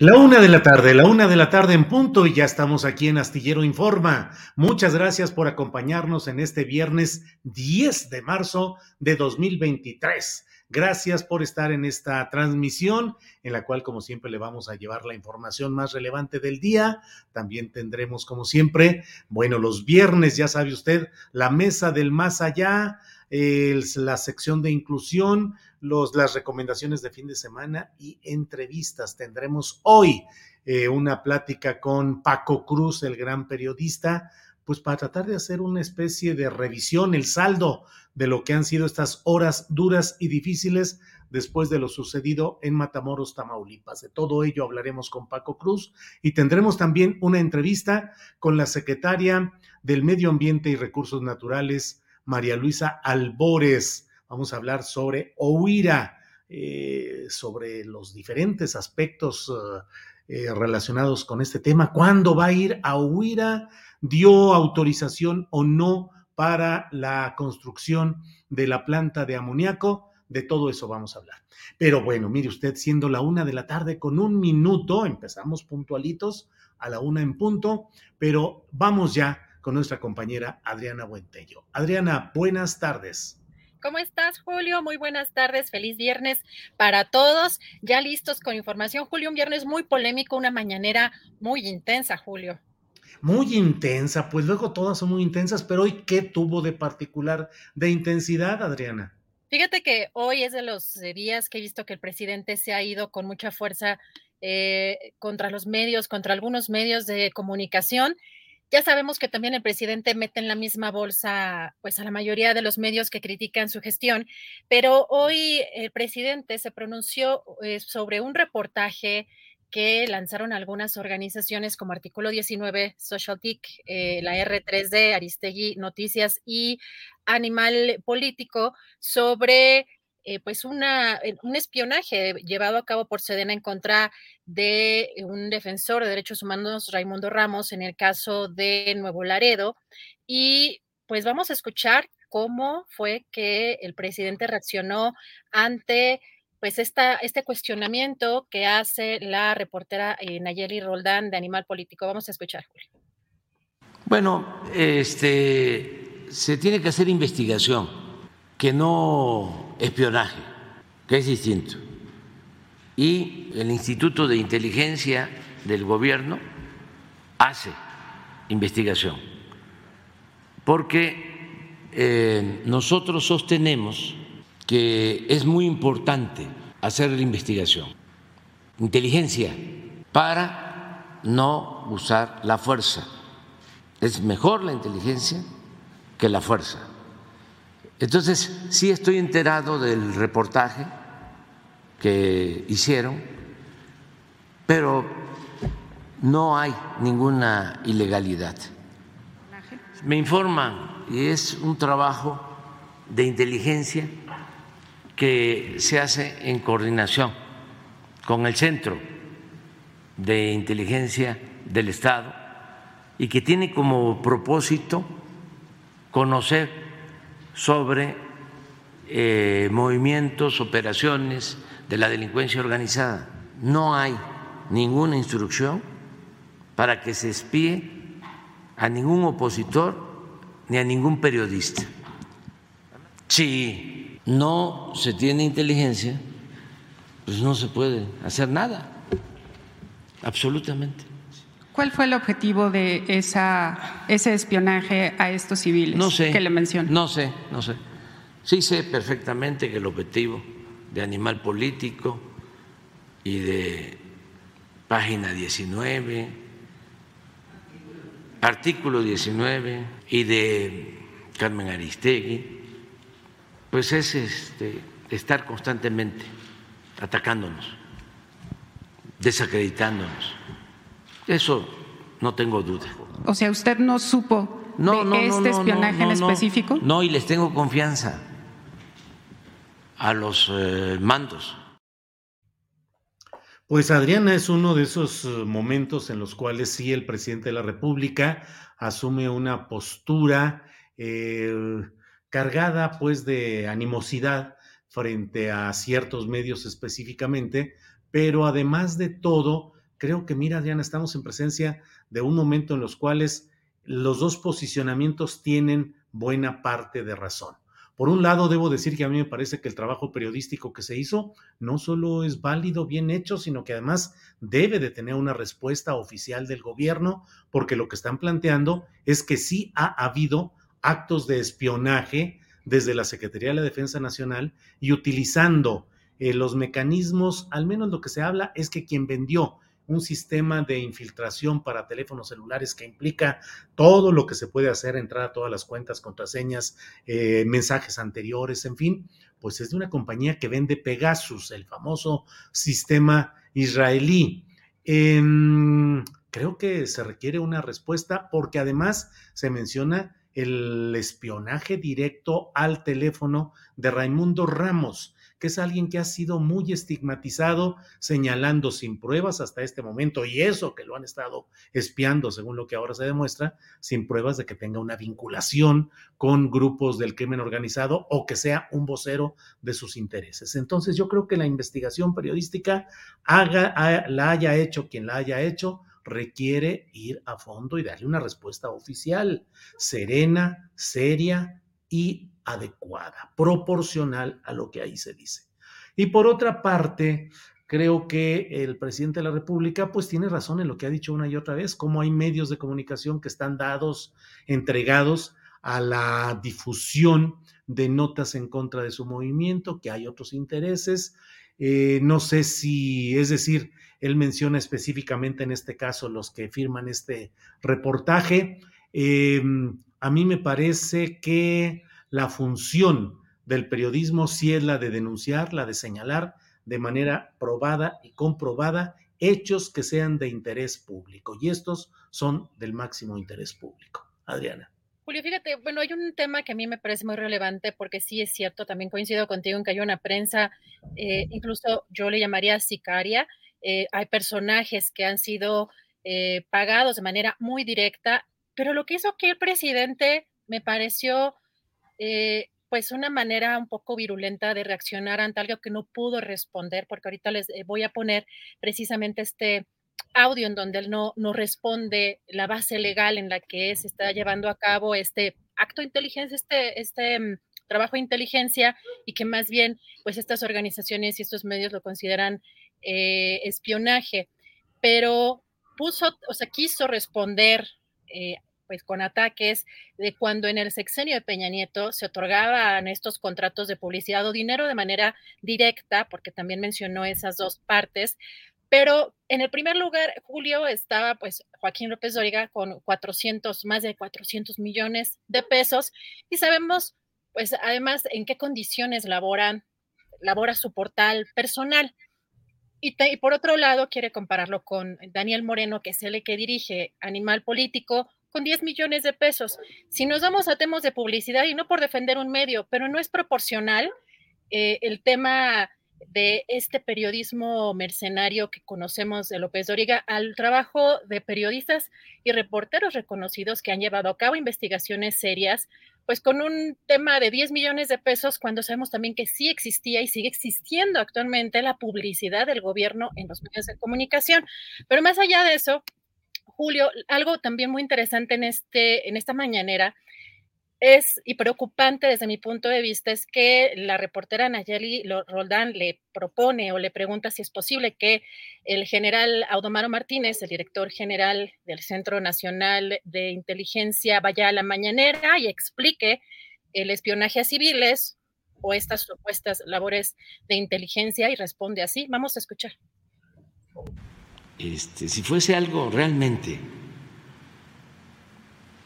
La una de la tarde, la una de la tarde en punto y ya estamos aquí en Astillero Informa. Muchas gracias por acompañarnos en este viernes 10 de marzo de 2023. Gracias por estar en esta transmisión en la cual, como siempre, le vamos a llevar la información más relevante del día. También tendremos, como siempre, bueno, los viernes, ya sabe usted, la mesa del más allá, la sección de inclusión, los, las recomendaciones de fin de semana y entrevistas. Tendremos hoy eh, una plática con Paco Cruz, el gran periodista, pues para tratar de hacer una especie de revisión, el saldo de lo que han sido estas horas duras y difíciles después de lo sucedido en Matamoros, Tamaulipas. De todo ello hablaremos con Paco Cruz y tendremos también una entrevista con la secretaria del Medio Ambiente y Recursos Naturales, María Luisa Albores. Vamos a hablar sobre OIRA, eh, sobre los diferentes aspectos eh, eh, relacionados con este tema. ¿Cuándo va a ir a OIRA? ¿Dio autorización o no para la construcción de la planta de amoníaco? De todo eso vamos a hablar. Pero bueno, mire usted, siendo la una de la tarde con un minuto, empezamos puntualitos a la una en punto, pero vamos ya con nuestra compañera Adriana Buentello. Adriana, buenas tardes. ¿Cómo estás, Julio? Muy buenas tardes, feliz viernes para todos. Ya listos con información, Julio, un viernes muy polémico, una mañanera muy intensa, Julio. Muy intensa, pues luego todas son muy intensas, pero hoy, ¿qué tuvo de particular de intensidad, Adriana? Fíjate que hoy es de los días que he visto que el presidente se ha ido con mucha fuerza eh, contra los medios, contra algunos medios de comunicación ya sabemos que también el presidente mete en la misma bolsa pues a la mayoría de los medios que critican su gestión, pero hoy el presidente se pronunció eh, sobre un reportaje que lanzaron algunas organizaciones como Artículo 19, Social eh, la R3D, Aristegui Noticias y Animal Político sobre eh, pues una, eh, un espionaje llevado a cabo por Sedena en contra de un defensor de derechos humanos, Raimundo Ramos, en el caso de Nuevo Laredo. Y pues vamos a escuchar cómo fue que el presidente reaccionó ante pues esta, este cuestionamiento que hace la reportera eh, Nayeli Roldán de Animal Político. Vamos a escuchar, Julio. Bueno, este, se tiene que hacer investigación, que no espionaje, que es distinto. Y el Instituto de Inteligencia del Gobierno hace investigación, porque eh, nosotros sostenemos que es muy importante hacer la investigación, inteligencia, para no usar la fuerza. Es mejor la inteligencia que la fuerza. Entonces, sí estoy enterado del reportaje que hicieron, pero no hay ninguna ilegalidad. Me informan y es un trabajo de inteligencia que se hace en coordinación con el Centro de Inteligencia del Estado y que tiene como propósito conocer sobre eh, movimientos, operaciones de la delincuencia organizada. No hay ninguna instrucción para que se espíe a ningún opositor ni a ningún periodista. Si no se tiene inteligencia, pues no se puede hacer nada, absolutamente. ¿Cuál fue el objetivo de esa, ese espionaje a estos civiles no sé, que le menciono? No sé, no sé. Sí sé perfectamente que el objetivo de Animal Político y de Página 19 artículo 19 y de Carmen Aristegui, pues es este, estar constantemente atacándonos, desacreditándonos. Eso no tengo duda. O sea, ¿usted no supo de este espionaje en específico? No, y les tengo confianza a los eh, mandos pues Adriana es uno de esos eh, momentos en los cuales sí el presidente de la República asume una postura eh, cargada pues de animosidad frente a ciertos medios específicamente, pero además de todo, creo que mira Adriana, estamos en presencia de un momento en los cuales los dos posicionamientos tienen buena parte de razón. Por un lado, debo decir que a mí me parece que el trabajo periodístico que se hizo no solo es válido, bien hecho, sino que además debe de tener una respuesta oficial del gobierno, porque lo que están planteando es que sí ha habido actos de espionaje desde la Secretaría de la Defensa Nacional y utilizando eh, los mecanismos, al menos lo que se habla es que quien vendió un sistema de infiltración para teléfonos celulares que implica todo lo que se puede hacer, entrar a todas las cuentas, contraseñas, eh, mensajes anteriores, en fin, pues es de una compañía que vende Pegasus, el famoso sistema israelí. Em, creo que se requiere una respuesta porque además se menciona el espionaje directo al teléfono de Raimundo Ramos que es alguien que ha sido muy estigmatizado, señalando sin pruebas hasta este momento, y eso que lo han estado espiando, según lo que ahora se demuestra, sin pruebas de que tenga una vinculación con grupos del crimen organizado o que sea un vocero de sus intereses. Entonces yo creo que la investigación periodística haga, la haya hecho quien la haya hecho, requiere ir a fondo y darle una respuesta oficial, serena, seria y adecuada, proporcional a lo que ahí se dice. Y por otra parte, creo que el presidente de la República pues tiene razón en lo que ha dicho una y otra vez, como hay medios de comunicación que están dados, entregados a la difusión de notas en contra de su movimiento, que hay otros intereses. Eh, no sé si, es decir, él menciona específicamente en este caso los que firman este reportaje. Eh, a mí me parece que la función del periodismo sí es la de denunciar, la de señalar de manera probada y comprobada hechos que sean de interés público. Y estos son del máximo interés público. Adriana. Julio, fíjate, bueno, hay un tema que a mí me parece muy relevante porque sí es cierto, también coincido contigo en que hay una prensa, eh, incluso yo le llamaría sicaria, eh, hay personajes que han sido eh, pagados de manera muy directa, pero lo que hizo que el presidente me pareció eh, pues una manera un poco virulenta de reaccionar ante algo que no pudo responder, porque ahorita les eh, voy a poner precisamente este audio en donde él no, no responde la base legal en la que se está llevando a cabo este acto de inteligencia, este, este mm, trabajo de inteligencia y que más bien pues estas organizaciones y estos medios lo consideran eh, espionaje, pero puso, o sea, quiso responder pues con ataques de cuando en el sexenio de Peña Nieto se otorgaban estos contratos de publicidad o dinero de manera directa, porque también mencionó esas dos partes, pero en el primer lugar, Julio, estaba pues Joaquín López Dóriga con 400, más de 400 millones de pesos y sabemos pues además en qué condiciones laboran, labora su portal personal. Y, por otro lado, quiere compararlo con Daniel Moreno, que es el que dirige Animal Político, con 10 millones de pesos. Si nos vamos a temas de publicidad, y no por defender un medio, pero no es proporcional eh, el tema de este periodismo mercenario que conocemos de López Doriga al trabajo de periodistas y reporteros reconocidos que han llevado a cabo investigaciones serias, pues con un tema de 10 millones de pesos, cuando sabemos también que sí existía y sigue existiendo actualmente la publicidad del gobierno en los medios de comunicación. Pero más allá de eso, Julio, algo también muy interesante en, este, en esta mañanera es y preocupante desde mi punto de vista es que la reportera Nayeli Roldán le propone o le pregunta si es posible que el general Audomaro Martínez, el director general del Centro Nacional de Inteligencia, vaya a la mañanera y explique el espionaje a civiles o estas supuestas labores de inteligencia y responde así. Vamos a escuchar. Este, si fuese algo realmente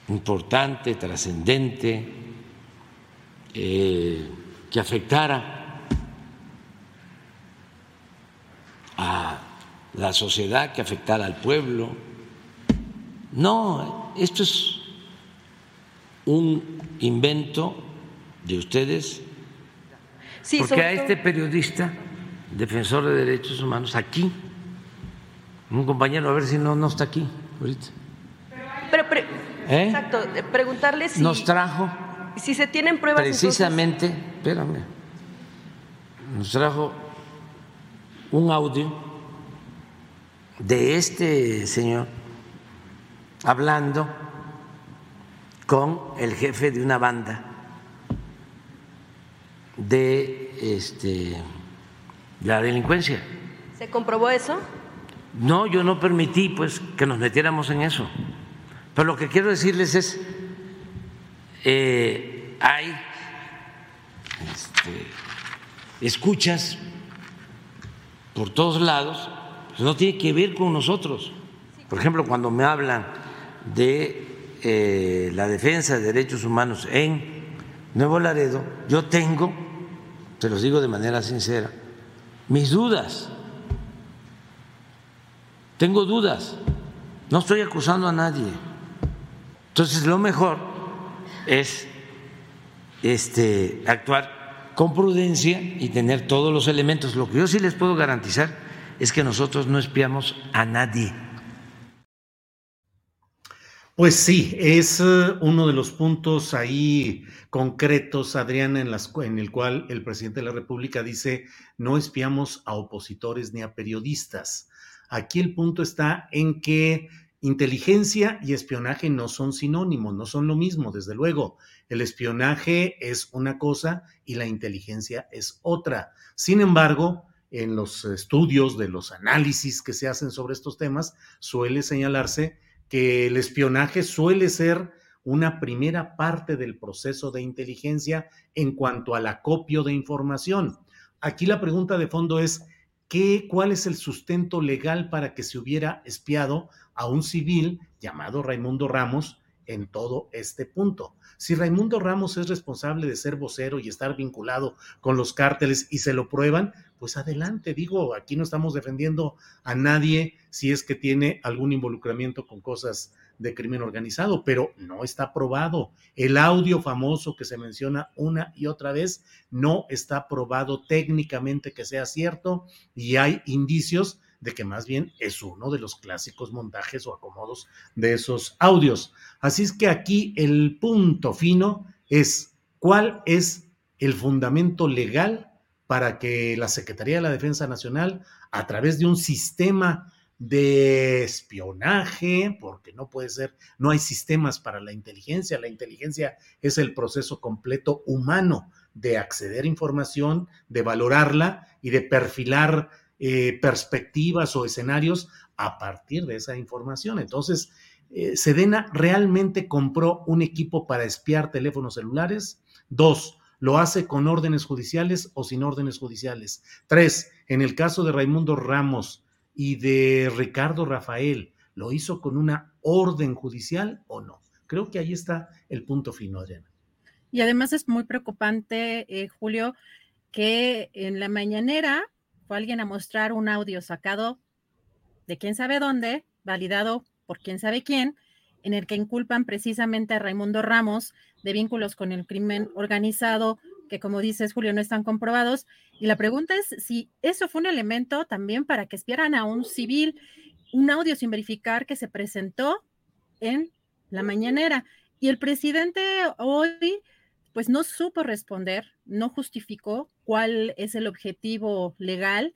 importante, trascendente, eh, que afectara a la sociedad, que afectara al pueblo. No, esto es un invento de ustedes, porque a este periodista, defensor de derechos humanos, aquí, un compañero, a ver si no, no está aquí ahorita. Pero, ¿Eh? Exacto, preguntarle si. Nos trajo. Si se tienen pruebas. Precisamente, espérame. Nos trajo un audio de este señor hablando con el jefe de una banda de este, la delincuencia. ¿Se comprobó eso? No, yo no permití pues que nos metiéramos en eso. Pero lo que quiero decirles es, eh, hay este, escuchas por todos lados, pues no tiene que ver con nosotros. Por ejemplo, cuando me hablan de eh, la defensa de derechos humanos en Nuevo Laredo, yo tengo, se los digo de manera sincera, mis dudas. Tengo dudas. No estoy acusando a nadie. Entonces, lo mejor es este, actuar con prudencia y tener todos los elementos. Lo que yo sí les puedo garantizar es que nosotros no espiamos a nadie. Pues sí, es eh, uno de los puntos ahí concretos, Adriana, en, las, en el cual el presidente de la República dice no espiamos a opositores ni a periodistas. Aquí el punto está en que Inteligencia y espionaje no son sinónimos, no son lo mismo, desde luego. El espionaje es una cosa y la inteligencia es otra. Sin embargo, en los estudios de los análisis que se hacen sobre estos temas, suele señalarse que el espionaje suele ser una primera parte del proceso de inteligencia en cuanto al acopio de información. Aquí la pregunta de fondo es, ¿qué, ¿cuál es el sustento legal para que se hubiera espiado a un civil llamado Raimundo Ramos en todo este punto. Si Raimundo Ramos es responsable de ser vocero y estar vinculado con los cárteles y se lo prueban, pues adelante, digo, aquí no estamos defendiendo a nadie si es que tiene algún involucramiento con cosas de crimen organizado, pero no está probado. El audio famoso que se menciona una y otra vez no está probado técnicamente que sea cierto y hay indicios de que más bien es uno de los clásicos montajes o acomodos de esos audios. Así es que aquí el punto fino es cuál es el fundamento legal para que la Secretaría de la Defensa Nacional, a través de un sistema de espionaje, porque no puede ser, no hay sistemas para la inteligencia, la inteligencia es el proceso completo humano de acceder a información, de valorarla y de perfilar eh, perspectivas o escenarios a partir de esa información. Entonces, eh, Sedena realmente compró un equipo para espiar teléfonos celulares. Dos, lo hace con órdenes judiciales o sin órdenes judiciales. Tres, en el caso de Raimundo Ramos y de Ricardo Rafael, ¿lo hizo con una orden judicial o no? Creo que ahí está el punto fino, Adriana. Y además es muy preocupante, eh, Julio, que en la mañanera fue alguien a mostrar un audio sacado de quién sabe dónde, validado por quién sabe quién, en el que inculpan precisamente a Raimundo Ramos de vínculos con el crimen organizado, que como dices, Julio, no están comprobados. Y la pregunta es si eso fue un elemento también para que espiaran a un civil, un audio sin verificar que se presentó en la mañanera. Y el presidente hoy, pues no supo responder, no justificó cuál es el objetivo legal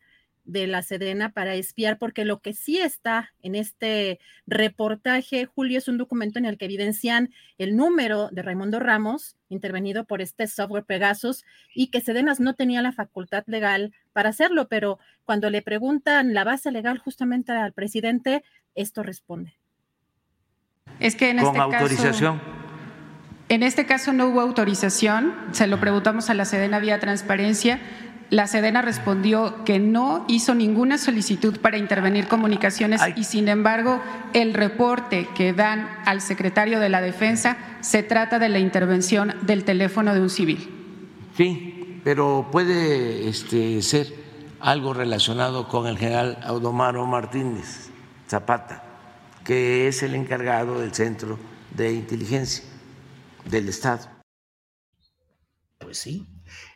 de la Sedena para espiar, porque lo que sí está en este reportaje, Julio, es un documento en el que evidencian el número de Raimundo Ramos, intervenido por este software Pegasus, y que Sedenas no tenía la facultad legal para hacerlo, pero cuando le preguntan la base legal justamente al presidente, esto responde. Es que en este autorización. Caso, en este caso no hubo autorización, se lo preguntamos a la Sedena vía transparencia la Sedena respondió que no hizo ninguna solicitud para intervenir comunicaciones y sin embargo el reporte que dan al secretario de la Defensa se trata de la intervención del teléfono de un civil. Sí, pero puede este, ser algo relacionado con el general Audomaro Martínez Zapata, que es el encargado del Centro de Inteligencia del Estado. Pues sí,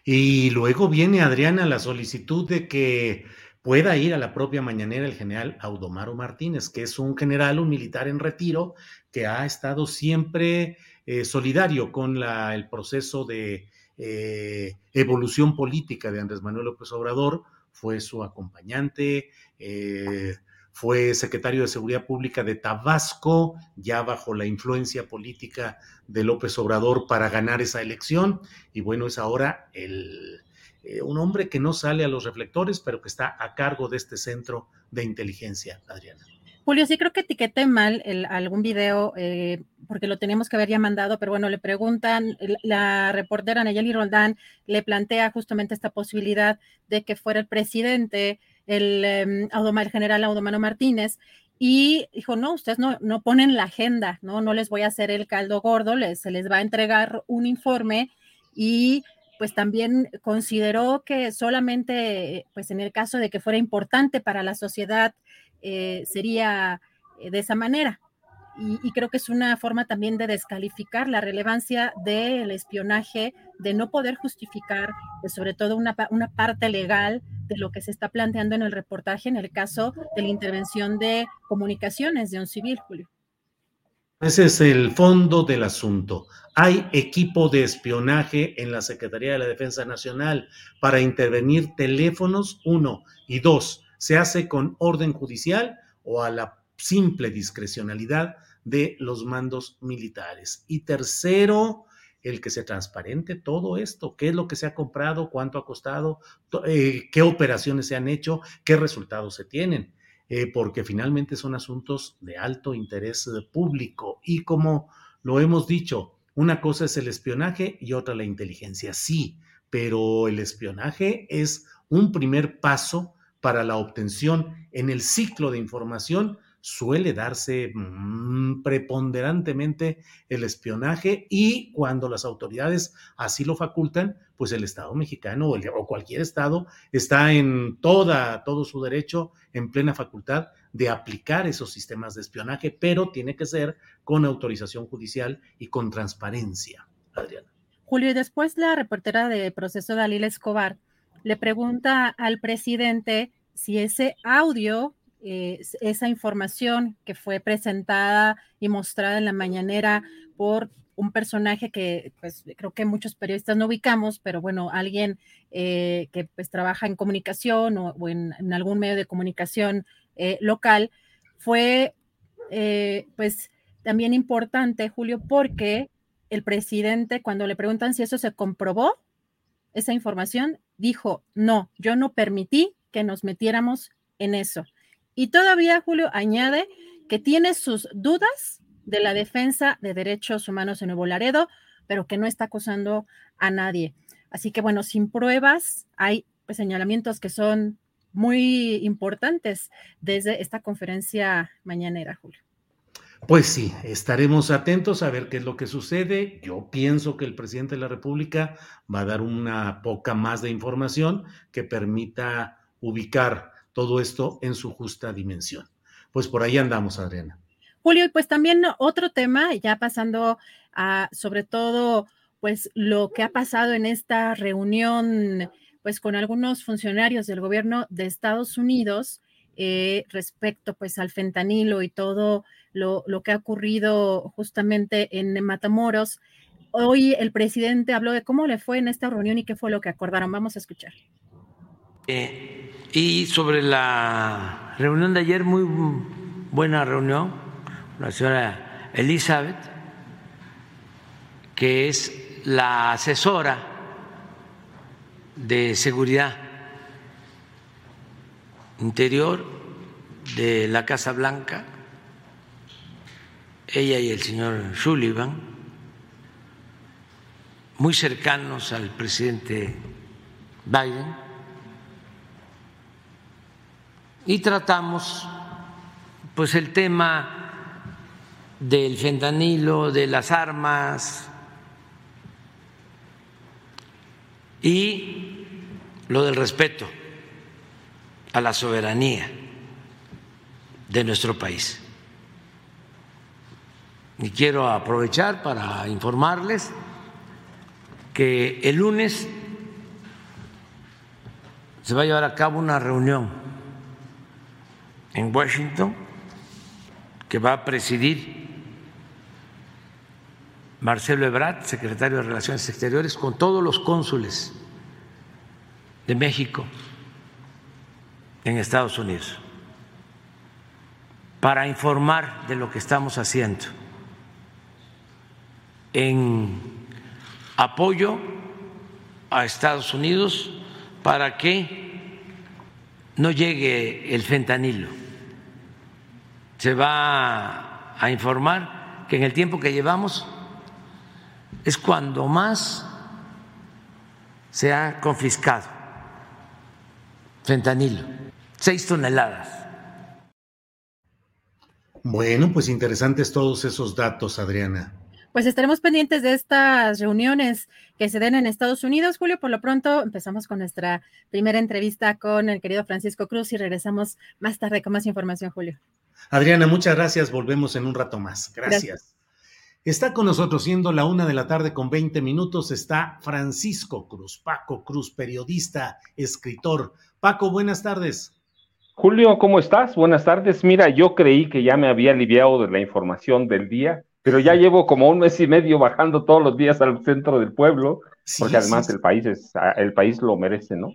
y luego viene Adriana la solicitud de que pueda ir a la propia mañanera el general Audomaro Martínez, que es un general, un militar en retiro, que ha estado siempre eh, solidario con la, el proceso de eh, evolución política de Andrés Manuel López Obrador, fue su acompañante, eh, fue secretario de Seguridad Pública de Tabasco, ya bajo la influencia política de López Obrador para ganar esa elección. Y bueno, es ahora el, eh, un hombre que no sale a los reflectores, pero que está a cargo de este centro de inteligencia, Adriana. Julio, sí creo que etiqueté mal algún video, eh, porque lo teníamos que haber ya mandado, pero bueno, le preguntan, la reportera Nayeli Roldán le plantea justamente esta posibilidad de que fuera el presidente el, el general Audomano Martínez, y dijo, no, ustedes no, no ponen la agenda, ¿no? No les voy a hacer el caldo gordo, les, se les va a entregar un informe y pues también consideró que solamente, pues en el caso de que fuera importante para la sociedad, eh, sería eh, de esa manera y, creo que es una forma también de descalificar la relevancia del espionaje, de no poder justificar, pues, sobre todo una, una parte legal de lo que se está planteando en el reportaje en el caso de la intervención de comunicaciones de un civil, Julio. Ese es el fondo del asunto. Hay equipo de espionaje en la Secretaría de la Defensa Nacional para intervenir teléfonos, uno, y dos, se hace con orden judicial o a la simple discrecionalidad de los mandos militares. Y tercero, el que se transparente todo esto, qué es lo que se ha comprado, cuánto ha costado, eh, qué operaciones se han hecho, qué resultados se tienen, eh, porque finalmente son asuntos de alto interés público. Y como lo hemos dicho, una cosa es el espionaje y otra la inteligencia, sí, pero el espionaje es un primer paso para la obtención en el ciclo de información suele darse mm, preponderantemente el espionaje y cuando las autoridades así lo facultan, pues el Estado mexicano o, cualquier Estado está en toda, todo su derecho, en plena facultad de aplicar esos sistemas de espionaje, pero tiene que ser con autorización judicial y con transparencia. Adriana. Julio, y después la reportera de proceso Dalila Escobar le pregunta al presidente si ese audio eh, esa información que fue presentada y mostrada en la mañanera por un personaje que pues creo que muchos periodistas no ubicamos, pero bueno, alguien eh, que pues trabaja en comunicación o, en, algún medio de comunicación eh, local, fue pues también importante, Julio, porque el presidente cuando le preguntan si eso se comprobó, esa información, dijo, no, yo no permití que nos metiéramos en eso. Y todavía Julio añade que tiene sus dudas de la defensa de derechos humanos en Nuevo Laredo, pero que no está acusando a nadie. Así que bueno, sin pruebas hay pues, señalamientos que son muy importantes desde esta conferencia mañanera, Julio. Pues sí, estaremos atentos a ver qué es lo que sucede. Yo pienso que el presidente de la República va a dar una poca más de información que permita ubicar todo esto en su justa dimensión. Pues por ahí andamos, Adriana. Julio, y pues también otro tema, ya pasando a sobre todo, pues lo que ha pasado en esta reunión, pues con algunos funcionarios del gobierno de Estados Unidos eh, respecto pues al fentanilo y todo lo, lo que ha ocurrido justamente en Matamoros. Hoy el presidente habló de cómo le fue en esta reunión y qué fue lo que acordaron. Vamos a escuchar. Eh, y sobre la reunión de ayer, muy buena reunión, la señora Elizabeth, que es la asesora de seguridad interior de la Casa Blanca, ella y el señor Sullivan, muy cercanos al presidente Biden, y tratamos pues el tema del fentanilo, de las armas y lo del respeto a la soberanía de nuestro país. Y quiero aprovechar para informarles que el lunes se va a llevar a cabo una reunión en Washington que va a presidir Marcelo Ebrard, secretario de Relaciones Exteriores, con todos los cónsules de México en Estados Unidos para informar de lo que estamos haciendo en apoyo a Estados Unidos para que no llegue el fentanilo. Se va a informar que en el tiempo que llevamos es cuando más se ha confiscado fentanilo, seis toneladas. Bueno, pues interesantes todos esos datos, Adriana. Pues estaremos pendientes de estas reuniones que se den en Estados Unidos, Julio. Por lo pronto empezamos con nuestra primera entrevista con el querido Francisco Cruz y regresamos más tarde con más información, Julio. Adriana, muchas gracias. Volvemos en un rato más. gracias. Está con nosotros, siendo la una de la tarde con 20 minutos, está Francisco Cruz, Paco Cruz, periodista, escritor. Paco, buenas tardes. Julio, ¿cómo estás? Buenas tardes. Mira, yo creí que ya me había aliviado de la información del día, pero ya llevo como un mes y medio bajando todos los días al centro del pueblo, porque además el país es, el país lo merece, ¿no?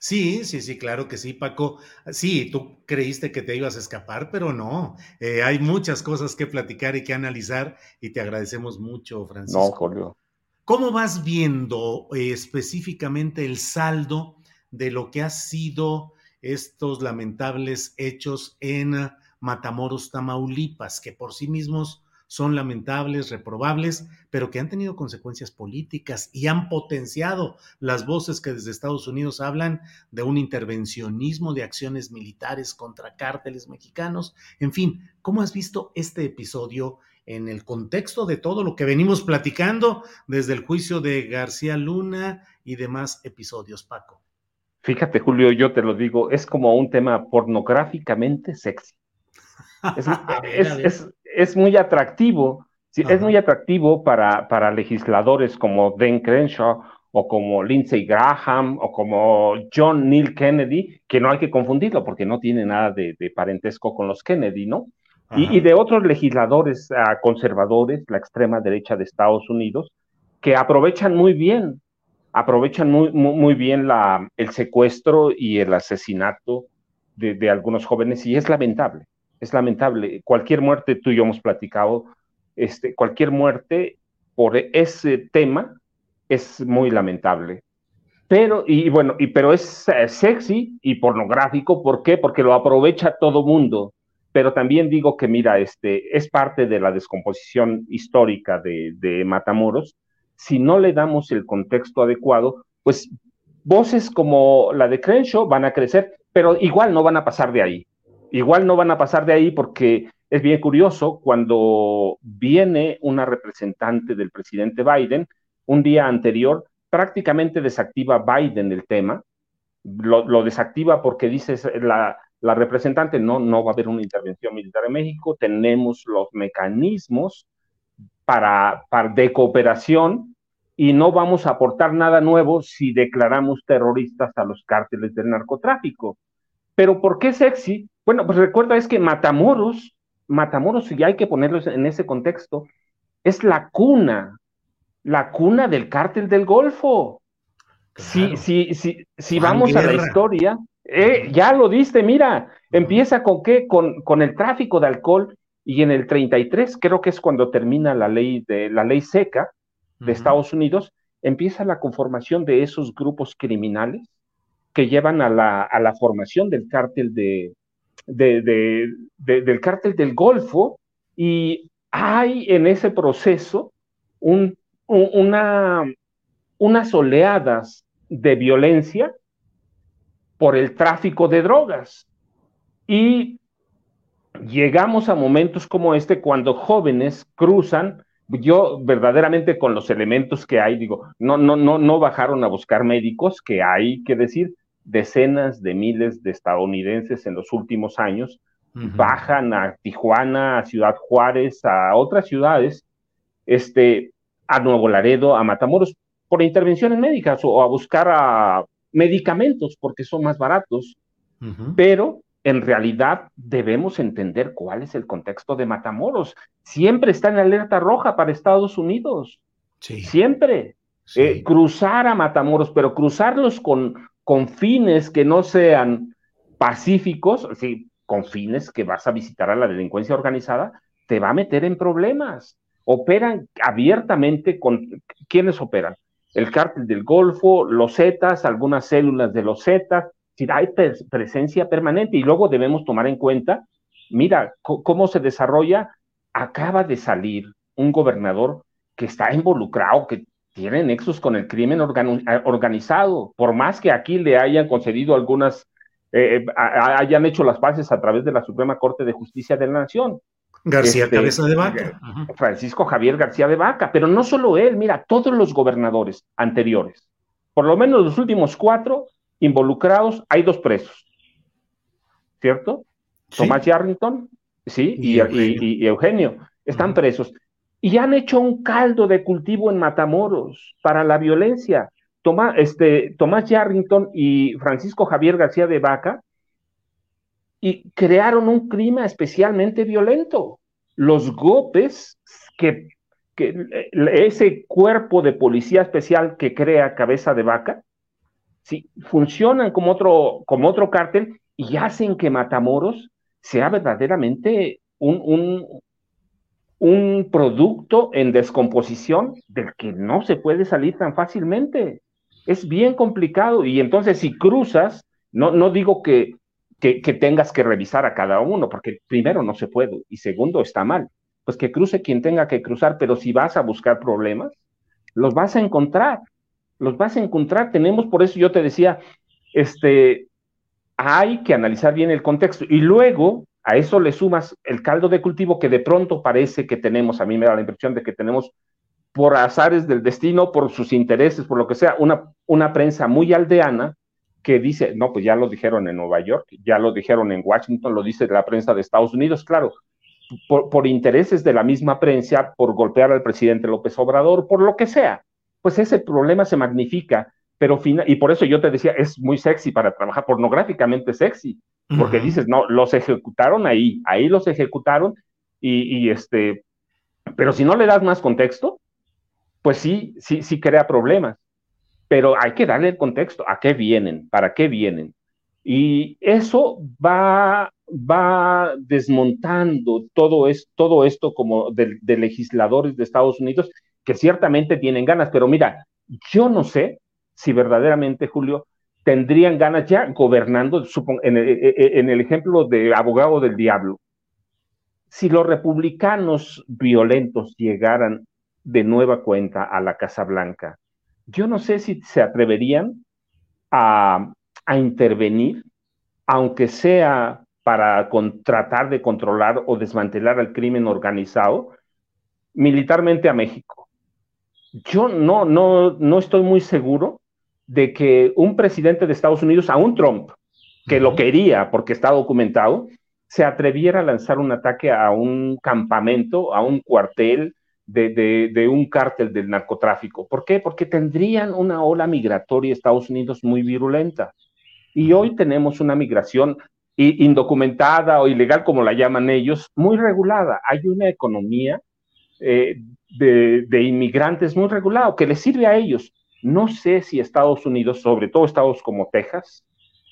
Sí, sí, sí, claro que sí, Paco. Sí, tú creíste que te ibas a escapar, pero no. Eh, hay muchas cosas que platicar y que analizar y te agradecemos mucho, Francisco. No, Julio. ¿Cómo vas viendo eh, específicamente el saldo de lo que ha sido estos lamentables hechos en Matamoros, Tamaulipas, que por sí mismos son lamentables, reprobables, pero que han tenido consecuencias políticas y han potenciado las voces que desde Estados Unidos hablan de un intervencionismo de acciones militares contra cárteles mexicanos. En fin, ¿cómo has visto este episodio en el contexto de todo lo que venimos platicando desde el juicio de García Luna y demás episodios, Paco? Fíjate, Julio, yo te lo digo, es como un tema pornográficamente sexy. es, es muy atractivo, es muy atractivo para, para legisladores como Dan Crenshaw o como Lindsey Graham o como John Neil Kennedy, que no hay que confundirlo porque no tiene nada de, parentesco con los Kennedy, ¿no? Y, de otros legisladores ah, conservadores, la extrema derecha de Estados Unidos, que aprovechan muy bien, aprovechan muy, muy, bien la, el secuestro y el asesinato de, de algunos jóvenes y es lamentable es lamentable. Cualquier muerte, tú y yo hemos platicado, este, cualquier muerte por ese tema es muy lamentable. Pero, y bueno, y, pero es sexy y pornográfico, ¿por qué? Porque lo aprovecha todo mundo. Pero también digo que, mira, este, es parte de la descomposición histórica de, de Matamoros. Si no le damos el contexto adecuado, pues voces como la de Crenshaw van a crecer, pero igual no van a pasar de ahí. Igual no van a pasar de ahí porque es bien curioso cuando viene una representante del presidente Biden, un día anterior, prácticamente desactiva Biden el tema, lo, desactiva porque dice la, la, representante, no, no va a haber una intervención militar en México, tenemos los mecanismos para, para de cooperación y no vamos a aportar nada nuevo si declaramos terroristas a los cárteles del narcotráfico. Pero ¿por qué sexy? Bueno, pues recuerda es que Matamoros, Matamoros, y hay que ponerlo en ese contexto, es la cuna, la cuna del cártel del Golfo. Si, si, si, si vamos a la historia, eh, ya lo diste, mira, empieza con qué, con, con el tráfico de alcohol y en el 33 creo que es cuando termina la ley de la ley seca de Estados Unidos, empieza la conformación de esos grupos criminales que llevan a la, a la formación del cártel de, de, del cártel del Golfo y hay en ese proceso un, una, unas oleadas de violencia por el tráfico de drogas. Y llegamos a momentos como este cuando jóvenes cruzan, yo verdaderamente con los elementos que hay, digo, no, no, no, no bajaron a buscar médicos, que hay que decir, decenas de miles de estadounidenses en los últimos años bajan a Tijuana, a Ciudad Juárez, a otras ciudades, este, a Nuevo Laredo, a Matamoros, por intervenciones médicas o a buscar a medicamentos porque son más baratos, pero en realidad debemos entender cuál es el contexto de Matamoros. Siempre está en alerta roja para Estados Unidos. Siempre. Eh, cruzar a Matamoros, pero cruzarlos con, con fines que no sean pacíficos, sí, con fines que vas a visitar a la delincuencia organizada, te va a meter en problemas. Operan abiertamente con... ¿Quiénes operan? el cártel del Golfo, los Zetas, algunas células de los Zetas, hay presencia permanente y luego debemos tomar en cuenta, mira cómo se desarrolla, acaba de salir un gobernador que está involucrado, que tiene nexos con el crimen organizado, por más que aquí le hayan concedido algunas, eh, eh, hayan hecho las paces a través de la Suprema Corte de Justicia de la Nación. García este, Cabeza de Vaca. Francisco Javier García de Vaca, pero no solo él, mira, todos los gobernadores anteriores, por lo menos los últimos cuatro involucrados, hay dos presos, ¿cierto? Tomás Yarrington, sí, y, Eugenio. están presos. Y han hecho un caldo de cultivo en Matamoros para la violencia. Tomás, este, Tomás Yarrington y Francisco Javier García de Vaca y crearon un clima especialmente violento. Los golpes que, ese cuerpo de policía especial que crea cabeza de vaca, ¿sí? funcionan como otro, como otro cártel y hacen que Matamoros sea verdaderamente un, un, un producto en descomposición del que no se puede salir tan fácilmente. Es bien complicado y entonces si cruzas, no, no digo que que, tengas que revisar a cada uno, porque primero no se puede y segundo está mal. Pues que cruce quien tenga que cruzar, pero si vas a buscar problemas, los vas a encontrar, los vas a encontrar. Tenemos, por eso yo te decía, este, hay que analizar bien el contexto y luego a eso le sumas el caldo de cultivo que de pronto parece que tenemos, a mí me da la impresión de que tenemos por azares del destino, por sus intereses, por lo que sea, una, una prensa muy aldeana que dice, no, pues ya lo dijeron en Nueva York, ya lo dijeron en Washington, lo dice la prensa de Estados Unidos, claro, por, intereses de la misma prensa, por golpear al presidente López Obrador, por lo que sea, pues ese problema se magnifica, pero y por eso yo te decía, es muy sexy para trabajar, pornográficamente sexy, porque dices, no, los ejecutaron ahí, ahí los ejecutaron, y, y este, pero si no le das más contexto, pues sí, sí, sí crea problemas. Pero hay que darle el contexto, a qué vienen, para qué vienen. Y eso va, va desmontando todo, es, todo esto como de, legisladores de Estados Unidos que ciertamente tienen ganas, pero mira, yo no sé si verdaderamente, Julio, tendrían ganas ya gobernando, en el, e, e, en el ejemplo de abogado del diablo, si los republicanos violentos llegaran de nueva cuenta a la Casa Blanca, yo no sé si se atreverían a, intervenir, aunque sea para tratar de controlar o desmantelar el crimen organizado militarmente a México. Yo no, no, no estoy muy seguro de que un presidente de Estados Unidos, a un Trump, que lo quería porque está documentado, se atreviera a lanzar un ataque a un campamento, a un cuartel de, un cártel del narcotráfico. ¿Por qué? Porque tendrían una ola migratoria Estados Unidos muy virulenta. Y hoy tenemos una migración indocumentada o ilegal, como la llaman ellos, muy regulada. Hay una economía eh, de, de, inmigrantes muy regulada que les sirve a ellos. No sé si Estados Unidos, sobre todo estados como Texas,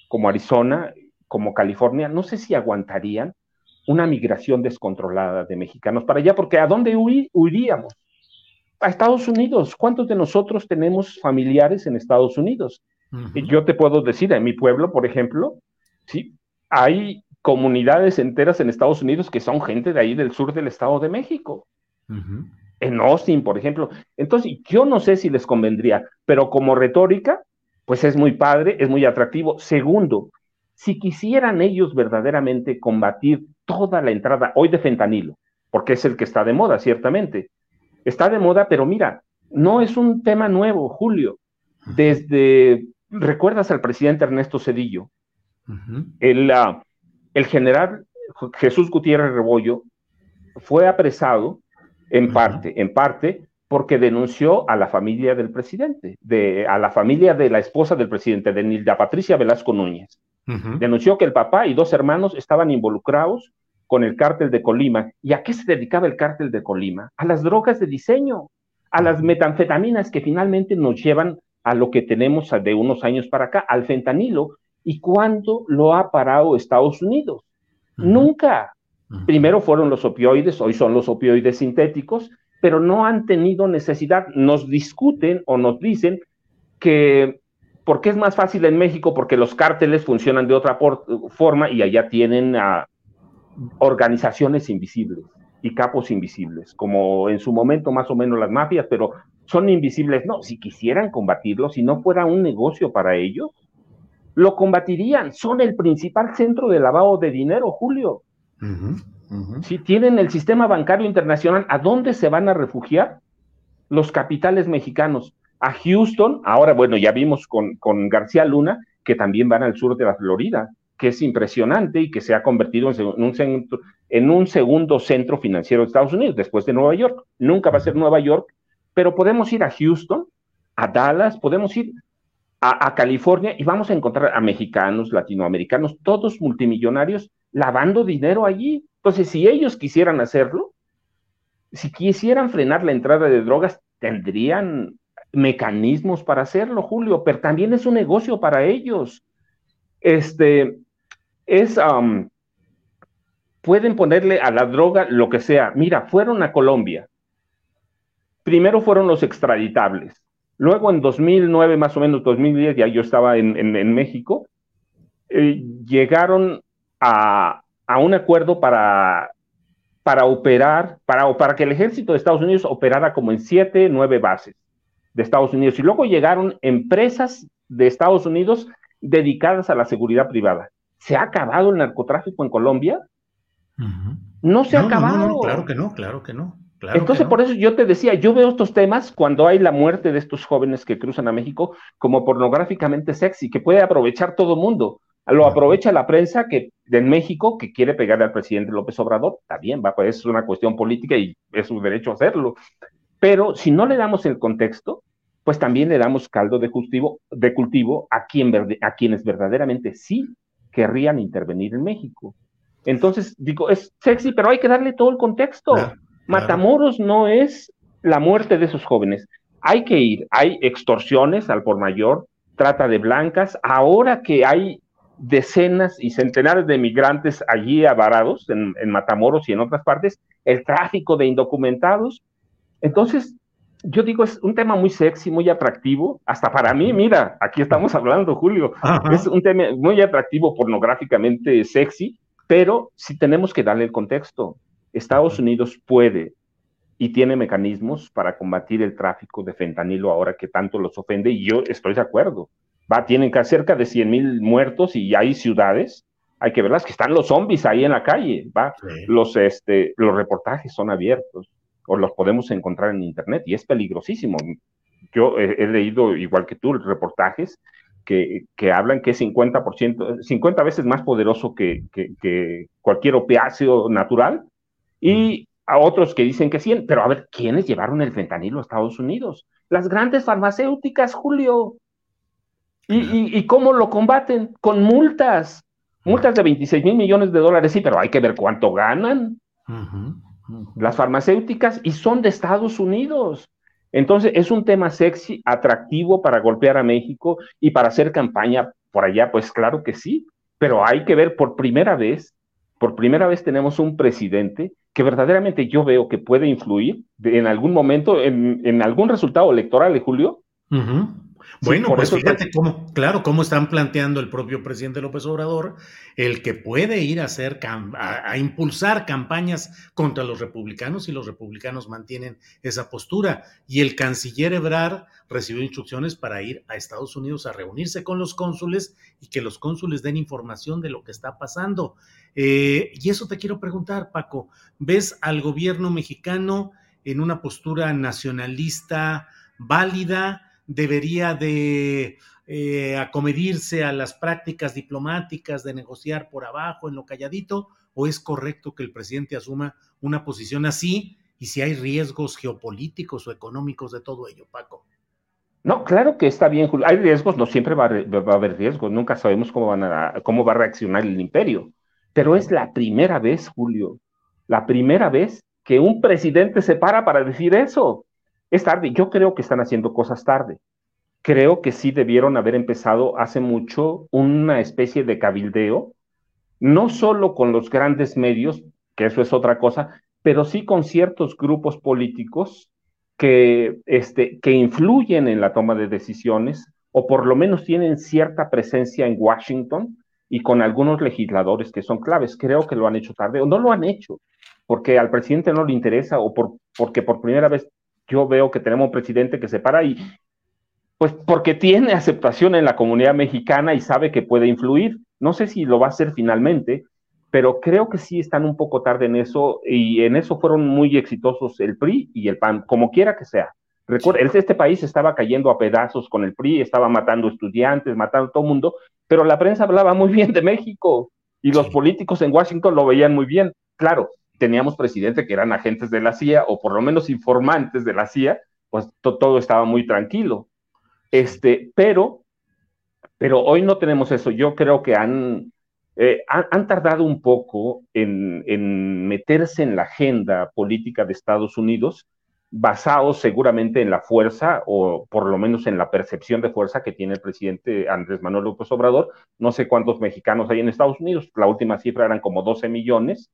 como Arizona, como California, no sé si aguantarían una migración descontrolada de mexicanos para allá, porque ¿a dónde huiríamos? A Estados Unidos. ¿Cuántos de nosotros tenemos familiares en Estados Unidos? Yo te puedo decir, en mi pueblo, por ejemplo, sí, hay comunidades enteras en Estados Unidos que son gente de ahí del sur del Estado de México. En Austin, por ejemplo. Entonces, yo no sé si les convendría, pero como retórica, pues es muy padre, es muy atractivo. Segundo, si quisieran ellos verdaderamente combatir toda la entrada hoy de fentanilo, porque es el que está de moda, ciertamente. Está de moda, pero mira, no es un tema nuevo, Julio. Desde, recuerdas al presidente Ernesto Cedillo, el, ah, el, general Jesús Gutiérrez Rebollo fue apresado en parte, en parte porque denunció a la familia del presidente, de, a la familia de la esposa del presidente, de Nilda Patricia Velasco Núñez. Denunció que el papá y dos hermanos estaban involucrados con el cártel de Colima. ¿Y a qué se dedicaba el cártel de Colima? A las drogas de diseño, a las metanfetaminas que finalmente nos llevan a lo que tenemos de unos años para acá, al fentanilo. ¿Y cuándo lo ha parado Estados Unidos? Nunca. Primero fueron los opioides, hoy son los opioides sintéticos, pero no han tenido necesidad. Nos discuten o nos dicen que ¿Por qué es más fácil en México? Porque los cárteles funcionan de otra forma y allá tienen organizaciones invisibles y capos invisibles, como en su momento más o menos las mafias, pero son invisibles. No, si quisieran combatirlo, si no fuera un negocio para ellos, lo combatirían. Son el principal centro de lavado de dinero, Julio. Si tienen el sistema bancario internacional, ¿a dónde se van a refugiar los capitales mexicanos? a Houston, ahora bueno, ya vimos con, con García Luna, que también van al sur de la Florida, que es impresionante y que se ha convertido en un, centro, en un segundo centro financiero de Estados Unidos, después de Nueva York. Nunca va a ser Nueva York, pero podemos ir a Houston, a Dallas, podemos ir a, a, California y vamos a encontrar a mexicanos, latinoamericanos, todos multimillonarios lavando dinero allí. Entonces, si ellos quisieran hacerlo, si quisieran frenar la entrada de drogas, tendrían mecanismos para hacerlo, Julio, pero también es un negocio para ellos. Este, es, pueden ponerle a la droga lo que sea. Mira, fueron a Colombia. Primero fueron los extraditables. Luego en 2009, más o menos 2010, ya yo estaba en, México, eh, llegaron a, a, un acuerdo para, para operar, para, para que el ejército de Estados Unidos operara como en siete, nueve bases de Estados Unidos. Y luego llegaron empresas de Estados Unidos dedicadas a la seguridad privada. ¿Se ha acabado el narcotráfico en Colombia? No se ha acabado. claro que no, claro que no. Entonces, por eso yo te decía, yo veo estos temas cuando hay la muerte de estos jóvenes que cruzan a México como pornográficamente sexy, que puede aprovechar todo mundo. Lo aprovecha la prensa que de México que quiere pegarle al presidente López Obrador, bien, va, pues es una cuestión política y es su derecho a hacerlo. Pero si no le damos el contexto, pues también le damos caldo de cultivo, de cultivo a, quien, a quienes verdaderamente sí querrían intervenir en México. Entonces, digo, es sexy, pero hay que darle todo el contexto. Matamoros no es la muerte de esos jóvenes. Hay que ir, hay extorsiones al por mayor, trata de blancas. Ahora que hay decenas y centenares de migrantes allí avarados en Matamoros y en otras partes, el tráfico de indocumentados, entonces, yo digo, es un tema muy sexy, muy atractivo, hasta para mí, mira, aquí estamos hablando, Julio, es un tema muy atractivo, pornográficamente sexy, pero sí tenemos que darle el contexto. Estados Unidos puede y tiene mecanismos para combatir el tráfico de fentanilo ahora que tanto los ofende, y yo estoy de acuerdo. Va, tienen cerca de 100 mil muertos y hay ciudades, hay que verlas, que están los zombies ahí en la calle, va. Los, este, los reportajes son abiertos o los podemos encontrar en Internet y es peligrosísimo. yo he, leído, igual que tú, reportajes que, que hablan que es 50%, 50 veces más poderoso que, que, cualquier opiáceo natural, y a otros que dicen que sí, pero a ver, ¿quiénes llevaron el fentanilo a Estados Unidos? Las grandes farmacéuticas, Julio. ¿Y, y, cómo lo combaten? Con multas. Multas de 26 mil millones de dólares, sí, pero hay que ver cuánto ganan. Las farmacéuticas y son de Estados Unidos. Entonces, es un tema sexy, atractivo para golpear a México y para hacer campaña por allá, pues claro que sí, pero hay que ver por primera vez, por primera vez tenemos un presidente que verdaderamente yo veo que puede influir en algún momento en, algún resultado electoral, de Julio. Bueno, pues fíjate cómo, claro, cómo están planteando el propio presidente López Obrador, el que puede ir a hacer, a, impulsar campañas contra los republicanos y los republicanos mantienen esa postura. Y el canciller Ebrard recibió instrucciones para ir a Estados Unidos a reunirse con los cónsules y que los cónsules den información de lo que está pasando. Eh, y eso te quiero preguntar, Paco, ¿ves al gobierno mexicano en una postura nacionalista válida? Debería de eh, acomedirse a las prácticas diplomáticas de negociar por abajo en lo calladito o es correcto que el presidente asuma una posición así y si hay riesgos geopolíticos o económicos de todo ello, Paco? No, claro que está bien, Julio. Hay riesgos, no siempre va a, haber riesgos, nunca sabemos cómo, van a, cómo va a reaccionar el imperio. Pero es la primera vez, Julio, la primera vez que un presidente se para para decir eso. Es tarde, yo creo que están haciendo cosas tarde. Creo que sí debieron haber empezado hace mucho una especie de cabildeo, no solo con los grandes medios, que eso es otra cosa, pero sí con ciertos grupos políticos que, este, que influyen en la toma de decisiones o por lo menos tienen cierta presencia en Washington y con algunos legisladores que son claves. Creo que lo han hecho tarde o no lo han hecho porque al presidente no le interesa o por, porque por primera vez yo veo que tenemos un presidente que se para y, pues porque tiene aceptación en la comunidad mexicana y sabe que puede influir. No sé si lo va a hacer finalmente, pero creo que sí están un poco tarde en eso y en eso fueron muy exitosos el PRI y el PAN, como quiera que sea. Recuerda, este país estaba cayendo a pedazos con el PRI, estaba matando estudiantes, matando a todo el mundo, pero la prensa hablaba muy bien de México y los políticos en Washington lo veían muy bien. Claro, teníamos presidente que eran agentes de la CIA o por lo menos informantes de la CIA, pues todo estaba muy tranquilo. Este, pero, pero hoy no tenemos eso. Yo creo que han, eh, han, tardado un poco en, en, meterse en la agenda política de Estados Unidos, basados seguramente en la fuerza o por lo menos en la percepción de fuerza que tiene el presidente Andrés Manuel López Obrador. No sé cuántos mexicanos hay en Estados Unidos, la última cifra eran como 12 millones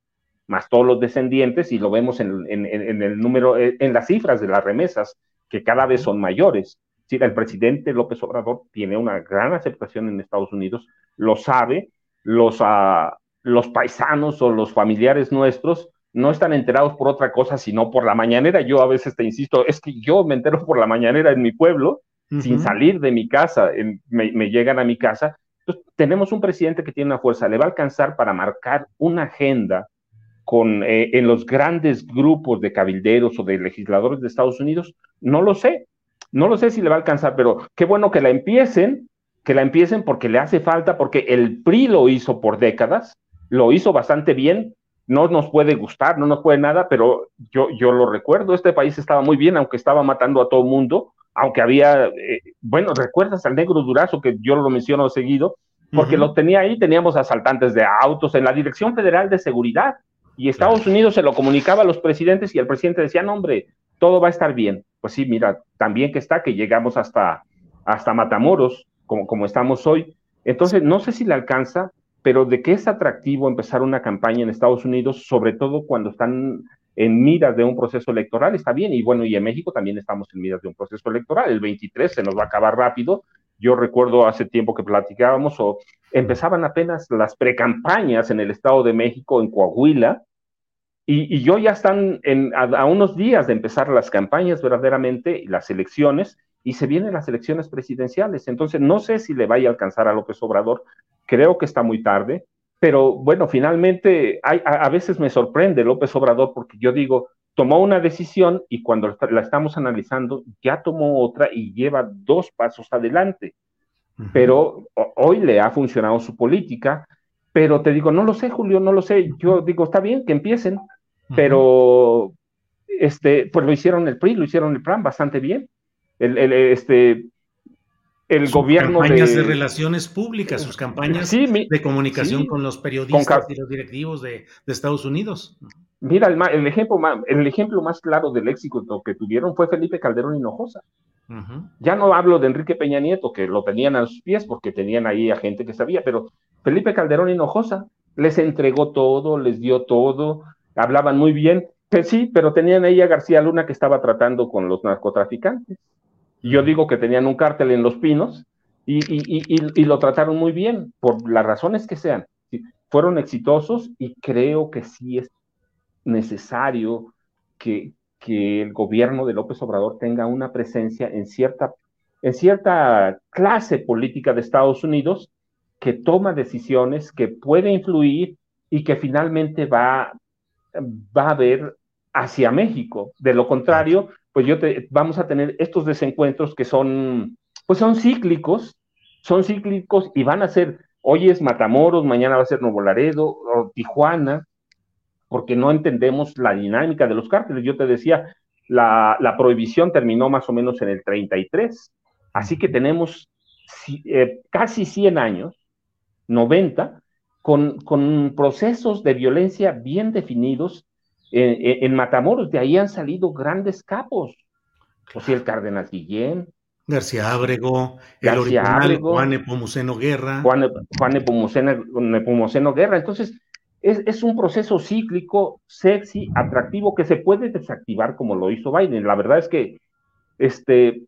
más todos los descendientes, y lo vemos en, el número, eh, en las cifras de las remesas, que cada vez son mayores. Sí, el presidente López Obrador tiene una gran aceptación en Estados Unidos, lo sabe, los, uh, los paisanos o los familiares nuestros no están enterados por otra cosa, sino por la mañanera. Yo a veces te insisto, es que yo me entero por la mañanera en mi pueblo, sin salir de mi casa, me, me, llegan a mi casa. Entonces, tenemos un presidente que tiene una fuerza, le va a alcanzar para marcar una agenda con, eh, en los grandes grupos de cabilderos o de legisladores de Estados Unidos, no lo sé, no lo sé si le va a alcanzar, pero qué bueno que la empiecen, que la empiecen porque le hace falta, porque el PRI lo hizo por décadas, lo hizo bastante bien, no nos puede gustar, no nos puede nada, pero yo, yo lo recuerdo, este país estaba muy bien, aunque estaba matando a todo mundo, aunque había, eh, bueno, recuerdas al negro Durazo, que yo lo menciono seguido, porque lo tenía ahí, teníamos asaltantes de autos en la Dirección Federal de Seguridad, y Estados Unidos se lo comunicaba a los presidentes y el presidente decía, no, hombre, todo va a estar bien. Pues sí, mira, también que está que llegamos hasta, hasta Matamoros, como, como estamos hoy. Entonces, no sé si le alcanza, pero de qué es atractivo empezar una campaña en Estados Unidos, sobre todo cuando están en miras de un proceso electoral, está bien. Y bueno, y en México también estamos en miras de un proceso electoral. El 23 se nos va a acabar rápido. Yo recuerdo hace tiempo que platicábamos o empezaban apenas las precampañas en el Estado de México, en Coahuila, y, y yo ya están a, unos días de empezar las campañas verdaderamente, las elecciones, y se vienen las elecciones presidenciales. Entonces, no sé si le vaya a alcanzar a López Obrador, creo que está muy tarde, pero bueno, finalmente a, veces me sorprende López Obrador porque yo digo, tomó una decisión y cuando la estamos analizando ya tomó otra y lleva dos pasos adelante. Pero hoy le ha funcionado su política, pero te digo, no lo sé, Julio, no lo sé. Yo digo, está bien que empiecen, pero este, pues lo hicieron el PRI, lo hicieron el PRAN bastante bien. El, este, el sus gobierno campañas de, relaciones públicas, sus campañas de comunicación con los periodistas y los directivos de, Estados Unidos. Mira, el, ejemplo, el ejemplo más claro del éxito que tuvieron fue Felipe Calderón Hinojosa. Ya no hablo de Enrique Peña Nieto, que lo tenían a sus pies porque tenían ahí a gente que sabía, pero Felipe Calderón Hinojosa les entregó todo, les dio todo, hablaban muy bien, sí, pero tenían ahí a García Luna que estaba tratando con los narcotraficantes. Yo digo que tenían un cártel en Los Pinos y, y, lo trataron muy bien, por las razones que sean. Fueron exitosos y creo que sí es necesario que, que el gobierno de López Obrador tenga una presencia en cierta, en cierta clase política de Estados Unidos que toma decisiones, que puede influir y que finalmente va, va a ver hacia México. De lo contrario, pues yo te, vamos a tener estos desencuentros que son, pues son cíclicos, son cíclicos y van a ser, hoy es Matamoros, mañana va a ser Nuevo Laredo o Tijuana, porque no entendemos la dinámica de los cárteles. Yo te decía, la, prohibición terminó más o menos en el 33, así que tenemos eh, casi 100 años, 90, con, con procesos de violencia bien definidos en, Matamoros, de ahí han salido grandes capos. O sea, el Cárdenas Guillén. García Ábrego, el original Juan Nepomuceno Guerra. Juan, Juan Nepomuceno, Guerra. Entonces, es, es, un proceso cíclico, sexy, atractivo, que se puede desactivar como lo hizo Biden. La verdad es que este,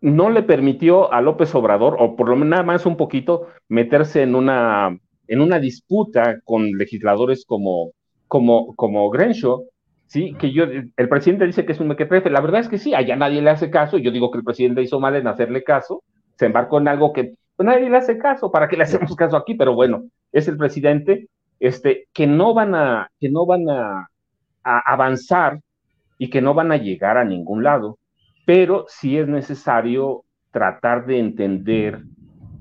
no le permitió a López Obrador, o por lo menos nada más un poquito, meterse en una, en una disputa con legisladores como como, como Grenshaw, ¿sí? Que yo, el presidente dice que es un mequetrefe, la verdad es que sí, allá nadie le hace caso, yo digo que el presidente hizo mal en hacerle caso, se embarcó en algo que pues, nadie le hace caso, ¿para qué le hacemos caso aquí? Pero bueno, es el presidente, este, que no van a, que no van a, a avanzar y que no van a llegar a ningún lado, pero sí es necesario tratar de entender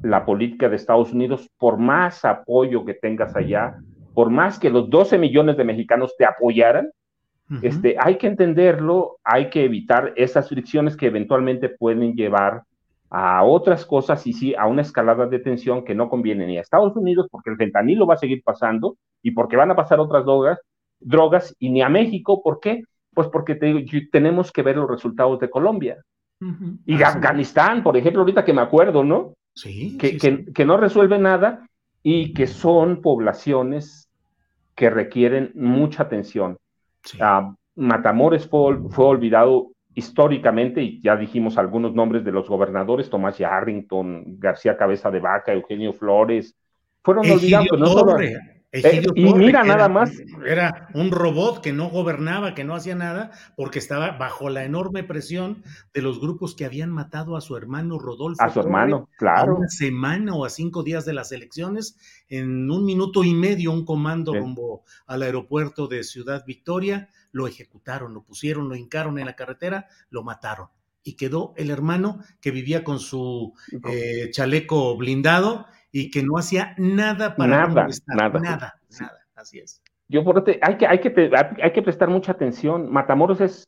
la política de Estados Unidos, por más apoyo que tengas allá, por más que los 12 millones de mexicanos te apoyaran, este, hay que entenderlo, hay que evitar esas fricciones que eventualmente pueden llevar a otras cosas y sí a una escalada de tensión que no conviene ni a Estados Unidos porque el fentanilo va a seguir pasando y porque van a pasar otras drogas, drogas y ni a México, ¿por qué? Pues porque tenemos que ver los resultados de Colombia. Y Afganistán, por ejemplo, ahorita que me acuerdo, ¿no? Sí que, que no resuelve nada y que son poblaciones que requieren mucha atención. Ah, Matamoros fue, fue, olvidado históricamente, y ya dijimos algunos nombres de los gobernadores, Tomás Yarrington, García Cabeza de Vaca, Eugenio Flores, fueron olvidados. No solo, eh, y mira nada más. Era un robot que no gobernaba, que no hacía nada, porque estaba bajo la enorme presión de los grupos que habían matado a su hermano Rodolfo. A su hermano, claro. A una semana o a cinco días de las elecciones, en un minuto y medio, un comando rumbo al aeropuerto de Ciudad Victoria, lo ejecutaron, lo pusieron, lo hincaron en la carretera, lo mataron. Y quedó el hermano que vivía con su eh, chaleco blindado y que no hacía nada para nada, nada, nada, nada, así es. Yo por hay que, hay que, hay que prestar mucha atención. Matamoros es,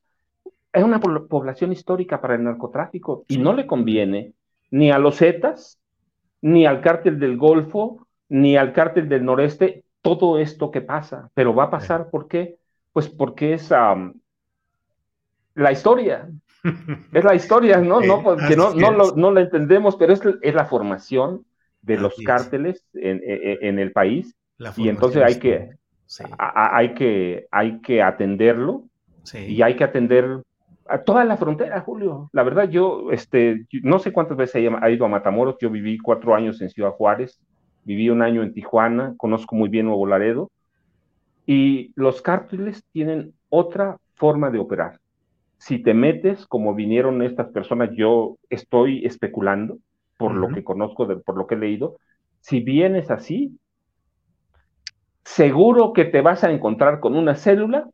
es una población histórica para el narcotráfico y no le conviene ni a los Zetas, ni al cártel del Golfo, ni al cártel del Noreste, todo esto que pasa. Pero va a pasar, ¿por qué? Pues porque es la historia. es la historia, ¿no? no porque no, no, lo, no la entendemos, pero es, es la formación de los cárteles en, en, el país y entonces hay que, hay que, hay que atenderlo y hay que atender a toda la frontera, Julio. La verdad, yo este, no sé cuántas veces ha ido a Matamoros, yo viví cuatro años en Ciudad Juárez, viví un año en Tijuana, conozco muy bien Nuevo Laredo, y los cárteles tienen otra forma de operar. Si te metes, como vinieron estas personas, yo estoy especulando, por lo que conozco, por lo que he leído, si vienes así, seguro que te vas a encontrar con una célula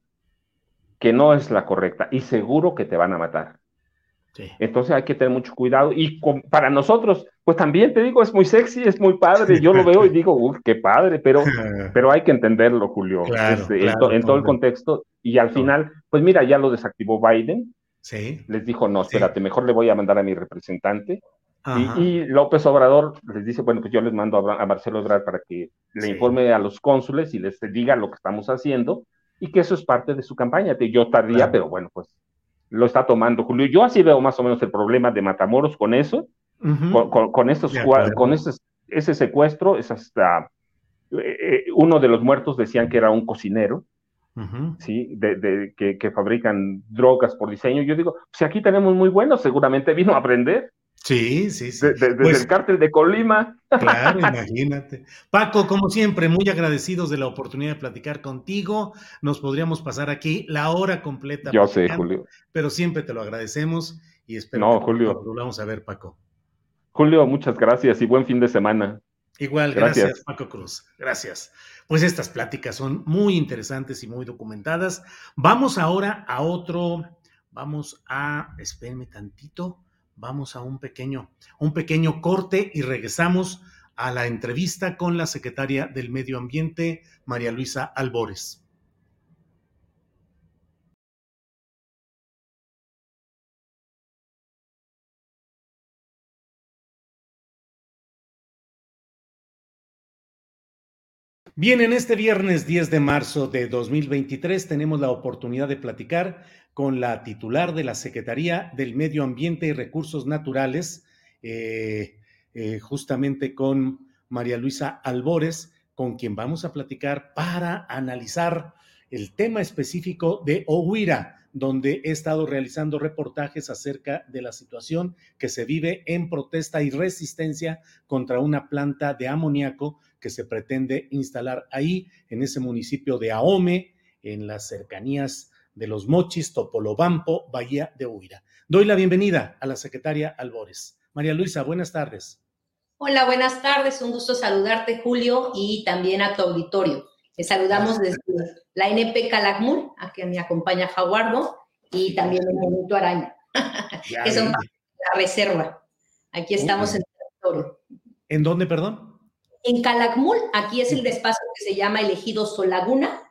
que no es la correcta y seguro que te van a matar. Entonces hay que tener mucho cuidado y para nosotros, pues también te digo, es muy sexy, es muy padre, yo lo veo y digo, uff, qué padre, pero, pero hay que entenderlo, Julio, este, en, todo el contexto y al final, pues mira, ya lo desactivó Biden, sí. les dijo, no, espérate, mejor le voy a mandar a mi representante. Y, López Obrador les dice, bueno, pues yo les mando a, Marcelo Ebrard para que le informe a los cónsules y les diga lo que estamos haciendo y que eso es parte de su campaña. Yo tardía, pero bueno, pues lo está tomando Julio. Yo así veo más o menos el problema de Matamoros con eso, con, estos, con ese, ese secuestro, es hasta eh, eh, uno de los muertos decían que era un cocinero, ¿sí? De, que, fabrican drogas por diseño. Yo digo, si aquí tenemos muy buenos, seguramente vino a aprender. Sí, sí, sí. Desde pues el cártel de Colima. Claro, imagínate. Paco, como siempre, muy agradecidos de la oportunidad de platicar contigo. Nos podríamos pasar aquí la hora completa. Yo sé, Julio. Pero siempre te lo agradecemos y espero que Julio. lo volvamos a ver, Paco. Julio, muchas gracias y buen fin de semana. Igual, gracias, Paco Cruz. Gracias. Pues estas pláticas son muy interesantes y muy documentadas. Vamos ahora a otro, vamos a, espérenme tantito Vamos a un pequeño, un pequeño corte y regresamos a la entrevista con la secretaria del Medio Ambiente, María Luisa Albores. Bien, en este viernes 10 de marzo de 2023 tenemos la oportunidad de platicar con la titular de la Secretaría del Medio Ambiente y Recursos Naturales, eh, eh, justamente con María Luisa Albores, con quien vamos a platicar para analizar el tema específico de Ohuira, donde he estado realizando reportajes acerca de la situación que se vive en protesta y resistencia contra una planta de amoníaco que se pretende instalar ahí, en ese municipio de Ahome, en las cercanías de los Mochis, Topolobampo, Bahía de Huira. Doy la bienvenida a la secretaria Albores. María Luisa, buenas tardes. Hola, buenas tardes. Un gusto saludarte, Julio, y también a tu auditorio. Te saludamos desde la NP Calakmul, a quien me acompaña Jaguardo, y también el Minuto Araña, que son la reserva. Aquí estamos en el territorio. ¿En dónde, perdón? En Calakmul, aquí es el despacio que se llama Elegido Solaguna,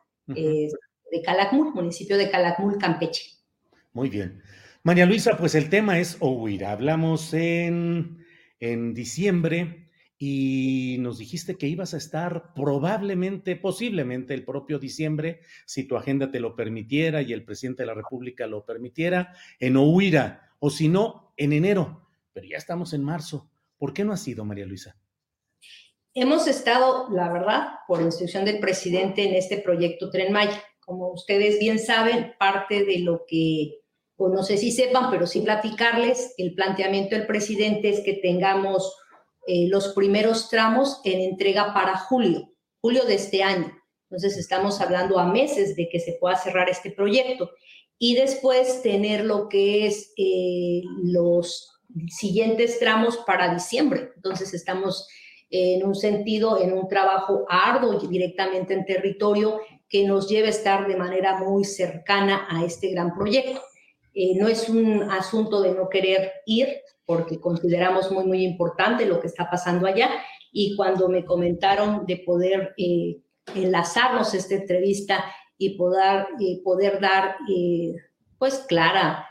de Calakmul, municipio de Calakmul, Campeche. Muy bien. María Luisa, pues el tema es Ohuira. Hablamos en, en diciembre y nos dijiste que ibas a estar probablemente, posiblemente el propio diciembre, si tu agenda te lo permitiera y el presidente de la República lo permitiera, en Ohuira, o si no, en enero. Pero ya estamos en marzo. ¿Por qué no ha sido, María Luisa? Hemos estado, la verdad, por instrucción del presidente en este proyecto Tren Maya como ustedes bien saben, parte de lo que, o no sé si sepan, pero sí platicarles, el planteamiento del presidente es que tengamos eh, los primeros tramos en entrega para julio, julio de este año. Entonces estamos hablando a meses de que se pueda cerrar este proyecto y después tener lo que es eh, los siguientes tramos para diciembre. Entonces estamos en un sentido, en un trabajo arduo directamente en territorio que nos lleve a estar de manera muy cercana a este gran proyecto. Eh, no es un asunto de no querer ir, porque consideramos muy, muy importante lo que está pasando allá. Y cuando me comentaron de poder eh, enlazarnos esta entrevista y poder, eh, dar, pues, clara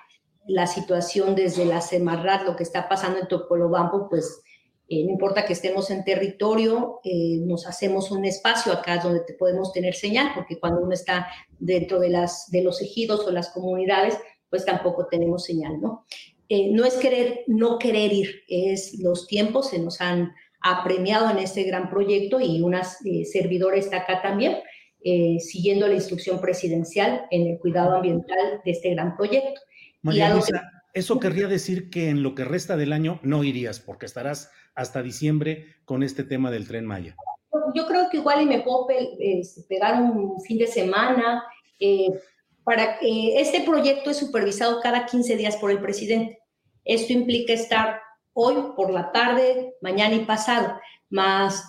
la situación desde la Semarrat, lo que está pasando en Topolobampo, pues eh, no importa que estemos en territorio, eh, nos hacemos un espacio acá donde te podemos tener señal, porque cuando uno está dentro de, las, de los ejidos o las comunidades, pues tampoco tenemos señal, ¿no? Eh, no es querer, no querer ir, es los tiempos se nos han apremiado en este gran proyecto y una servidora está acá también, siguiendo la instrucción presidencial en el cuidado ambiental de este gran proyecto. María eso querría decir que en lo que resta del año no irías, porque estarás hasta diciembre con este tema del tren Maya? Yo creo que igual y me puedo este, pegar un fin de semana. Eh, para este proyecto es supervisado cada 15 días por el presidente. Esto implica estar hoy por la tarde, mañana y pasado, más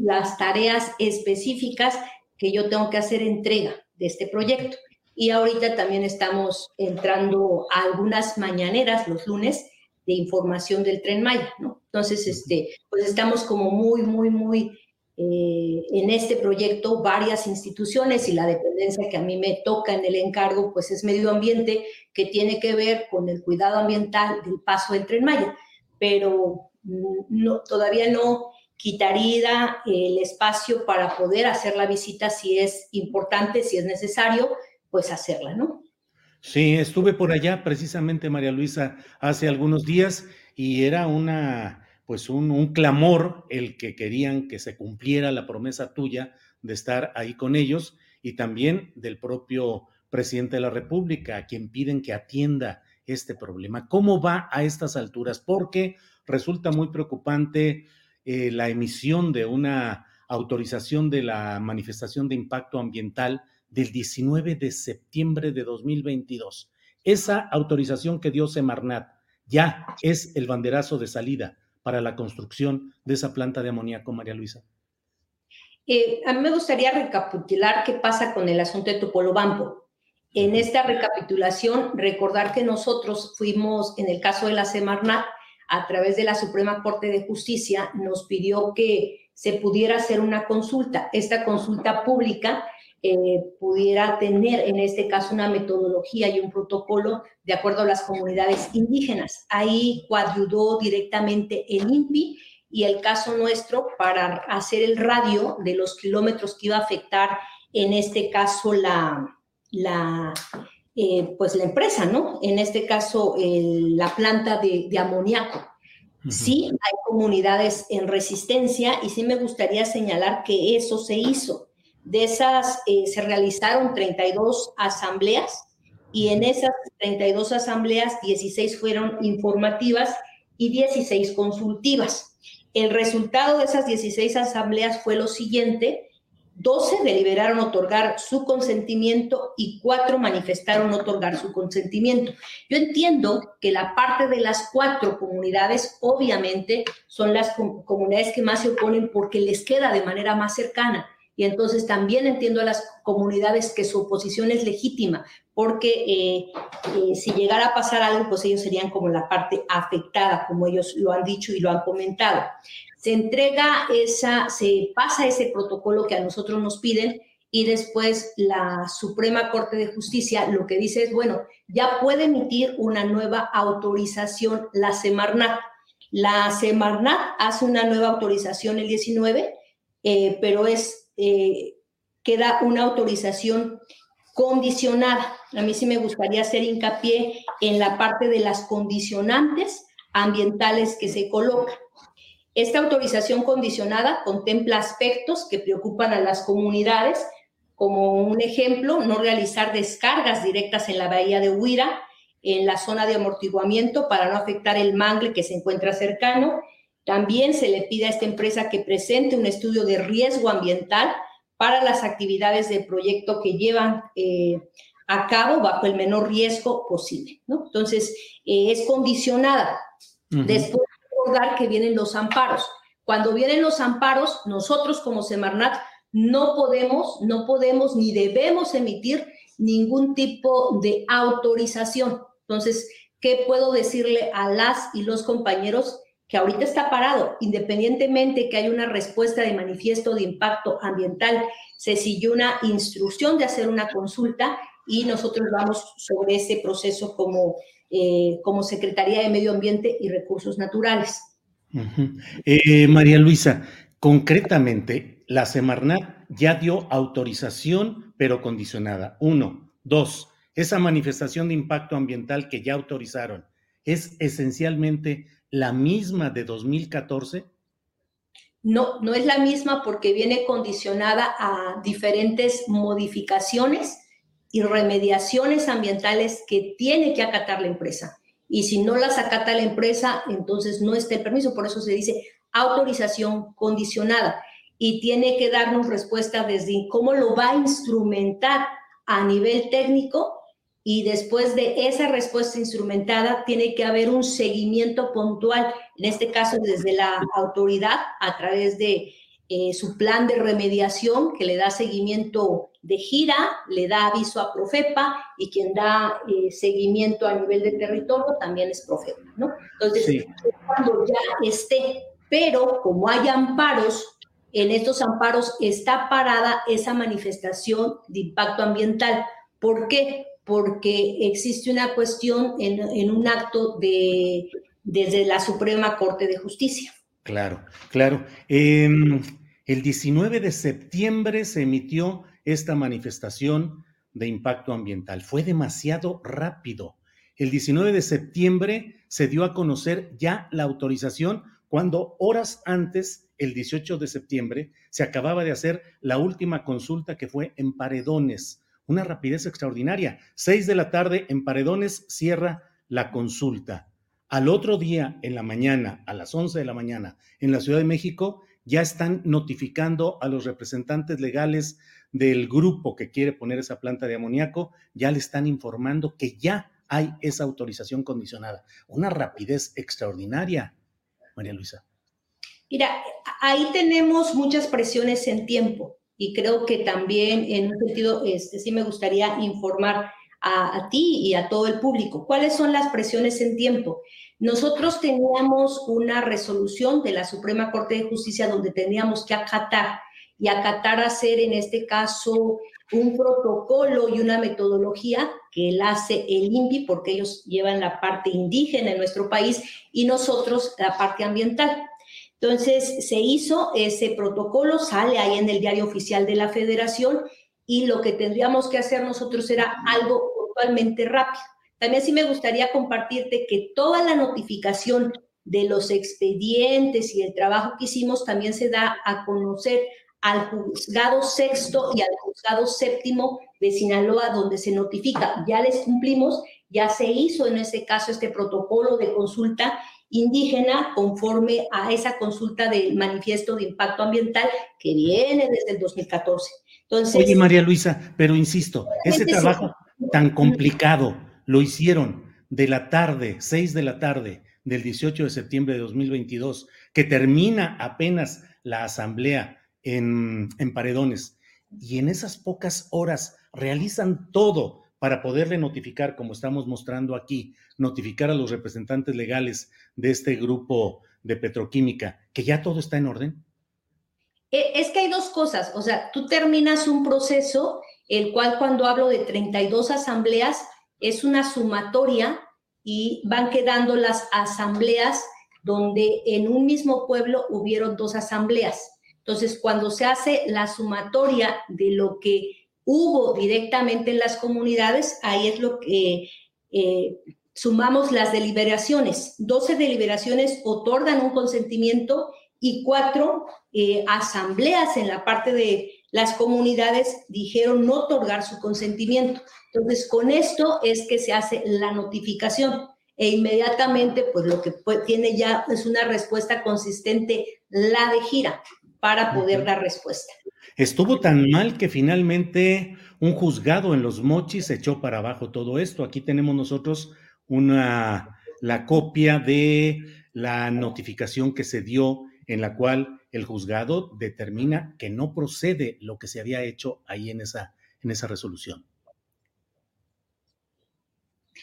las tareas específicas que yo tengo que hacer entrega de este proyecto. y ahorita también estamos entrando a algunas mañaneras los lunes de información del tren Maya, ¿no? Entonces, este, pues estamos como muy, muy, muy eh, en este proyecto varias instituciones y la dependencia que a mí me toca en el encargo, pues es medio ambiente que tiene que ver con el cuidado ambiental del paso del tren Maya, pero no, todavía no quitaría el espacio para poder hacer la visita si es importante, si es necesario, pues hacerla, ¿no? Sí, estuve por allá precisamente, María Luisa, hace algunos días y era una pues un, clamor el que querían que se cumpliera la promesa tuya de estar ahí con ellos y también del propio presidente de la República, a quien piden que atienda este problema. ¿Cómo va a estas alturas? Porque resulta muy preocupante eh, la emisión de una autorización de la manifestación de impacto ambiental del 19 de septiembre de 2022. Esa autorización que dio Semarnat ya es el banderazo de salida para la construcción de esa planta de amoníaco, María Luisa? Eh, a mí me gustaría recapitular qué pasa con el asunto de Topolobampo. En esta recapitulación, recordar que nosotros fuimos, en el caso de la Semarnat, a través de la Suprema Corte de Justicia, nos pidió que se pudiera hacer una consulta. Esta consulta pública eh, pudiera tener en este caso una metodología y un protocolo de acuerdo a las comunidades indígenas. Ahí coadyudó directamente el INPI y el caso nuestro para hacer el radio de los kilómetros que iba a afectar en este caso la, la eh, pues la empresa, ¿no? En este caso la planta de, de amoníaco. Sí, hay comunidades en resistencia y sí me gustaría señalar que eso se hizo de esas eh, se realizaron 32 asambleas y en esas 32 asambleas 16 fueron informativas y 16 consultivas. El resultado de esas 16 asambleas fue lo siguiente. 12 deliberaron otorgar su consentimiento y 4 manifestaron otorgar su consentimiento. Yo entiendo que la parte de las cuatro comunidades, obviamente, son las comunidades que más se oponen porque les queda de manera más cercana y entonces también entiendo a las comunidades que su oposición es legítima, porque eh, eh, si llegara a pasar algo, pues ellos serían como la parte afectada, como ellos lo han dicho y lo han comentado. Se entrega esa, se pasa ese protocolo que a nosotros nos piden y después la Suprema Corte de Justicia lo que dice es, bueno, ya puede emitir una nueva autorización la Semarnat. La Semarnat hace una nueva autorización el 19, eh, pero es eh, queda una autorización condicionada. A mí sí me gustaría hacer hincapié en la parte de las condicionantes ambientales que se colocan. Esta autorización condicionada contempla aspectos que preocupan a las comunidades, como un ejemplo, no realizar descargas directas en la bahía de Huira, en la zona de amortiguamiento, para no afectar el mangle que se encuentra cercano, también se le pide a esta empresa que presente un estudio de riesgo ambiental para las actividades del proyecto que llevan eh, a cabo bajo el menor riesgo posible. ¿no? Entonces, eh, es condicionada. Después, recordar que vienen los amparos. Cuando vienen los amparos, nosotros como Semarnat no podemos, no podemos ni debemos emitir ningún tipo de autorización. Entonces, ¿qué puedo decirle a las y los compañeros? Que ahorita está parado, independientemente que haya una respuesta de manifiesto de impacto ambiental, se siguió una instrucción de hacer una consulta y nosotros vamos sobre ese proceso como, eh, como Secretaría de Medio Ambiente y Recursos Naturales. Eh, María Luisa, concretamente, la Semarnat ya dio autorización, pero condicionada. Uno. Dos, esa manifestación de impacto ambiental que ya autorizaron es esencialmente la misma de 2014? No, no es la misma porque viene condicionada a diferentes modificaciones y remediaciones ambientales que tiene que acatar la empresa. Y si no las acata la empresa, entonces no está el permiso. Por eso se dice autorización condicionada. Y tiene que darnos respuesta desde cómo lo va a instrumentar a nivel técnico y después de esa respuesta instrumentada tiene que haber un seguimiento puntual, en este caso desde la autoridad a través de eh, su plan de remediación que le da seguimiento de gira, le da aviso a Profepa y quien da eh, seguimiento a nivel de territorio también es Profepa, ¿no? Entonces, cuando ya esté, pero como hay amparos, en estos amparos está parada esa manifestación de impacto ambiental. ¿Por qué? Porque existe una cuestión en, un acto de, desde la Suprema Corte de Justicia. Claro, claro. Em, el 19 de septiembre se emitió esta manifestación de impacto ambiental. Fue demasiado rápido. El 19 de septiembre se dio a conocer ya la autorización cuando horas antes, el 18 de septiembre, se acababa de hacer la última consulta que fue en Paredones. Una rapidez extraordinaria. Seis de la tarde en Paredones cierra la consulta. Al otro día, en la mañana, a las 11 de la mañana, en la Ciudad de México, ya están notificando a los representantes legales del grupo que quiere poner esa planta de amoníaco, ya le están informando que ya hay esa autorización condicionada. Una rapidez extraordinaria, María Luisa. Mira, ahí tenemos muchas presiones en tiempo y creo que también en un sentido, este, sí me gustaría informar a, ti y a todo el público. ¿Cuáles son las presiones en tiempo? Nosotros teníamos una resolución de la Suprema Corte de Justicia donde teníamos que acatar y acatar hacer en este caso un protocolo y una metodología que él hace el INVI porque ellos llevan la parte indígena en nuestro país y nosotros la parte ambiental. Entonces se hizo ese protocolo, sale ahí en el diario oficial de la federación y lo que tendríamos que hacer nosotros era algo totalmente rápido. También sí me gustaría compartirte que toda la notificación de los expedientes y el trabajo que hicimos también se da a conocer al juzgado sexto y al juzgado séptimo de Sinaloa, donde se notifica, ya les cumplimos, ya se hizo en ese caso este protocolo de consulta indígena conforme a esa consulta del manifiesto de impacto ambiental que viene desde el 2014. Oye, María Luisa, pero insisto, ese trabajo tan complicado lo hicieron de la tarde, 6 de la tarde del 18 de septiembre de 2022, que termina apenas la asamblea en, en Paredones, y en esas pocas horas realizan todo para poderle notificar, como estamos mostrando aquí, notificar a los representantes legales de este grupo de petroquímica, que ya todo está en orden? E, es que hay dos cosas, o sea, tú terminas un proceso, el cual cuando hablo de 32 asambleas, es una sumatoria y van quedando las asambleas donde en un mismo pueblo hubieron dos asambleas. Entonces, cuando se hace la sumatoria de lo que hubo directamente en las comunidades, ahí es lo que eh, sumamos las deliberaciones. 12 deliberaciones otorgan un consentimiento y cuatro eh, asambleas en la parte de las comunidades dijeron no otorgar su consentimiento. Entonces, con esto es que se hace la notificación e inmediatamente, pues lo que tiene ya es una respuesta consistente, la de gira, para poder dar respuesta. Estuvo tan mal que finalmente un juzgado en los mochis echó para abajo todo esto. Aquí tenemos nosotros una, la copia de la notificación que se dio en la cual el juzgado determina que no procede lo que se había hecho ahí en esa, en esa resolución.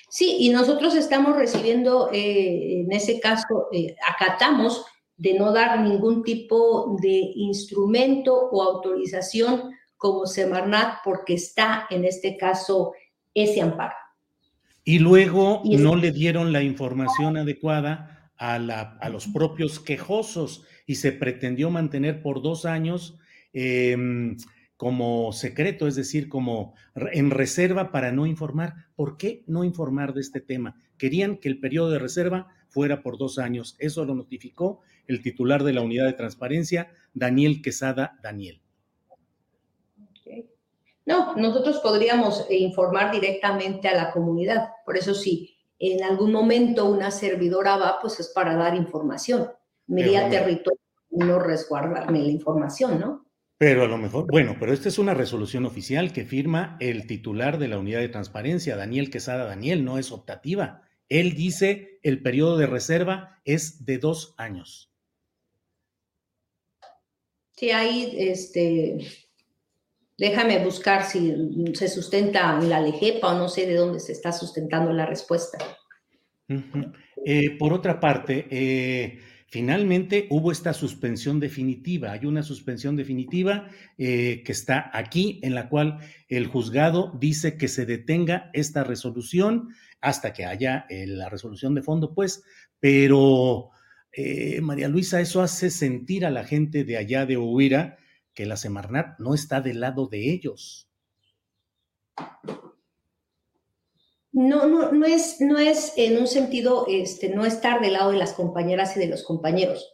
Sí, y nosotros estamos recibiendo, eh, en ese caso, eh, acatamos de no dar ningún tipo de instrumento o autorización como Semarnat porque está en este caso ese amparo. Y luego no le dieron la información adecuada a, la, a los propios quejosos y se pretendió mantener por dos años em, como secreto, es decir, como en reserva para no informar. ¿Por qué no informar de este tema? Querían que el periodo de reserva fuera por dos años. Eso lo notificó el titular de la unidad de transparencia, Daniel Quesada Daniel. No, nosotros podríamos eh, informar directamente a la comunidad. Por eso si en algún momento una servidora va, pues es para dar información. Me iría territorio no resguardarme la información, ¿no? Pero a lo mejor, bueno, pero esta es una resolución oficial que firma el titular de la unidad de transparencia, Daniel Quesada Daniel, no es optativa. Él dice el periodo de reserva es de dos años. Sí, ahí, este, déjame buscar si se sustenta en la lejepa o no sé de dónde se está sustentando la respuesta. Eh, por otra parte, eh, finalmente hubo esta suspensión definitiva. Hay una suspensión definitiva eh, que está aquí, en la cual el juzgado dice que se detenga esta resolución hasta que haya la resolución de fondo, pues, pero María Luisa, eso hace sentir a la gente de allá de Huira que la Semarnat no está del lado de ellos. No, no, no es, no es en un sentido, este, no estar del lado de las compañeras y de los compañeros.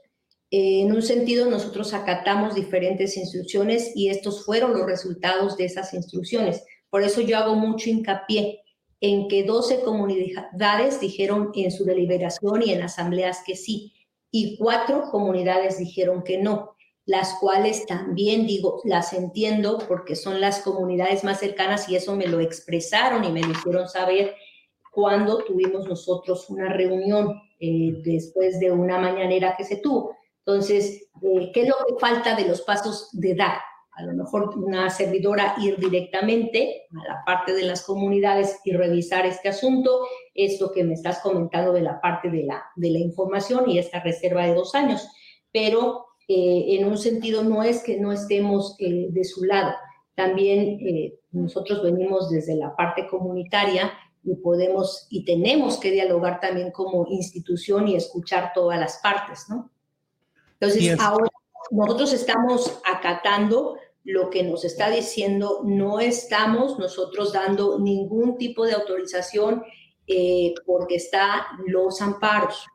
en un sentido, nosotros acatamos diferentes instrucciones y estos fueron los resultados de esas instrucciones. Por eso yo hago mucho hincapié en que 12 comunidades dijeron en su deliberación y en asambleas que sí, y cuatro comunidades dijeron que no las cuales también digo, las entiendo porque son las comunidades más cercanas y eso me lo expresaron y me lo hicieron saber cuando tuvimos nosotros una reunión eh, después de una mañanera que se tuvo. Entonces, eh, ¿qué es lo que falta de los pasos de dar? A lo mejor una servidora ir directamente a la parte de las comunidades y revisar este asunto, esto que me estás comentando de la parte de la, de la información y esta reserva de dos años. Pero eh, en un sentido no es que no estemos eh, de su lado, también eh, nosotros venimos desde la parte comunitaria y podemos y tenemos que dialogar también como institución y escuchar todas las partes, ¿no? Entonces, ahora nosotros estamos acatando lo que nos está diciendo, no estamos nosotros dando ningún tipo de autorización porque está los amparos.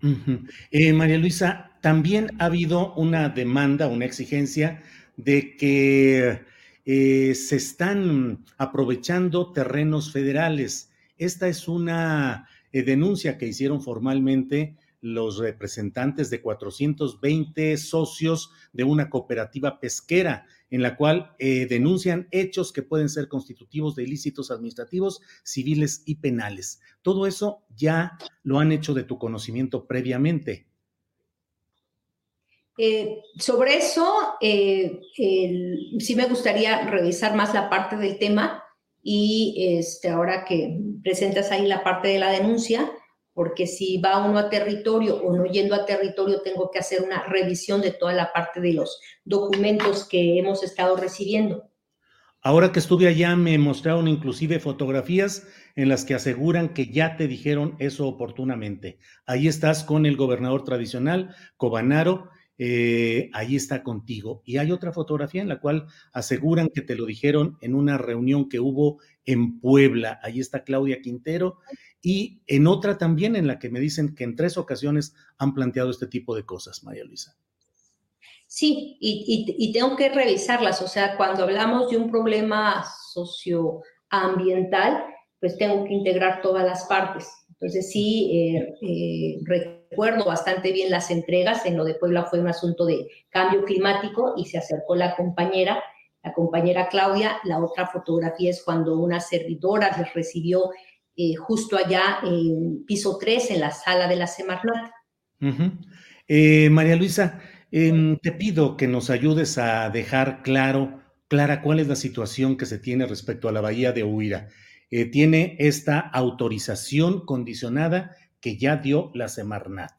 María Luisa, también ha habido una demanda, una exigencia de que eh, se están aprovechando terrenos federales. Esta es una eh, denuncia que hicieron formalmente los representantes de 420 socios de una cooperativa pesquera, en la cual eh, denuncian hechos que pueden ser constitutivos de ilícitos administrativos, civiles y penales. Todo eso ya lo han hecho de tu conocimiento previamente. Eh, sobre eso, eh, sí me gustaría revisar más la parte del tema y este, ahora que presentas ahí la parte de la denuncia, porque si va uno a territorio o no yendo a territorio, tengo que hacer una revisión de toda la parte de los documentos que hemos estado recibiendo. Ahora que estuve allá, me mostraron inclusive fotografías en las que aseguran que ya te dijeron eso oportunamente. Ahí estás con el gobernador tradicional, Cobanaro, eh, ahí está contigo. Y hay otra fotografía en la cual aseguran que te lo dijeron en una reunión que hubo en Puebla. Ahí está Claudia Quintero. Y en otra también en la que me dicen que en tres ocasiones han planteado este tipo de cosas, María Luisa. Sí, y, tengo que revisarlas. O sea, cuando hablamos de un problema socioambiental, pues tengo que integrar todas las partes. Entonces sí, eh, eh, recuerdo bastante bien las entregas. En lo de Puebla fue un asunto de cambio climático y se acercó la compañera, la compañera Claudia. La otra fotografía es cuando una servidora les recibió eh, justo allá en piso 3, en la sala de la Semarnat. María Luisa, em, te pido que nos ayudes a dejar claro, clara, cuál es la situación que se tiene respecto a la bahía de Huira. Eh, tiene esta autorización condicionada que ya dio la Semarnat.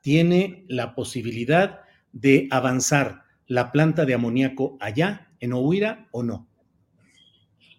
Tiene la posibilidad de avanzar la planta de amoníaco allá, en Ohuira, o no.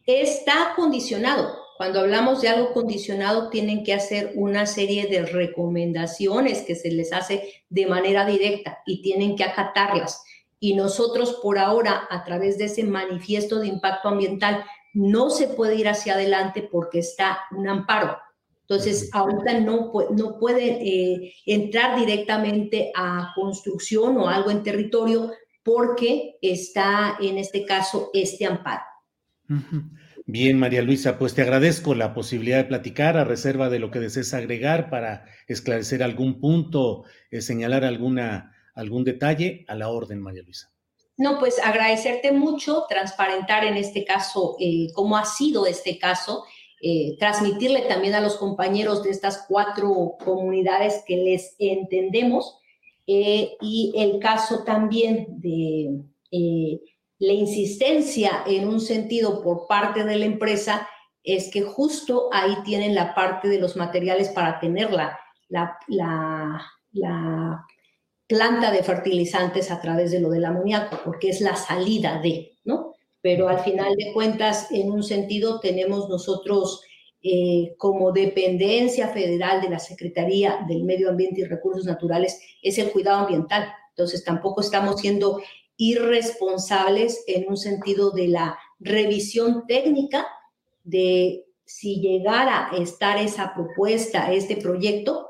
Está condicionado. Cuando hablamos de algo condicionado, tienen que hacer una serie de recomendaciones que se les hace de manera directa y tienen que acatarlas. Y nosotros por ahora, a través de ese manifiesto de impacto ambiental, no se puede ir hacia adelante porque está un amparo. Entonces, ahorita no, no puede eh, entrar directamente a construcción o algo en territorio porque está en este caso este amparo. Bien, María Luisa, pues te agradezco la posibilidad de platicar a reserva de lo que desees agregar para esclarecer algún punto, eh, señalar alguna, algún detalle a la orden, María Luisa. No, pues agradecerte mucho, transparentar en este caso eh, cómo ha sido este caso, eh, transmitirle también a los compañeros de estas cuatro comunidades que les entendemos y el caso también de la insistencia en un sentido por parte de la empresa es que justo ahí tienen la parte de los materiales para tenerla, la, la, la planta de fertilizantes a través de lo del amoníaco, porque es la salida de, ¿no? Pero al final de cuentas, en un sentido, tenemos nosotros eh, como dependencia federal de la Secretaría del Medio Ambiente y Recursos Naturales, es el cuidado ambiental. Entonces, tampoco estamos siendo irresponsables en un sentido de la revisión técnica de si llegara a estar esa propuesta, este proyecto,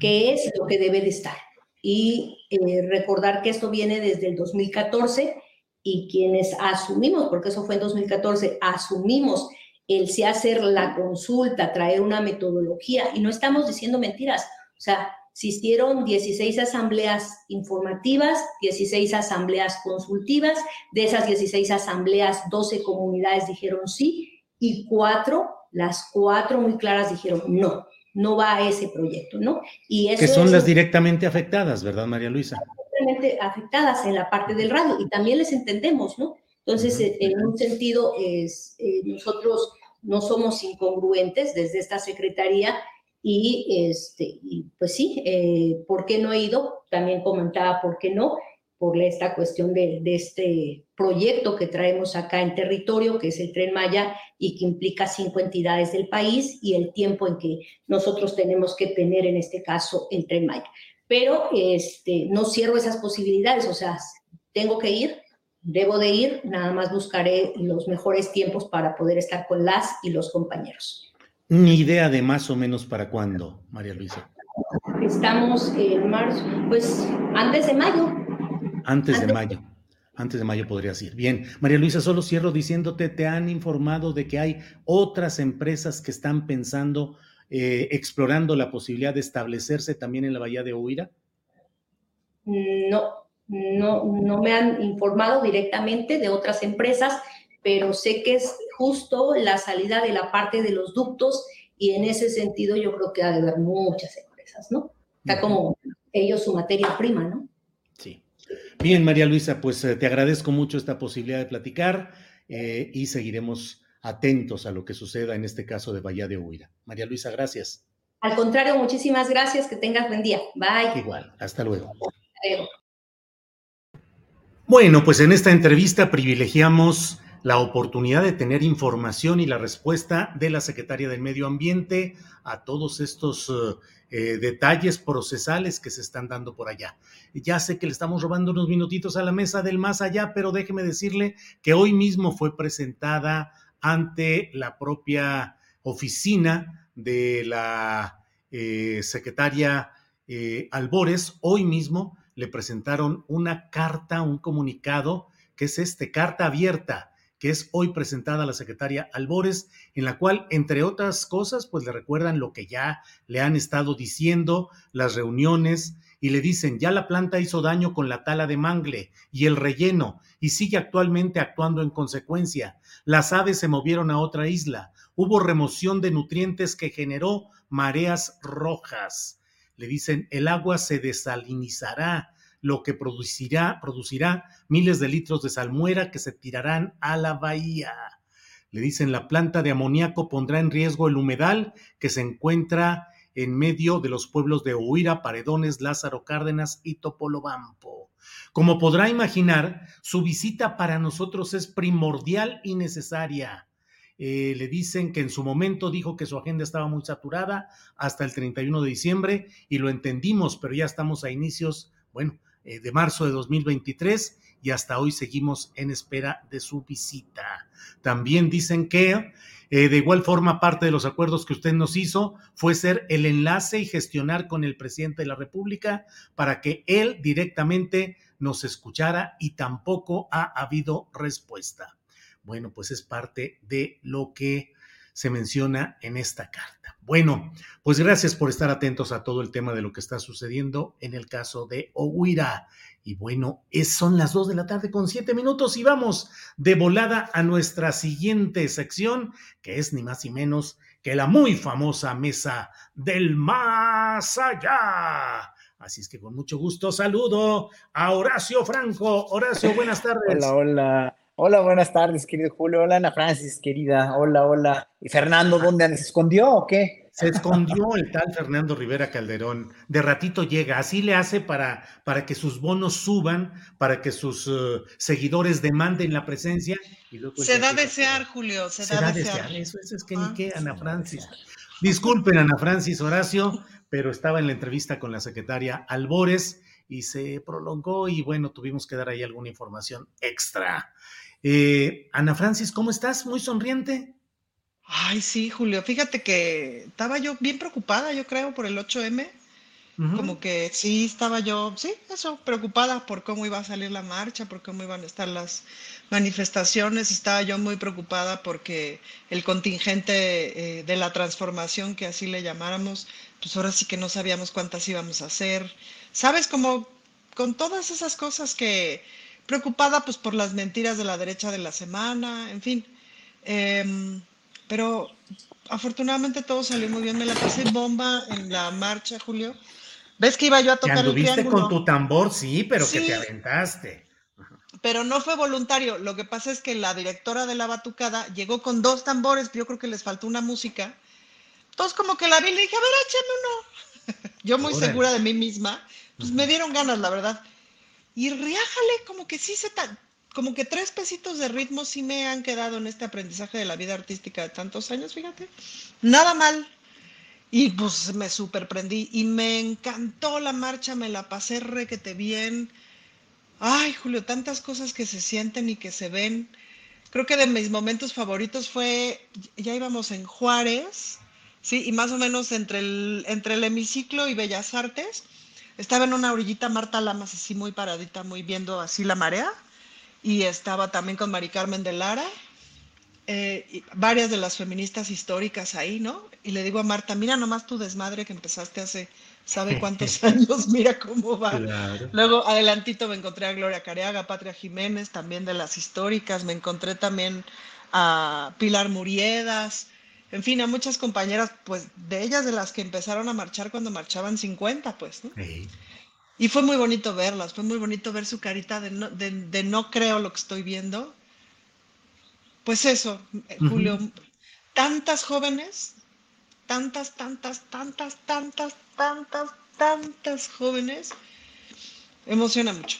qué es lo que debe de estar. Y eh, recordar que esto viene desde el 2014 y quienes asumimos, porque eso fue en 2014, asumimos el si hacer la consulta, traer una metodología, y no estamos diciendo mentiras, o sea, existieron 16 asambleas informativas, 16 asambleas consultivas, de esas 16 asambleas, 12 comunidades dijeron sí, y cuatro, las cuatro muy claras dijeron no, no va a ese proyecto, ¿no? Y eso que son las directamente afectadas, ¿verdad, María Luisa? Directamente afectadas en la parte del radio, y también les entendemos, ¿no? Entonces, en un sentido, es, eh, nosotros no somos incongruentes desde esta secretaría y, este, pues sí, eh, ¿por qué no he ido? También comentaba por qué no, por esta cuestión de, de, este proyecto que traemos acá en territorio, que es el Tren Maya y que implica cinco entidades del país y el tiempo en que nosotros tenemos que tener en este caso el Tren Maya. Pero este, no cierro esas posibilidades, o sea, tengo que ir, debo de ir, nada más buscaré los mejores tiempos para poder estar con las y los compañeros. ¿Una idea de más o menos para cuándo, María Luisa? Estamos en marzo, pues antes de mayo. Antes, de mayo. Antes de mayo podría ser. Bien, María Luisa, solo cierro diciéndote, ¿te han informado de que hay otras empresas que están pensando, eh, explorando la posibilidad de establecerse también en la Bahía de Huira? No, no, no me han informado directamente de otras empresas, pero sé que es justo la salida de la parte de los ductos y en ese sentido yo creo que ha de haber muchas empresas, ¿no? Está como ellos su materia prima, ¿no? Sí. Bien, María Luisa, pues eh, te agradezco mucho esta posibilidad de platicar eh, y seguiremos atentos a lo que suceda en este caso de Bahía de Huira. María Luisa, gracias. Al contrario, muchísimas gracias, que tengas buen día. Bye. Igual, hasta luego. Hasta luego. Bueno, pues en esta entrevista privilegiamos la oportunidad de tener información y la respuesta de la Secretaria del Medio Ambiente a todos estos eh, detalles procesales que se están dando por allá. Ya sé que le estamos robando unos minutitos a la mesa del más allá, pero déjeme decirle que hoy mismo fue presentada ante la propia oficina de la eh, secretaria eh, Albores, hoy mismo le presentaron una carta, un comunicado, que es este, carta abierta, que es hoy presentada a la secretaria Albores, en la cual, entre otras cosas, pues le recuerdan lo que ya le han estado diciendo, las reuniones, y le dicen, ya la planta hizo daño con la tala de mangle y el relleno, y sigue actualmente actuando en consecuencia. Las aves se movieron a otra isla, hubo remoción de nutrientes que generó mareas rojas le dicen el agua se desalinizará, lo que producirá, producirá miles de litros de salmuera que se tirarán a la bahía. Le dicen la planta de amoníaco pondrá en riesgo el humedal que se encuentra en medio de los pueblos de Huira, Paredones, Lázaro Cárdenas y Topolobampo. Como podrá imaginar, su visita para nosotros es primordial y necesaria. Eh, le dicen que en su momento dijo que su agenda estaba muy saturada hasta el 31 de diciembre y lo entendimos, pero ya estamos a inicios, bueno, de marzo de 2023 y hasta hoy seguimos en espera de su visita. También dicen que eh, de igual forma parte de los acuerdos que usted nos hizo fue ser el enlace y gestionar con el presidente de la República para que él directamente nos escuchara y tampoco ha habido respuesta. Bueno, pues es parte de lo que se menciona en esta carta. Bueno, pues gracias por estar atentos a todo el tema de lo que está sucediendo en el caso de Ohuira. Y bueno, es, son las dos de la tarde con siete minutos y vamos de volada a nuestra siguiente sección, que es ni más ni menos que la muy famosa mesa del más allá. Así es que con mucho gusto saludo a Horacio Franco. Horacio, buenas tardes. Hola, hola. Hola, buenas tardes, querido Julio. Hola, Ana Francis, querida. Hola, hola. ¿Y Fernando dónde se escondió o qué? Se escondió el tal Fernando Rivera Calderón. De ratito llega. Así le hace para, para que sus bonos suban, para que sus uh, seguidores demanden la presencia. se da a desear, Julio. Se, da, a desear. Eso, eso, es que ni ah, qué, Ana Francis. Disculpen, Ana Francis, Horacio, pero estaba en la entrevista con la secretaria Albores y se prolongó y bueno, tuvimos que dar ahí alguna información extra. Eh, Ana Francis, ¿cómo estás? Muy sonriente. Ay, sí, Julio. Fíjate que estaba yo bien preocupada, yo creo, por el 8M. Como que sí, estaba yo, sí, eso, preocupada por cómo iba a salir la marcha, por cómo iban a estar las manifestaciones. Estaba yo muy preocupada porque el contingente eh, de la transformación, que así le llamáramos, pues ahora sí que no sabíamos cuántas íbamos a hacer. ¿Sabes? Como con todas esas cosas que, preocupada pues por las mentiras de la derecha de la semana, en fin. Em, pero afortunadamente todo salió muy bien. Me la pasé bomba en la marcha, Julio. ¿Ves que iba yo a tocar el triángulo? con tu tambor, sí, pero que te aventaste. Pero no fue voluntario. Lo que pasa es que la directora de la batucada llegó con dos tambores, yo creo que les faltó una música. Entonces como que la vi y le dije, a ver, échame uno. yo muy segura de mí misma, pues me dieron ganas, la verdad. Y riájale, como que sí se tan, como que tres pesitos de ritmo sí me han quedado en este aprendizaje de la vida artística de tantos años, fíjate. Nada mal. Y pues me superprendí y me encantó la marcha, me la pasé requete bien. Ay, Julio, tantas cosas que se sienten y que se ven. Creo que de mis momentos favoritos fue, ya íbamos en Juárez, sí, y más o menos entre el, entre el hemiciclo y Bellas Artes estaba en una orillita Marta Lamas, así muy paradita, muy viendo así la marea. Y estaba también con Mari Carmen de Lara, eh, varias de las feministas históricas ahí, ¿no? Y le digo a Marta, mira nomás tu desmadre que empezaste hace, ¿sabe cuántos años? Mira cómo va. Luego, adelantito me encontré a Gloria Careaga, Patria Jiménez, también de las históricas. Me encontré también a Pilar Muriedas en fin, a muchas compañeras, pues de ellas de las que empezaron a marchar cuando marchaban 50, pues, ¿no? Y fue muy bonito verlas, fue muy bonito ver su carita de no, de, no creo lo que estoy viendo. Pues eso, Julio, tantas jóvenes, tantas, tantas, tantas, tantas, tantas, tantas jóvenes, emociona mucho.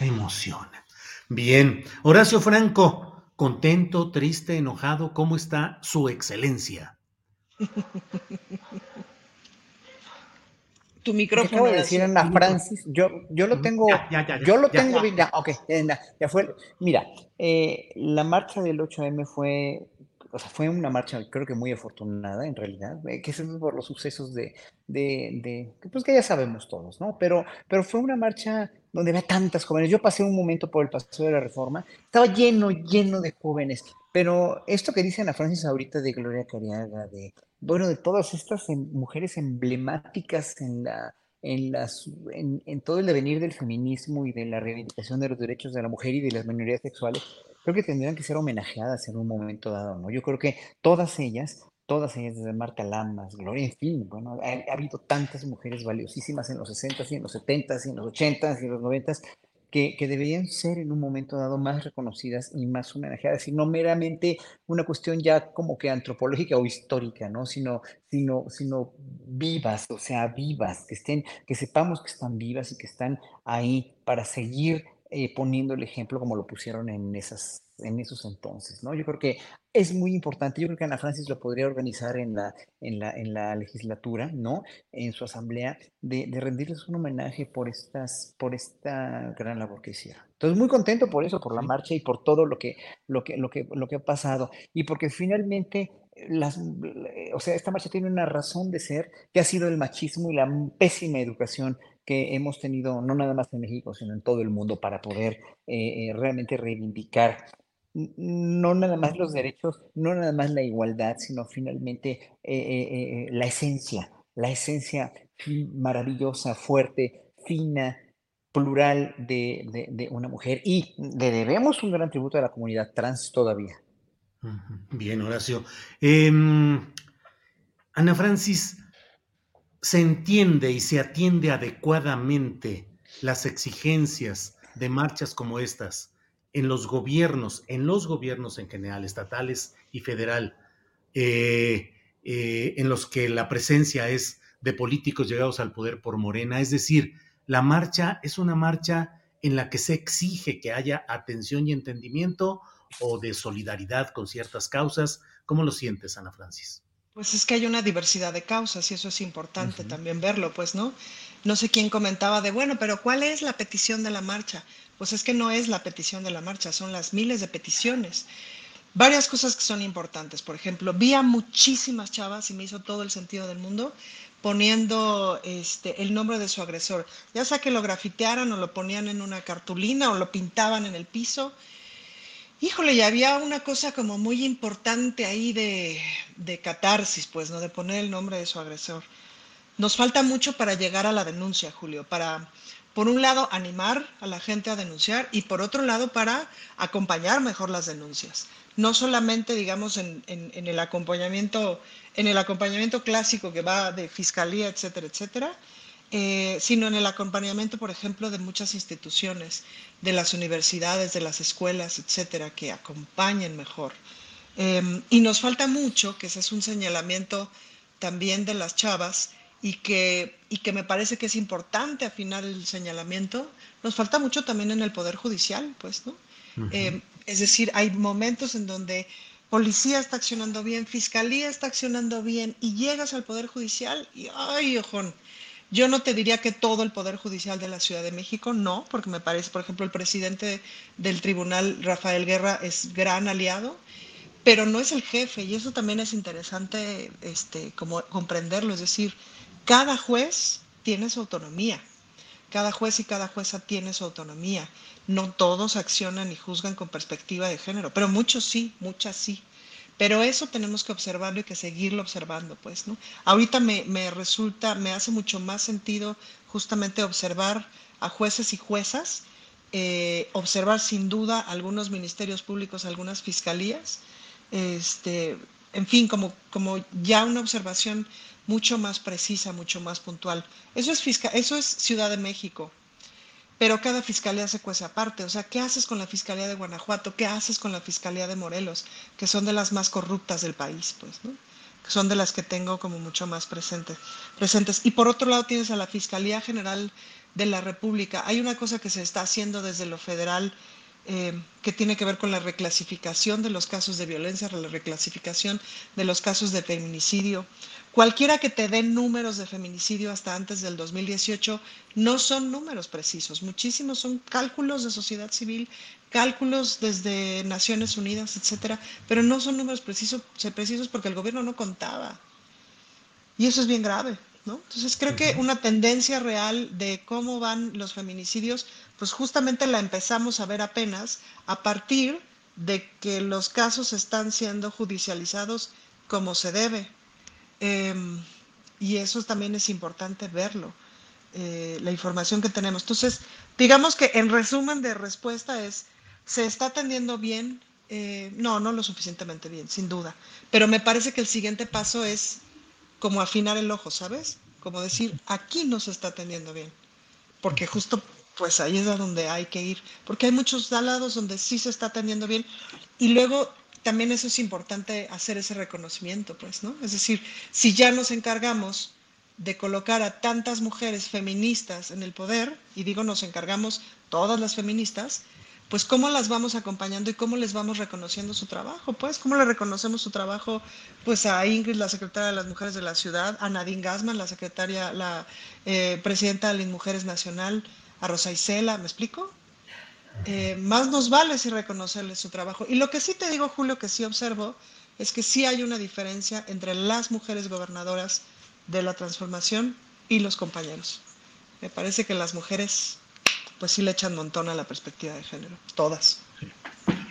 Emociona. Bien, Horacio Franco, contento, triste, enojado, ¿cómo está su excelencia? tu micrófono. Acabo de decir Ana Francis, yo, yo lo tengo, yo lo tengo ya, ok, ya, fue. Mira, eh, la marcha del 8M fue o sea, fue una marcha creo que muy afortunada en realidad, eh, que es por los sucesos de, de, pues que ya sabemos todos, ¿no? Pero, pero fue una marcha donde había tantas jóvenes. Yo pasé un momento por el Paseo de la Reforma, estaba lleno, lleno de jóvenes, pero esto que dice Ana Francis ahorita de Gloria Cariaga, de, bueno, de todas estas em, mujeres emblemáticas en la, en, las, en, en, todo el devenir del feminismo y de la reivindicación de los derechos de la mujer y de las minorías sexuales, creo que tendrían que ser homenajeadas en un momento dado, ¿no? Yo creo que todas ellas, todas ellas, desde Marta Lamas, Gloria, en fin, bueno, ha, habido tantas mujeres valiosísimas en los 60 y en los 70 y en los 80 y en los 90 que, que, deberían ser en un momento dado más reconocidas y más homenajeadas, y no meramente una cuestión ya como que antropológica o histórica, ¿no? Sino, sino, sino vivas, o sea, vivas, que estén, que sepamos que están vivas y que están ahí para seguir eh, poniendo el ejemplo como lo pusieron en, esas, en esos entonces, ¿no? Yo creo que es muy importante, yo creo que Ana Francis lo podría organizar en la, en la, en la legislatura, ¿no? En su asamblea, de, de, rendirles un homenaje por, estas, por esta gran labor que hicieron. Entonces, muy contento por eso, por la marcha y por todo lo que, lo que, lo que, lo que ha pasado. Y porque finalmente las, o sea, esta marcha tiene una razón de ser, que ha sido el machismo y la pésima educación que hemos tenido, no nada más en México, sino en todo el mundo, para poder eh, eh, realmente reivindicar no nada más los derechos, no nada más la igualdad, sino finalmente eh, la esencia, la esencia maravillosa, fuerte, fina, plural de, de, una mujer. Y le debemos un gran tributo a la comunidad trans todavía. Bien, Horacio. Em, Ana Francis, se entiende y se atiende adecuadamente las exigencias de marchas como estas en los gobiernos, en los gobiernos en general, estatales y federal, eh, eh, en los que la presencia es de políticos llegados al poder por Morena. Es decir, la marcha es una marcha en la que se exige que haya atención y entendimiento o de solidaridad con ciertas causas. ¿Cómo lo sientes, Ana Francis? Pues es que hay una diversidad de causas y eso es importante también verlo, pues, ¿no? No sé quién comentaba de, bueno, pero ¿cuál es la petición de la marcha? Pues es que no es la petición de la marcha, son las miles de peticiones. Varias cosas que son importantes. Por ejemplo, vi a muchísimas chavas y me hizo todo el sentido del mundo poniendo este, el nombre de su agresor, ya sea que lo grafitearan o lo ponían en una cartulina o lo pintaban en el piso. Híjole, y había una cosa como muy importante ahí de, de catarsis, pues, ¿no? De poner el nombre de su agresor. Nos falta mucho para llegar a la denuncia, Julio, para, por un lado, animar a la gente a denunciar y por otro lado, para acompañar mejor las denuncias. No solamente, digamos, en, en el acompañamiento en el acompañamiento clásico que va de fiscalía, etcétera, etcétera, eh, sino en el acompañamiento, por ejemplo, de muchas instituciones, de las universidades, de las escuelas, etcétera, que acompañen mejor. Em, y nos falta mucho, que ese es un señalamiento también de las chavas, y que, y que me parece que es importante afinar el señalamiento, nos falta mucho también en el Poder Judicial, pues, ¿no? Em, es decir, hay momentos en donde policía está accionando bien, fiscalía está accionando bien y llegas al Poder Judicial y, ay, ojón, yo no te diría que todo el Poder Judicial de la Ciudad de México, no, porque me parece, por ejemplo, el presidente del tribunal, Rafael Guerra, es gran aliado, pero no es el jefe y eso también es interesante este, como comprenderlo, es decir, cada juez tiene su autonomía, cada juez y cada jueza tiene su autonomía. No todos accionan y juzgan con perspectiva de género, pero muchos sí, muchas sí. Pero eso tenemos que observarlo y que seguirlo observando, pues, ¿no? Ahorita me, resulta, me hace mucho más sentido justamente observar a jueces y juezas, eh, observar sin duda algunos ministerios públicos, algunas fiscalías, este, en fin, como, como ya una observación mucho más precisa, mucho más puntual. Eso es, eso es Ciudad de México, pero cada fiscalía se cuece aparte. O sea, ¿qué haces con la fiscalía de Guanajuato? ¿Qué haces con la fiscalía de Morelos? Que son de las más corruptas del país, pues, ¿no? Que son de las que tengo como mucho más presente, presentes. Y por otro lado tienes a la Fiscalía General de la República. Hay una cosa que se está haciendo desde lo federal eh, que tiene que ver con la reclasificación de los casos de violencia, la reclasificación de los casos de feminicidio. Cualquiera que te dé números de feminicidio hasta antes del 2018 no son números precisos, muchísimos son cálculos de sociedad civil, cálculos desde Naciones Unidas, etcétera, pero no son números precisos, precisos porque el gobierno no contaba. Y eso es bien grave, ¿no? Entonces creo que una tendencia real de cómo van los feminicidios, pues justamente la empezamos a ver apenas a partir de que los casos están siendo judicializados como se debe. Em, y eso también es importante verlo, eh, la información que tenemos. Entonces, digamos que en resumen de respuesta es, ¿se está atendiendo bien? Eh, no, no lo suficientemente bien, sin duda. Pero me parece que el siguiente paso es como afinar el ojo, ¿sabes? Como decir, aquí no se está atendiendo bien. Porque justo pues ahí es a donde hay que ir. Porque hay muchos lados donde sí se está atendiendo bien. Y luego también eso es importante hacer ese reconocimiento, pues, ¿no? Es decir, si ya nos encargamos de colocar a tantas mujeres feministas en el poder, y digo nos encargamos todas las feministas, pues cómo las vamos acompañando y cómo les vamos reconociendo su trabajo, pues cómo le reconocemos su trabajo, pues a Ingrid, la secretaria de las Mujeres de la Ciudad, a Nadine Gassman, la secretaria, la eh, presidenta de las Mujeres Nacional, a Rosa Isela, ¿me explico? Eh, más nos vale si reconocerle su trabajo. Y lo que sí te digo, Julio, que sí observo, es que sí hay una diferencia entre las mujeres gobernadoras de la transformación y los compañeros. Me parece que las mujeres, pues sí le echan montón a la perspectiva de género, todas.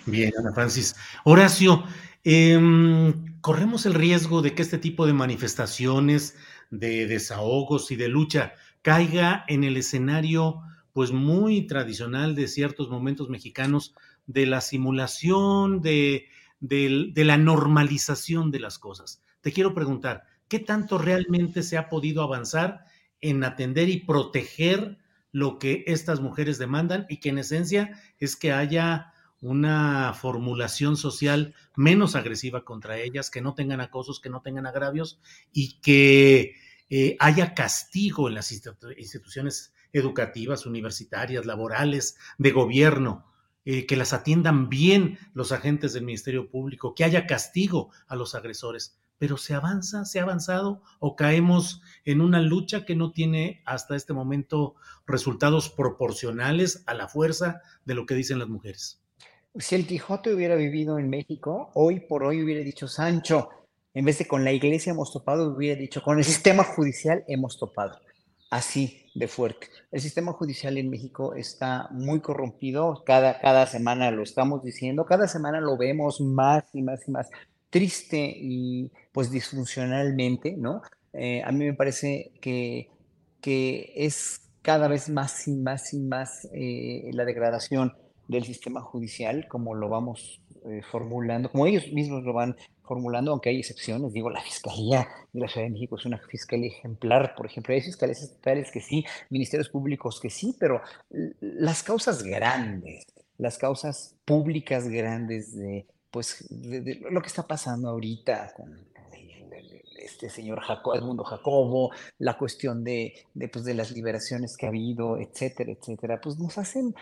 Bien, Ana Francis. Horacio, em, corremos el riesgo de que este tipo de manifestaciones, de desahogos y de lucha caiga en el escenario pues muy tradicional de ciertos momentos mexicanos de la simulación, de, la normalización de las cosas. Te quiero preguntar, ¿qué tanto realmente se ha podido avanzar en atender y proteger lo que estas mujeres demandan y que en esencia es que haya una formulación social menos agresiva contra ellas, que no tengan acosos, que no tengan agravios y que eh, haya castigo en las instituciones educativas, universitarias, laborales, de gobierno, eh, que las atiendan bien los agentes del Ministerio Público, que haya castigo a los agresores. Pero se avanza, se ha avanzado o caemos en una lucha que no tiene hasta este momento resultados proporcionales a la fuerza de lo que dicen las mujeres. Si el Quijote hubiera vivido en México, hoy por hoy hubiera dicho Sancho, en vez de con la iglesia hemos topado, hubiera dicho con el sistema judicial hemos topado. Así de fuerte. El sistema judicial en México está muy corrompido, cada, cada semana lo estamos diciendo, cada semana lo vemos más y más y más triste y pues disfuncionalmente, ¿no? Eh, a mí me parece que, que es cada vez más y más y más eh, la degradación del sistema judicial, como lo vamos eh, formulando, como ellos mismos lo van formulando, aunque hay excepciones, digo, la Fiscalía de la Ciudad de México es una fiscalía ejemplar, por ejemplo, hay fiscales estatales que sí, ministerios públicos que sí, pero las causas grandes, las causas públicas grandes de, pues, lo que está pasando ahorita con este señor Jacobo, Edmundo Jacobo, la cuestión de, de, pues, de las liberaciones que ha habido, etcétera, etcétera, pues nos hacen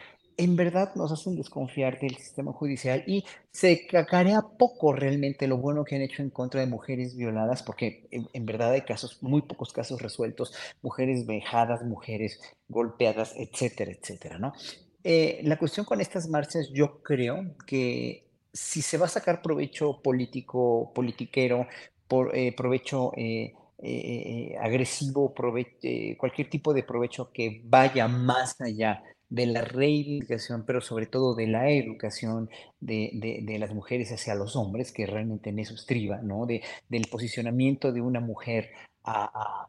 en verdad nos hacen desconfiar del sistema judicial y se cacarea poco realmente lo bueno que han hecho en contra de mujeres violadas, porque en, verdad hay casos, muy pocos casos resueltos, mujeres vejadas, mujeres golpeadas, etcétera, etcétera, ¿no? Eh, la cuestión con estas marchas, yo creo que si se va a sacar provecho político, politiquero, eh, provecho eh, agresivo, cualquier tipo de provecho que vaya más allá de la reivindicación, pero sobre todo de la educación de, de, las mujeres hacia los hombres, que realmente en eso estriba, ¿no? De, del posicionamiento de una mujer a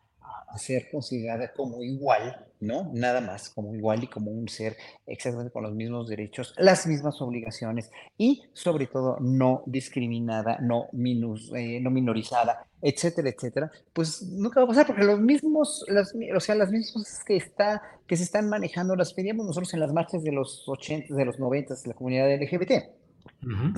ser considerada como igual, ¿no? Nada más, como igual y como un ser exactamente con los mismos derechos, las mismas obligaciones y sobre todo no discriminada, no, minus, eh, no minorizada, etcétera, etcétera, pues nunca va a pasar porque los mismos, las, o sea, las mismas que, está, que se están manejando las pedíamos nosotros en las marchas de los 80, de los 90 de la comunidad LGBT.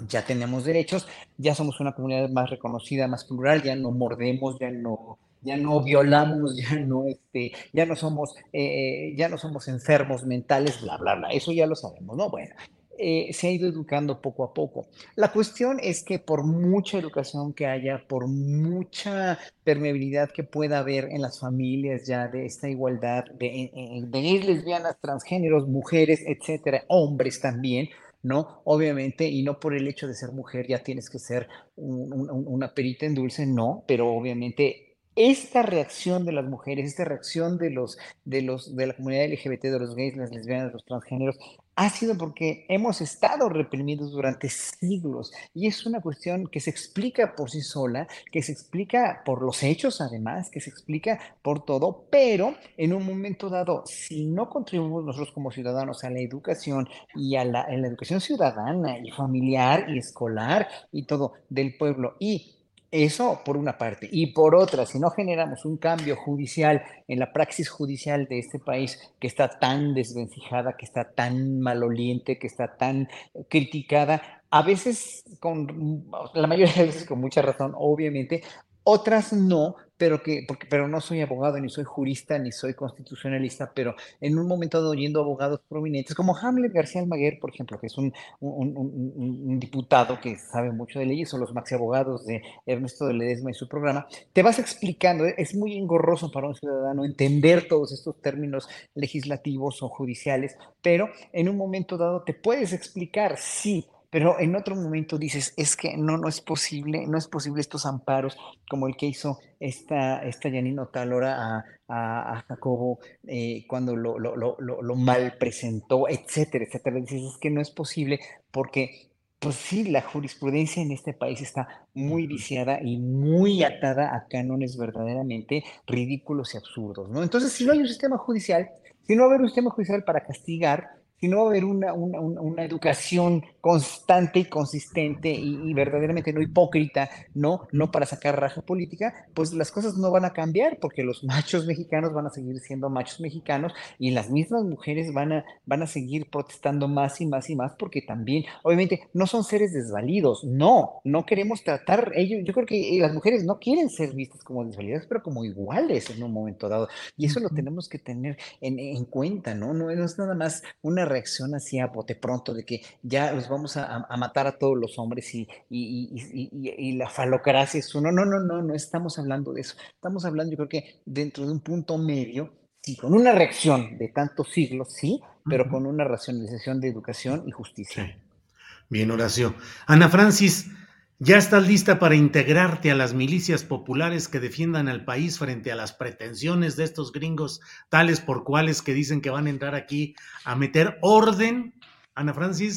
Ya tenemos derechos, ya somos una comunidad más reconocida, más plural, ya no mordemos, ya no ya no violamos, ya no, este, ya no somos, eh, ya no somos enfermos mentales, bla, bla, bla. Eso ya lo sabemos, ¿no? Bueno, eh, se ha ido educando poco a poco. La cuestión es que por mucha educación que haya, por mucha permeabilidad que pueda haber en las familias ya de esta igualdad, de, venir lesbianas, transgéneros, mujeres, etcétera, hombres también, ¿no? Obviamente, y no por el hecho de ser mujer ya tienes que ser una perita en dulce, no, pero obviamente esta reacción de las mujeres, esta reacción de los, de los, de la comunidad LGBT, de los gays, las lesbianas, los transgéneros, ha sido porque hemos estado reprimidos durante siglos. Y es una cuestión que se explica por sí sola, que se explica por los hechos además, que se explica por todo, pero en un momento dado, si no contribuimos nosotros como ciudadanos a la educación y a la, la educación ciudadana y familiar y escolar y todo del pueblo y eso por una parte. Y por otra, si no generamos un cambio judicial en la praxis judicial de este país que está tan desvencijada, que está tan maloliente, que está tan criticada, a veces con la mayoría de veces con mucha razón, obviamente, otras no, pero que, porque, pero no soy abogado, ni soy jurista, ni soy constitucionalista, pero en un momento dado oyendo abogados prominentes, como Hamlet García Almaguer, por ejemplo, que es un, un, diputado que sabe mucho de leyes, o los maxi abogados de Ernesto de Ledesma y su programa, te vas explicando, es muy engorroso para un ciudadano entender todos estos términos legislativos o judiciales, pero en un momento dado te puedes explicar, sí, pero en otro momento dices, es que no, no es posible, no es posible estos amparos como el que hizo esta, esta Janino Talora a, a, Jacobo eh, cuando lo, lo, lo, lo, mal presentó, etcétera, etcétera. Dices, es que no es posible porque pues sí, la jurisprudencia en este país está muy viciada y muy atada a cánones verdaderamente ridículos y absurdos, ¿no? Entonces, si no hay un sistema judicial, si no hay un sistema judicial para castigar, si no va a haber una, una, una educación constante y consistente y, verdaderamente no hipócrita, ¿no? No para sacar raja política, pues las cosas no van a cambiar porque los machos mexicanos van a seguir siendo machos mexicanos y las mismas mujeres van a, van a seguir protestando más y más y más porque también, obviamente, no son seres desvalidos, no, no queremos tratar, ellos, yo creo que las mujeres no quieren ser vistas como desvalidas, pero como iguales en un momento dado. Y eso lo tenemos que tener en, en cuenta, ¿no? ¿no? No es nada más una reacción así a bote pronto de que ya los vamos a, matar a todos los hombres y, y, y, la falocracia es uno. No, no, no, no estamos hablando de eso. Estamos hablando, yo creo que dentro de un punto medio, sí, con una reacción de tantos siglos, sí, pero con una racionalización de educación y justicia. Bien, Horacio. Ana Francis, ¿Ya estás lista para integrarte a las milicias populares que defiendan al país frente a las pretensiones de estos gringos, tales por cuales que dicen que van a entrar aquí a meter orden? Ana Francis.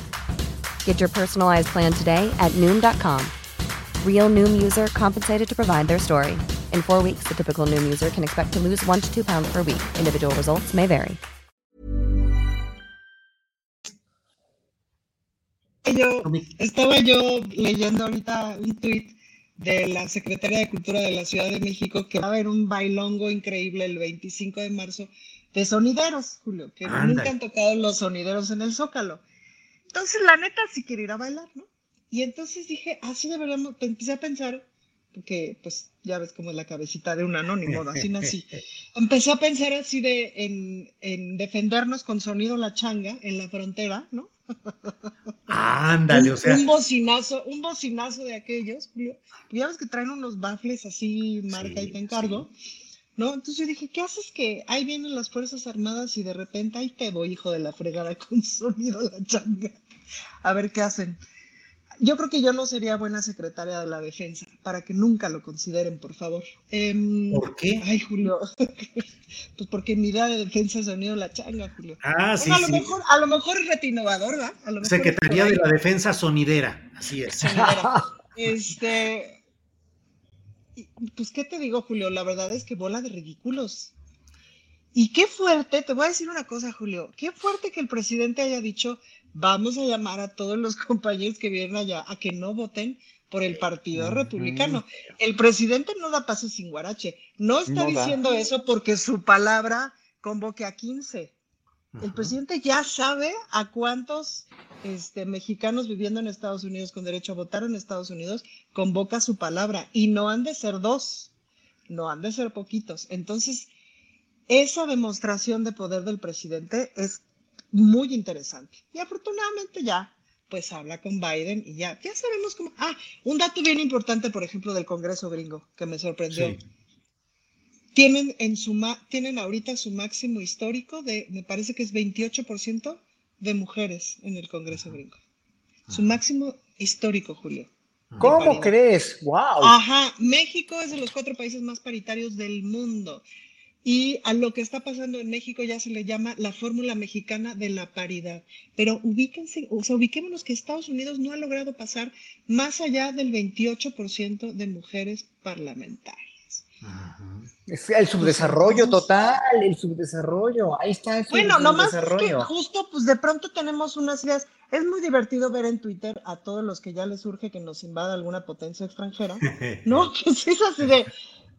Get your personalized plan today at Noom.com. Real Noom user compensated to provide their story. In four weeks, the typical Noom user can expect to lose one to two pounds per week. Individual results may vary. Yo, estaba yo leyendo ahorita un tweet de la Secretaría de Cultura de la Ciudad de México que va a haber un bailongo increíble el 25 de marzo de sonideros, Julio, que nunca han tocado los sonideros en el Zócalo. Entonces, la neta, sí quiero ir a bailar, ¿no? Y entonces dije, así deberíamos, empecé a pensar, porque pues ya ves cómo es la cabecita de un anónimo, así nací. Empecé a pensar así de en, en defendernos con sonido la changa en la frontera, ¿no? Ándale, o sea. Un bocinazo, un bocinazo de aquellos, ya ves que traen unos baffles así, marca y te encargo, ¿no? Entonces yo dije, ¿qué haces que ahí vienen las Fuerzas Armadas y de repente ahí te voy, hijo de la fregada, con sonido la changa? A ver qué hacen yo creo que yo no sería buena secretaria de la defensa, para que nunca lo consideren, por favor. Em, ¿Por qué? Ay, Julio. pues porque mi idea de defensa es unido la changa, Julio. Ah, sí, a Lo mejor, a lo mejor es retinovador, ¿verdad? Secretaría de la Defensa Sonidera, así es. Este. Pues, ¿qué te digo, Julio? La verdad es que bola de ridículos. Y qué fuerte, te voy a decir una cosa, Julio, qué fuerte que el presidente haya dicho, vamos a llamar a todos los compañeros que vienen allá a que no voten por el Partido Republicano. El presidente no da paso sin guarache. No está diciendo eso porque su palabra convoque a 15. El presidente ya sabe a cuántos este, mexicanos viviendo en Estados Unidos con derecho a votar en Estados Unidos convoca su palabra y no han de ser dos, no han de ser poquitos. Entonces, esa demostración de poder del presidente es muy interesante. Y afortunadamente ya, pues habla con Biden y ya, ya sabemos cómo. Ah, un dato bien importante, por ejemplo, del Congreso gringo, que me sorprendió. Tienen, en su tienen ahorita su máximo histórico de, me parece que es 28% de mujeres en el Congreso gringo. Su máximo histórico, Julio. ¿Cómo crees? ¡Wow! Ajá, México es de los cuatro países más paritarios del mundo. Y a lo que está pasando en México ya se le llama la fórmula mexicana de la paridad. Pero ubíquense, o sea, ubiquémonos que Estados Unidos no ha logrado pasar más allá del 28% de mujeres parlamentarias. el subdesarrollo total, el subdesarrollo, ahí está el Bueno, nomás es que justo pues de pronto tenemos unas ideas, es muy divertido ver en Twitter a todos los que ya les surge que nos invada alguna potencia extranjera, ¿no? Que es así de,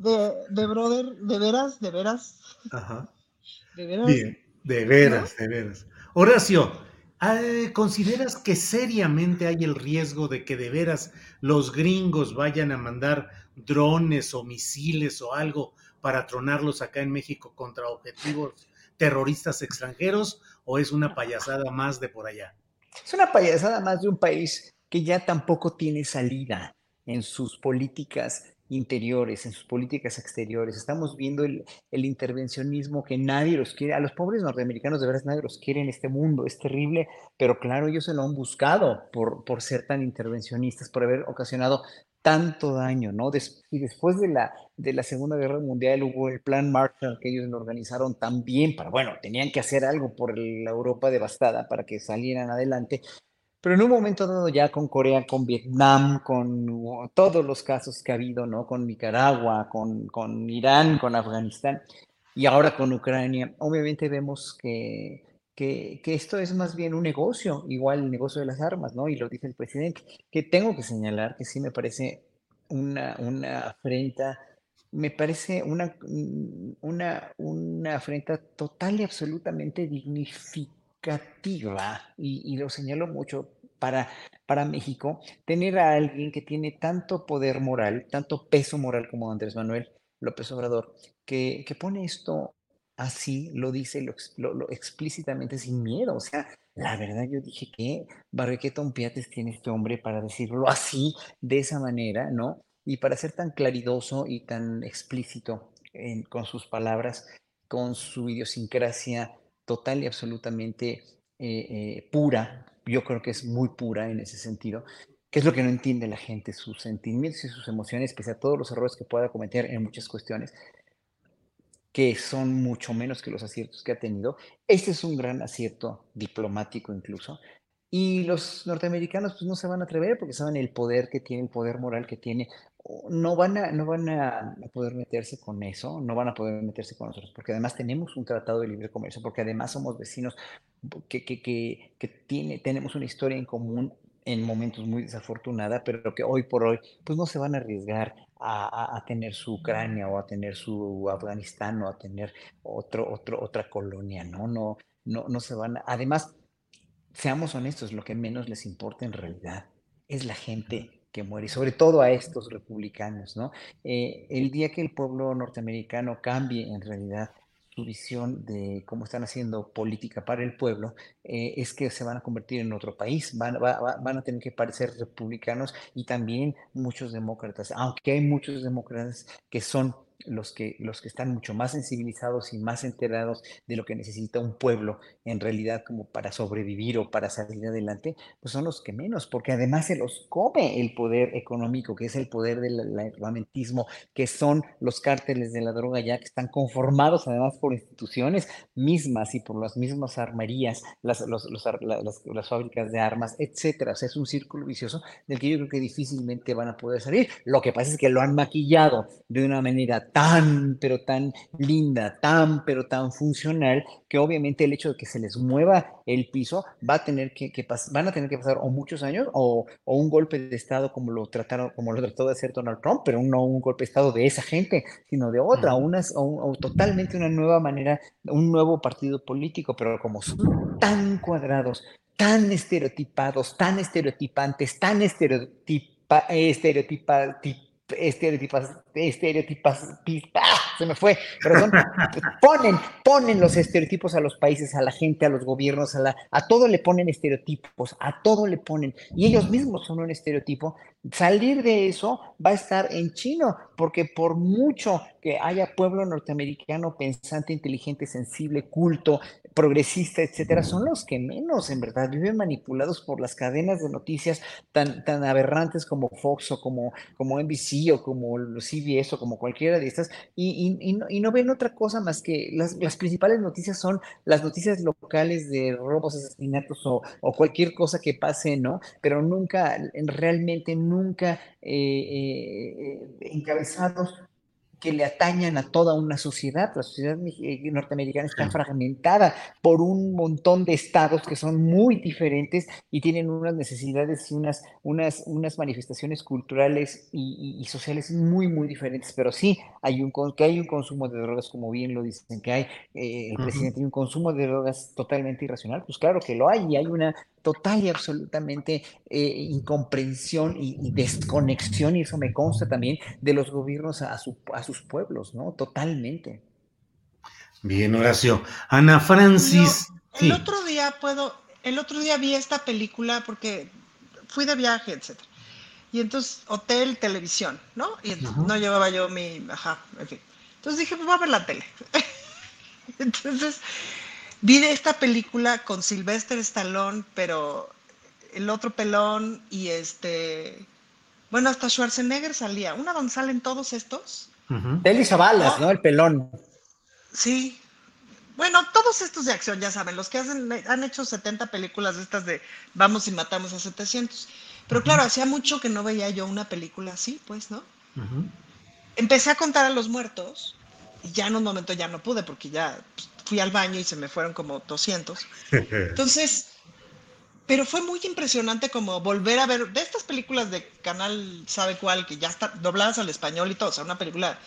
de, de brother, de veras, de veras. Ajá. De veras. Bien, de veras, de veras. Horacio, eh, ¿consideras que seriamente hay el riesgo de que de veras los gringos vayan a mandar drones o misiles o algo para tronarlos acá en México contra objetivos terroristas extranjeros o es una payasada más de por allá? Es una payasada más de un país que ya tampoco tiene salida en sus políticas interiores, en sus políticas exteriores. Estamos viendo el, intervencionismo que nadie los quiere. A los pobres norteamericanos de verdad nadie los quiere en este mundo. Es terrible, pero claro, ellos se lo han buscado por, por ser tan intervencionistas, por haber ocasionado tanto daño, ¿no? y después de la, de la Segunda Guerra Mundial hubo el Plan Marshall que ellos lo organizaron también para, bueno, tenían que hacer algo por la Europa devastada para que salieran adelante, pero en un momento dado ya con Corea, con Vietnam, con todos los casos que ha habido, ¿no? Con Nicaragua, con, con Irán, con Afganistán y ahora con Ucrania, obviamente vemos que, que, que, esto es más bien un negocio, igual el negocio de las armas, ¿no? Y lo dice el presidente, que tengo que señalar que sí me parece una, una afrenta, me parece una, una, una afrenta total y absolutamente dignificada y, lo señalo mucho, para, para México, tener a alguien que tiene tanto poder moral, tanto peso moral como Andrés Manuel López Obrador, que, que pone esto así, lo dice lo, explícitamente sin miedo. O sea, la verdad yo dije que Barrequeta un Piates tiene este hombre para decirlo así, de esa manera, ¿no? Y para ser tan claridoso y tan explícito con sus palabras, con su idiosincrasia total y absolutamente eh, eh, pura, yo creo que es muy pura en ese sentido, que es lo que no entiende la gente, sus sentimientos y sus emociones, pese a todos los errores que pueda cometer en muchas cuestiones, que son mucho menos que los aciertos que ha tenido. Este es un gran acierto diplomático incluso, y los norteamericanos pues no se van a atrever porque saben el poder que tiene, el poder moral que tiene. No van a, no van a poder meterse con eso, no van a poder meterse con nosotros, porque además tenemos un tratado de libre comercio, porque además somos vecinos que, que, que, que tiene, tenemos una historia en común en momentos muy desafortunada, pero que hoy por hoy pues no se van a arriesgar a, a, tener su Ucrania o a tener su Afganistán o a tener otro, otro, otra colonia, ¿no? No, no, no se van a, además seamos honestos, lo que menos les importa en realidad es la gente que muere, sobre todo a estos republicanos, ¿no? Eh, el día que el pueblo norteamericano cambie en realidad su visión de cómo están haciendo política para el pueblo, eh, es que se van a convertir en otro país, van, van a tener que parecer republicanos y también muchos demócratas, aunque hay muchos demócratas que son los que, los que están mucho más sensibilizados y más enterados de lo que necesita un pueblo en realidad como para sobrevivir o para salir adelante, pues son los que menos, porque además se los come el poder económico, que es el poder del armamentismo, que son los cárteles de la droga ya que están conformados además por instituciones mismas y por las mismas armerías, las, las, las fábricas de armas, etcétera. O sea, es un círculo vicioso del que yo creo que difícilmente van a poder salir. Lo que pasa es que lo han maquillado de una manera tan, pero tan linda, tan, pero tan funcional, que obviamente el hecho de que se les mueva el piso va a tener que, que van a tener que pasar o muchos años o, o, un golpe de Estado como lo trataron, como lo trató de hacer Donald Trump, pero no un golpe de Estado de esa gente, sino de otra, unas, o, totalmente una nueva manera, un nuevo partido político, pero como son tan cuadrados, tan estereotipados, tan estereotipantes, tan estereotipa, estereotipa, estereotipas, estereotipas, ¡ah! se me fue, perdón, ponen, ponen los estereotipos a los países, a la gente, a los gobiernos, a, la, a todo le ponen estereotipos, a todo le ponen, y ellos mismos son un estereotipo, salir de eso va a estar en chino, porque por mucho que haya pueblo norteamericano pensante, inteligente, sensible, culto, progresista, etcétera, son los que menos, en verdad, viven manipulados por las cadenas de noticias tan, tan aberrantes como Fox o como, como NBC o como CBS o como cualquiera de estas, y, y, no, ven otra cosa más que las, las, principales noticias son las noticias locales de robos, asesinatos o, o cualquier cosa que pase, ¿no? Pero nunca, realmente nunca eh, eh, encabezados que le atañan a toda una sociedad. La sociedad eh, norteamericana está fragmentada por un montón de estados que son muy diferentes y tienen unas necesidades y unas, unas, unas manifestaciones culturales y, sociales muy, muy diferentes. Pero sí, hay un, que hay un consumo de drogas, como bien lo dicen, que hay, eh, el presidente, hay un consumo de drogas totalmente irracional. Pues claro que lo hay y hay una total y absolutamente eh, incomprensión y, desconexión, y eso me consta también, de los gobiernos a, a sus pueblos, ¿no? Totalmente. Bien, Horacio. Ana Francis. el otro día puedo, el otro día vi esta película porque fui de viaje, etcétera. Y entonces, hotel, televisión, ¿no? Y no llevaba yo mi, ajá, en fin. Entonces dije, pues voy a ver la tele. entonces, vi de esta película con Sylvester Stallone, pero el otro pelón y este, bueno, hasta Schwarzenegger salía. Una donde salen todos estos. Uh -huh. ¿no? El pelón. Sí. Bueno, todos estos de acción, ya saben, los que hacen, han hecho 70 películas de estas de vamos y matamos a 700. Pero claro, hacía mucho que no veía yo una película así, pues, ¿no? Empecé a contar a los muertos y ya en un momento ya no pude porque ya pues, fui al baño y se me fueron como 200. Entonces, pero fue muy impresionante como volver a ver de estas películas de canal sabe cuál que ya están dobladas al español y todo, o sea, una película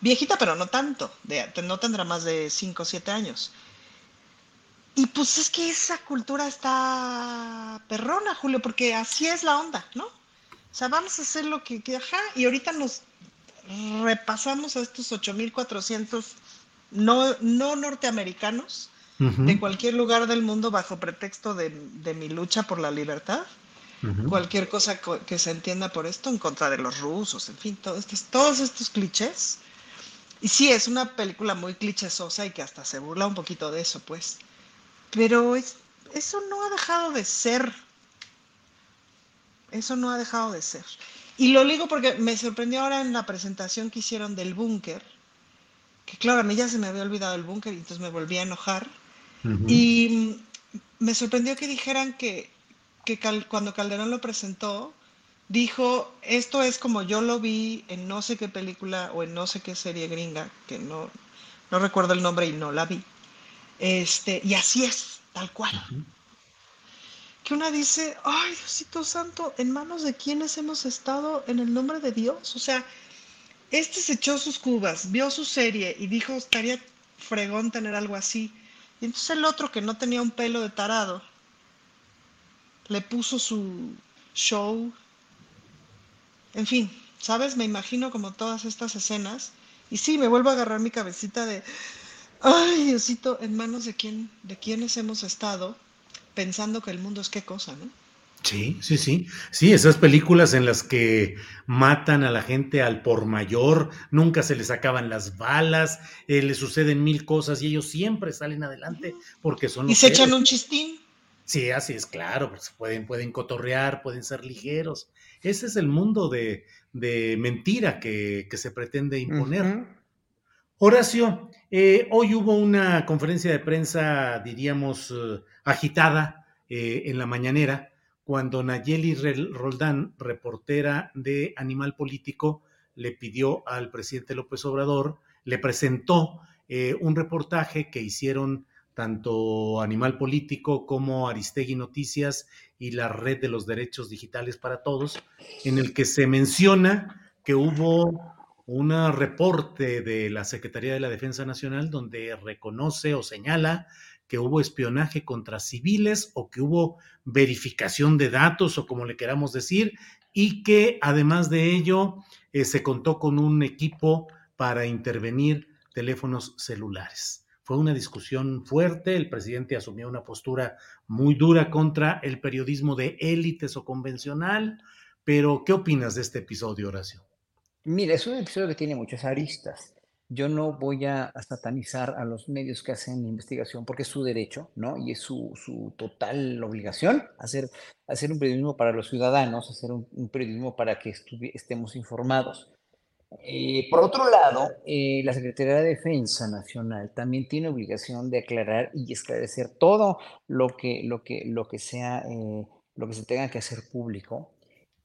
viejita, pero no tanto, de, no tendrá más de 5 o 7 años. Y pues es que esa cultura está perrona, Julio, porque así es la onda, ¿no? O sea, vamos a hacer lo que, ajá, y ahorita nos repasamos a estos 8.400 no, no norteamericanos de cualquier lugar del mundo bajo pretexto de, mi lucha por la libertad. Cualquier cosa que se entienda por esto en contra de los rusos, en fin, todos estos, todos estos clichés y sí, es una película muy clichésosa y que hasta se burla un poquito de eso, pues. Pero eso no ha dejado de ser. Eso no ha dejado de ser. Y lo digo porque me sorprendió ahora en la presentación que hicieron del búnker, que claro, a mí ya se me había olvidado el búnker y entonces me volví a enojar. Y me sorprendió que dijeran que, que cuando Calderón lo presentó, dijo, esto es como yo lo vi en no sé qué película o en no sé qué serie gringa, que no, no recuerdo el nombre y no la vi. Este, y así es, tal cual. Que una dice, ay Diosito Santo, ¿en manos de quiénes hemos estado en el nombre de Dios? O sea, este se echó sus cubas, vio su serie y dijo, estaría fregón tener algo así. Y entonces el otro que no tenía un pelo de tarado, le puso su show en fin, ¿sabes? Me imagino como todas estas escenas y sí, me vuelvo a agarrar mi cabecita de, ay, Diosito, en manos de quién, de quiénes hemos estado pensando que el mundo es qué cosa, ¿no? Sí, sí, sí. Sí, esas películas en las que matan a la gente al por mayor, nunca se les acaban las balas, eh, les suceden mil cosas y ellos siempre salen adelante porque son... Y se echan un chistín. Sí, así es, claro, pues pueden, pueden cotorrear, pueden ser ligeros. Ese es el mundo de, mentira que, se pretende imponer. Horacio, eh, hoy hubo una conferencia de prensa, diríamos, eh, agitada eh, en la mañanera, cuando Nayeli Roldán, reportera de Animal Político, le pidió al presidente López Obrador, le presentó un reportaje que hicieron tanto Animal Político como Aristegui Noticias y la Red de los Derechos Digitales para Todos, en el que se menciona que hubo un reporte de la Secretaría de la Defensa Nacional donde reconoce o señala que hubo espionaje contra civiles o que hubo verificación de datos o como le queramos decir, y que además de ello eh, se contó con un equipo para intervenir teléfonos celulares. Fue una discusión fuerte, el presidente asumió una postura muy dura contra el periodismo de élites o convencional, pero ¿qué opinas de este episodio, Horacio? Mira, es un episodio que tiene muchas aristas. Yo no voy a satanizar a los medios que hacen investigación porque es su derecho, ¿no? Y es su, total obligación hacer, hacer un periodismo para los ciudadanos, hacer un, periodismo para que estemos informados. Eh, por otro lado, eh, la Secretaría de Defensa Nacional también tiene obligación de aclarar y esclarecer todo lo que, lo que, lo que sea, eh, lo que se tenga que hacer público.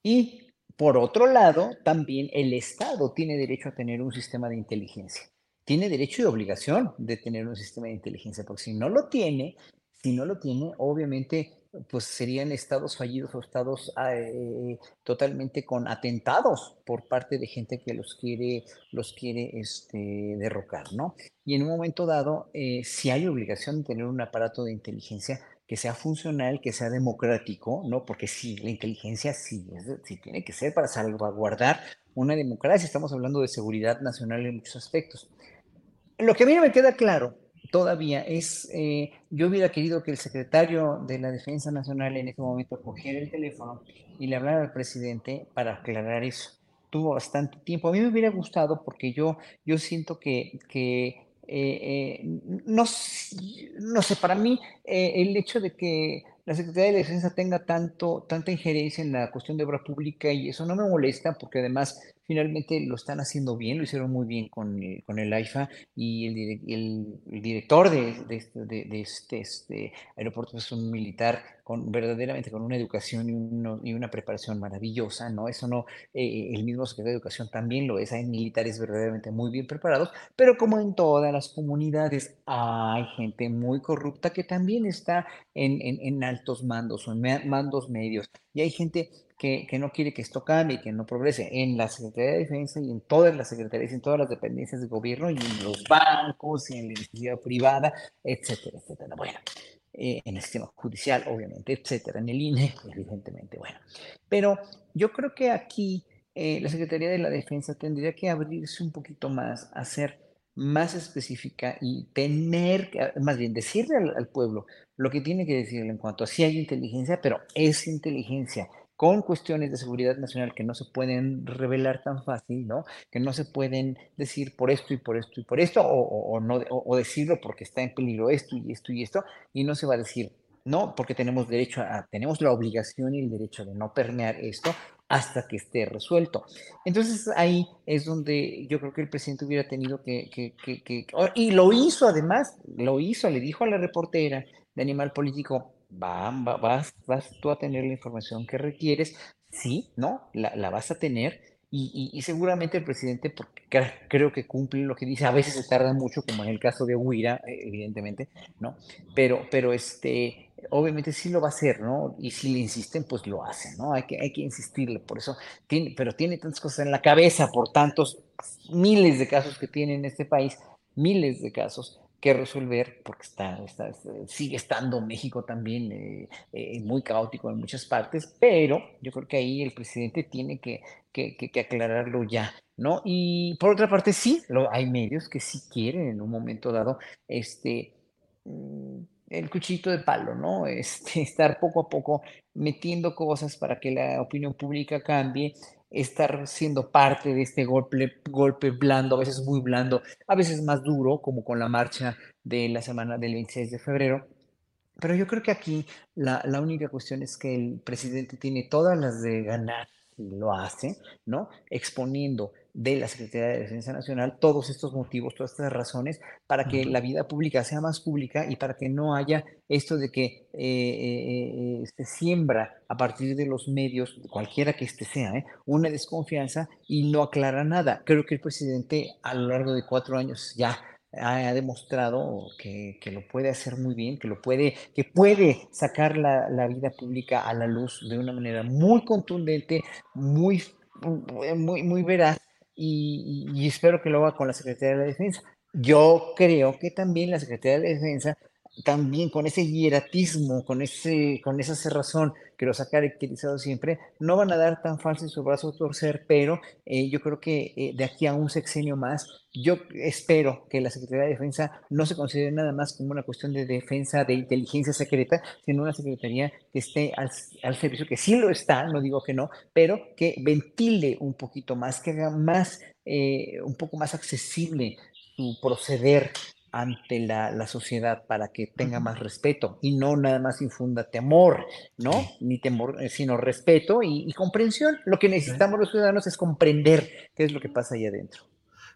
Y por otro lado, también el Estado tiene derecho a tener un sistema de inteligencia. Tiene derecho y obligación de tener un sistema de inteligencia, porque si no lo tiene, si no lo tiene, obviamente pues serían estados fallidos o estados ah, eh, totalmente con atentados por parte de gente que los quiere, los quiere este, derrocar, ¿no? Y en un momento dado, eh, si hay obligación de tener un aparato de inteligencia que sea funcional, que sea democrático, ¿no? Porque sí, la inteligencia sí, sí tiene que ser para salvaguardar una democracia. Estamos hablando de seguridad nacional en muchos aspectos. Lo que a mí no me queda claro todavía es, eh, yo hubiera querido que el secretario de la Defensa Nacional en ese momento cogiera el teléfono y le hablara al presidente para aclarar eso. Tuvo bastante tiempo. A mí me hubiera gustado porque yo, yo siento que, que eh, eh, no, no sé, para mí el hecho de que la Secretaría de Defensa tenga tanto, tanta injerencia en la cuestión de obra pública y eso no me molesta porque además finalmente lo están haciendo bien, lo hicieron muy bien con, eh, con el AIFA y el, el, director de, de, este, de, este, este, aeropuerto es un militar con verdaderamente con una educación y, y una preparación maravillosa, ¿no? Eso no, eh, el mismo secretario de Educación también lo es, hay militares verdaderamente muy bien preparados, pero como en todas las comunidades hay gente muy corrupta que también está en, en, en altos mandos o en mandos medios y hay gente que, no quiere que esto cambie, que no progrese en la Secretaría de Defensa y en todas las secretarías, en todas las dependencias del gobierno y en los bancos y en la iniciativa privada, etcétera, etcétera. Bueno, eh, en el sistema judicial, obviamente, etcétera, en el INE, evidentemente, bueno. Pero yo creo que aquí eh, la Secretaría de la Defensa tendría que abrirse un poquito más, a ser más específica y tener, más bien decirle al, al, pueblo lo que tiene que decirle en cuanto a si hay inteligencia, pero es inteligencia con cuestiones de seguridad nacional que no se pueden revelar tan fácil, ¿no? Que no se pueden decir por esto y por esto y por esto, o, no, o, decirlo porque está en peligro esto y esto y esto, y no se va a decir, no, porque tenemos derecho a, tenemos la obligación y el derecho de no permear esto hasta que esté resuelto. Entonces ahí es donde yo creo que el presidente hubiera tenido que, que, y lo hizo además, lo hizo, le dijo a la reportera de Animal Político, va, vas, vas tú a tener la información que requieres, sí, ¿no? La, la vas a tener y, y, seguramente el presidente, porque creo que cumple lo que dice, a veces se tarda mucho, como en el caso de Huira, eh, evidentemente, ¿no? Pero, pero este, obviamente sí lo va a hacer, ¿no? Y si le insisten, pues lo hacen, ¿no? Hay que, hay que insistirle, por eso, tiene, pero tiene tantas cosas en la cabeza, por tantos miles de casos que tiene en este país, miles de casos, que resolver, porque está, sigue estando México también eh, eh, muy caótico en muchas partes, pero yo creo que ahí el presidente tiene que, aclararlo ya, ¿no? Y por otra parte, sí, hay medios que sí quieren en un momento dado, este, mm, el cuchito de palo, ¿no? Este, estar poco a poco metiendo cosas para que la opinión pública cambie estar siendo parte de este golpe, golpe blando, a veces muy blando, a veces más duro, como con la marcha de la semana del 26 de febrero. Pero yo creo que aquí la, la única cuestión es que el presidente tiene todas las de ganar, y lo hace, ¿no? Exponiendo de la Secretaría de Defensa Nacional todos estos motivos, todas estas razones para que la vida pública sea más pública y para que no haya esto de que eh, eh, eh, se siembra a partir de los medios, cualquiera que este sea, una desconfianza y no aclara nada. Creo que el presidente a lo largo de cuatro años ya ha demostrado que, que, lo puede hacer muy bien, que lo puede, que puede sacar la, la, vida pública a la luz de una manera muy contundente, muy, muy, muy veraz y, espero que lo haga con la Secretaría de la Defensa. Yo creo que también la Secretaría de la Defensa, también con ese hieratismo, con, ese, con esa cerrazón que los ha caracterizado siempre, no van a dar tan fácil su brazo a torcer, pero eh, yo creo que eh, de aquí a un sexenio más, yo espero que la Secretaría de Defensa no se considere nada más como una cuestión de defensa de inteligencia secreta, sino una secretaría que esté al, al servicio, que sí lo está, no digo que no, pero que ventile un poquito más, que haga más, eh, un poco más accesible su proceder ante la, la, sociedad para que tenga más respeto y no nada más infunda temor, ¿no? Ni temor, eh, sino respeto y, comprensión. Lo que necesitamos los ciudadanos es comprender qué es lo que pasa ahí adentro.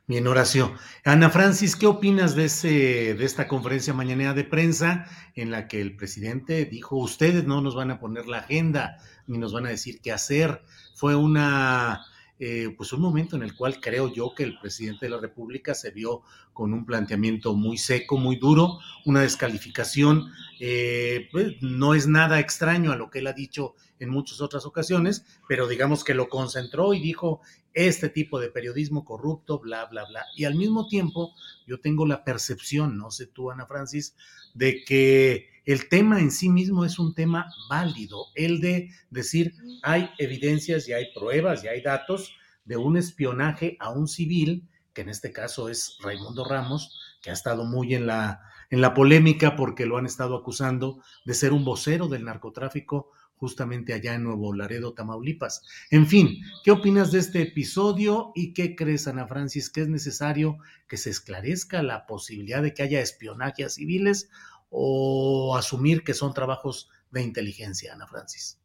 Bien, Horacio. Ana Francis, ¿qué opinas de, ese, de esta conferencia mañanera de prensa en la que el presidente dijo, ustedes no nos van a poner la agenda ni nos van a decir qué hacer? Fue una eh, pues un momento en el cual creo yo que el presidente de la República se vio con un planteamiento muy seco, muy duro, una descalificación, eh, pues, no es nada extraño a lo que él ha dicho en muchas otras ocasiones, pero digamos que lo concentró y dijo este tipo de periodismo corrupto, bla, bla, bla. Y al mismo tiempo yo tengo la percepción, no sé tú, Ana Francis, de que el tema en sí mismo es un tema válido, el de decir hay evidencias y hay pruebas y hay datos de un espionaje a un civil, que en este caso es Raimundo Ramos, que ha estado muy en la, en la polémica porque lo han estado acusando de ser un vocero del narcotráfico justamente allá en Nuevo Laredo, Tamaulipas. En fin, ¿qué opinas de este episodio y qué crees, Ana Francis, que es necesario que se esclarezca la posibilidad de que haya espionaje a civiles o asumir que son trabajos de inteligencia, Ana Francis?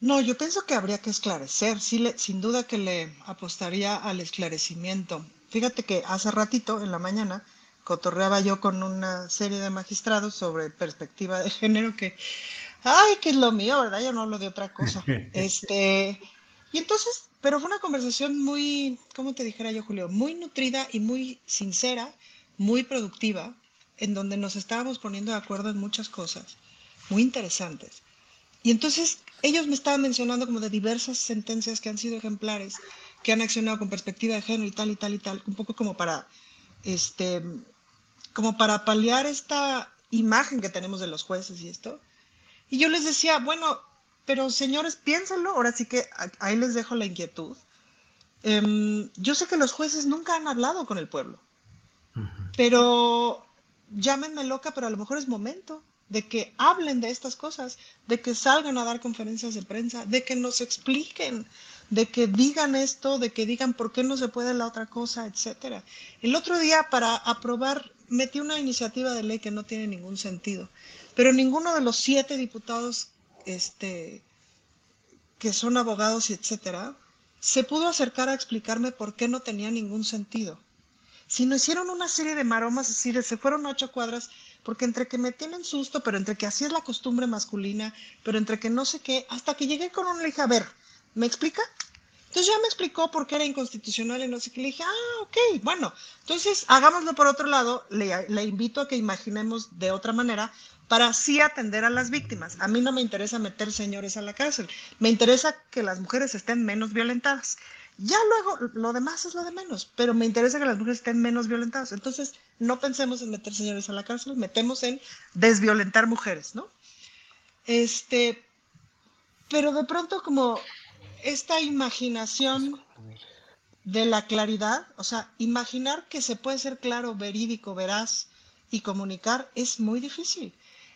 No, yo pienso que habría que esclarecer, sí, sin duda que le apostaría al esclarecimiento. Fíjate que hace ratito, en la mañana, cotorreaba yo con una serie de magistrados sobre perspectiva de género que ay, que es lo mío, ¿verdad? Yo no hablo de otra cosa. este, y entonces, pero fue una conversación muy, ¿cómo te dijera yo, Julio? Muy nutrida y muy sincera, muy productiva, en donde nos estábamos poniendo de acuerdo en muchas cosas muy interesantes. Y entonces ellos me estaban mencionando como de diversas sentencias que han sido ejemplares, que han accionado con perspectiva de género y tal y tal y tal, un poco como para, este, como para paliar esta imagen que tenemos de los jueces y esto. Y yo les decía, bueno, pero señores, piénsenlo, ahora sí que ahí les dejo la inquietud. Em, yo sé que los jueces nunca han hablado con el pueblo, pero llámenme loca, pero a lo mejor es momento de que hablen de estas cosas, de que salgan a dar conferencias de prensa, de que nos expliquen, de que digan esto, de que digan por qué no se puede la otra cosa, etcétera. El otro día para aprobar metí una iniciativa de ley que no tiene ningún sentido pero ninguno de los siete diputados este, que son abogados etcétera, se pudo acercar a explicarme por qué no tenía ningún sentido. Si no hicieron una serie de maromas, es decir, se fueron ocho cuadras, porque entre que me tienen susto, pero entre que así es la costumbre masculina, pero entre que no sé qué, hasta que llegué con una hija, a ver, ¿me explica? Entonces ya me explicó por qué era inconstitucional y no sé qué. Le dije, ah, ok, bueno, entonces hagámoslo por otro lado. Le, le, invito a que imaginemos de otra manera para así atender a las víctimas. A mí no me interesa meter señores a la cárcel. Me interesa que las mujeres estén menos violentadas. Ya luego, lo demás es lo de menos, pero me interesa que las mujeres estén menos violentadas. Entonces, no pensemos en meter señores a la cárcel, metemos en desviolentar mujeres, ¿no? Este, pero de pronto como esta imaginación de la claridad, o sea, imaginar que se puede ser claro, verídico, veraz y comunicar es muy difícil.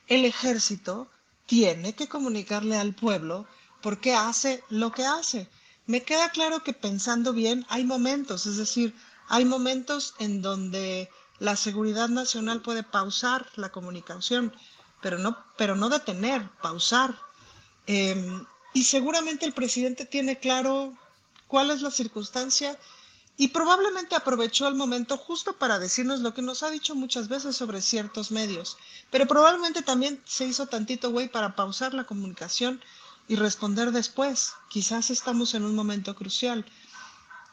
El ejército tiene que comunicarle al pueblo por qué hace lo que hace. Me queda claro que pensando bien hay momentos, es decir, hay momentos en donde la seguridad nacional puede pausar la comunicación, pero no, pero no detener, pausar. Em, y seguramente el presidente tiene claro cuál es la circunstancia y probablemente aprovechó el momento justo para decirnos lo que nos ha dicho muchas veces sobre ciertos medios, pero probablemente también se hizo tantito güey para pausar la comunicación y responder después. Quizás estamos en un momento crucial.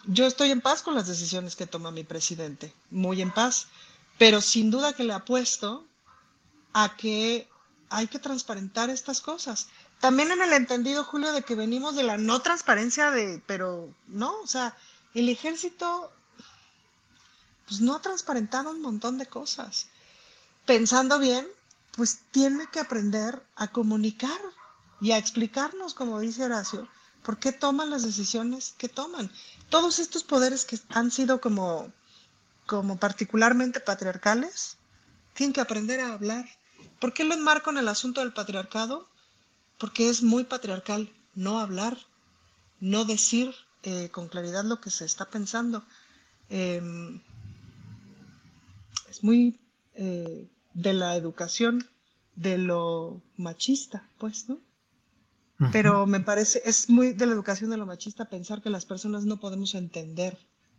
Yo estoy en paz con las decisiones que toma mi presidente, muy en paz, pero sin duda que le apuesto a que hay que transparentar estas cosas. También en el entendido, Julio, de que venimos de la no transparencia de, pero no, o sea, el ejército pues no ha transparentado un montón de cosas. Pensando bien, pues tiene que aprender a comunicar y a explicarnos, como dice Horacio, por qué toman las decisiones que toman. Todos estos poderes que han sido como, como particularmente patriarcales, tienen que aprender a hablar. ¿Por qué lo enmarco en el asunto del patriarcado? porque es muy patriarcal no hablar, no decir eh, con claridad lo que se está pensando. Em, es muy eh, de la educación de lo machista, pues, ¿no? Pero me parece, es muy de la educación de lo machista pensar que las personas no podemos entender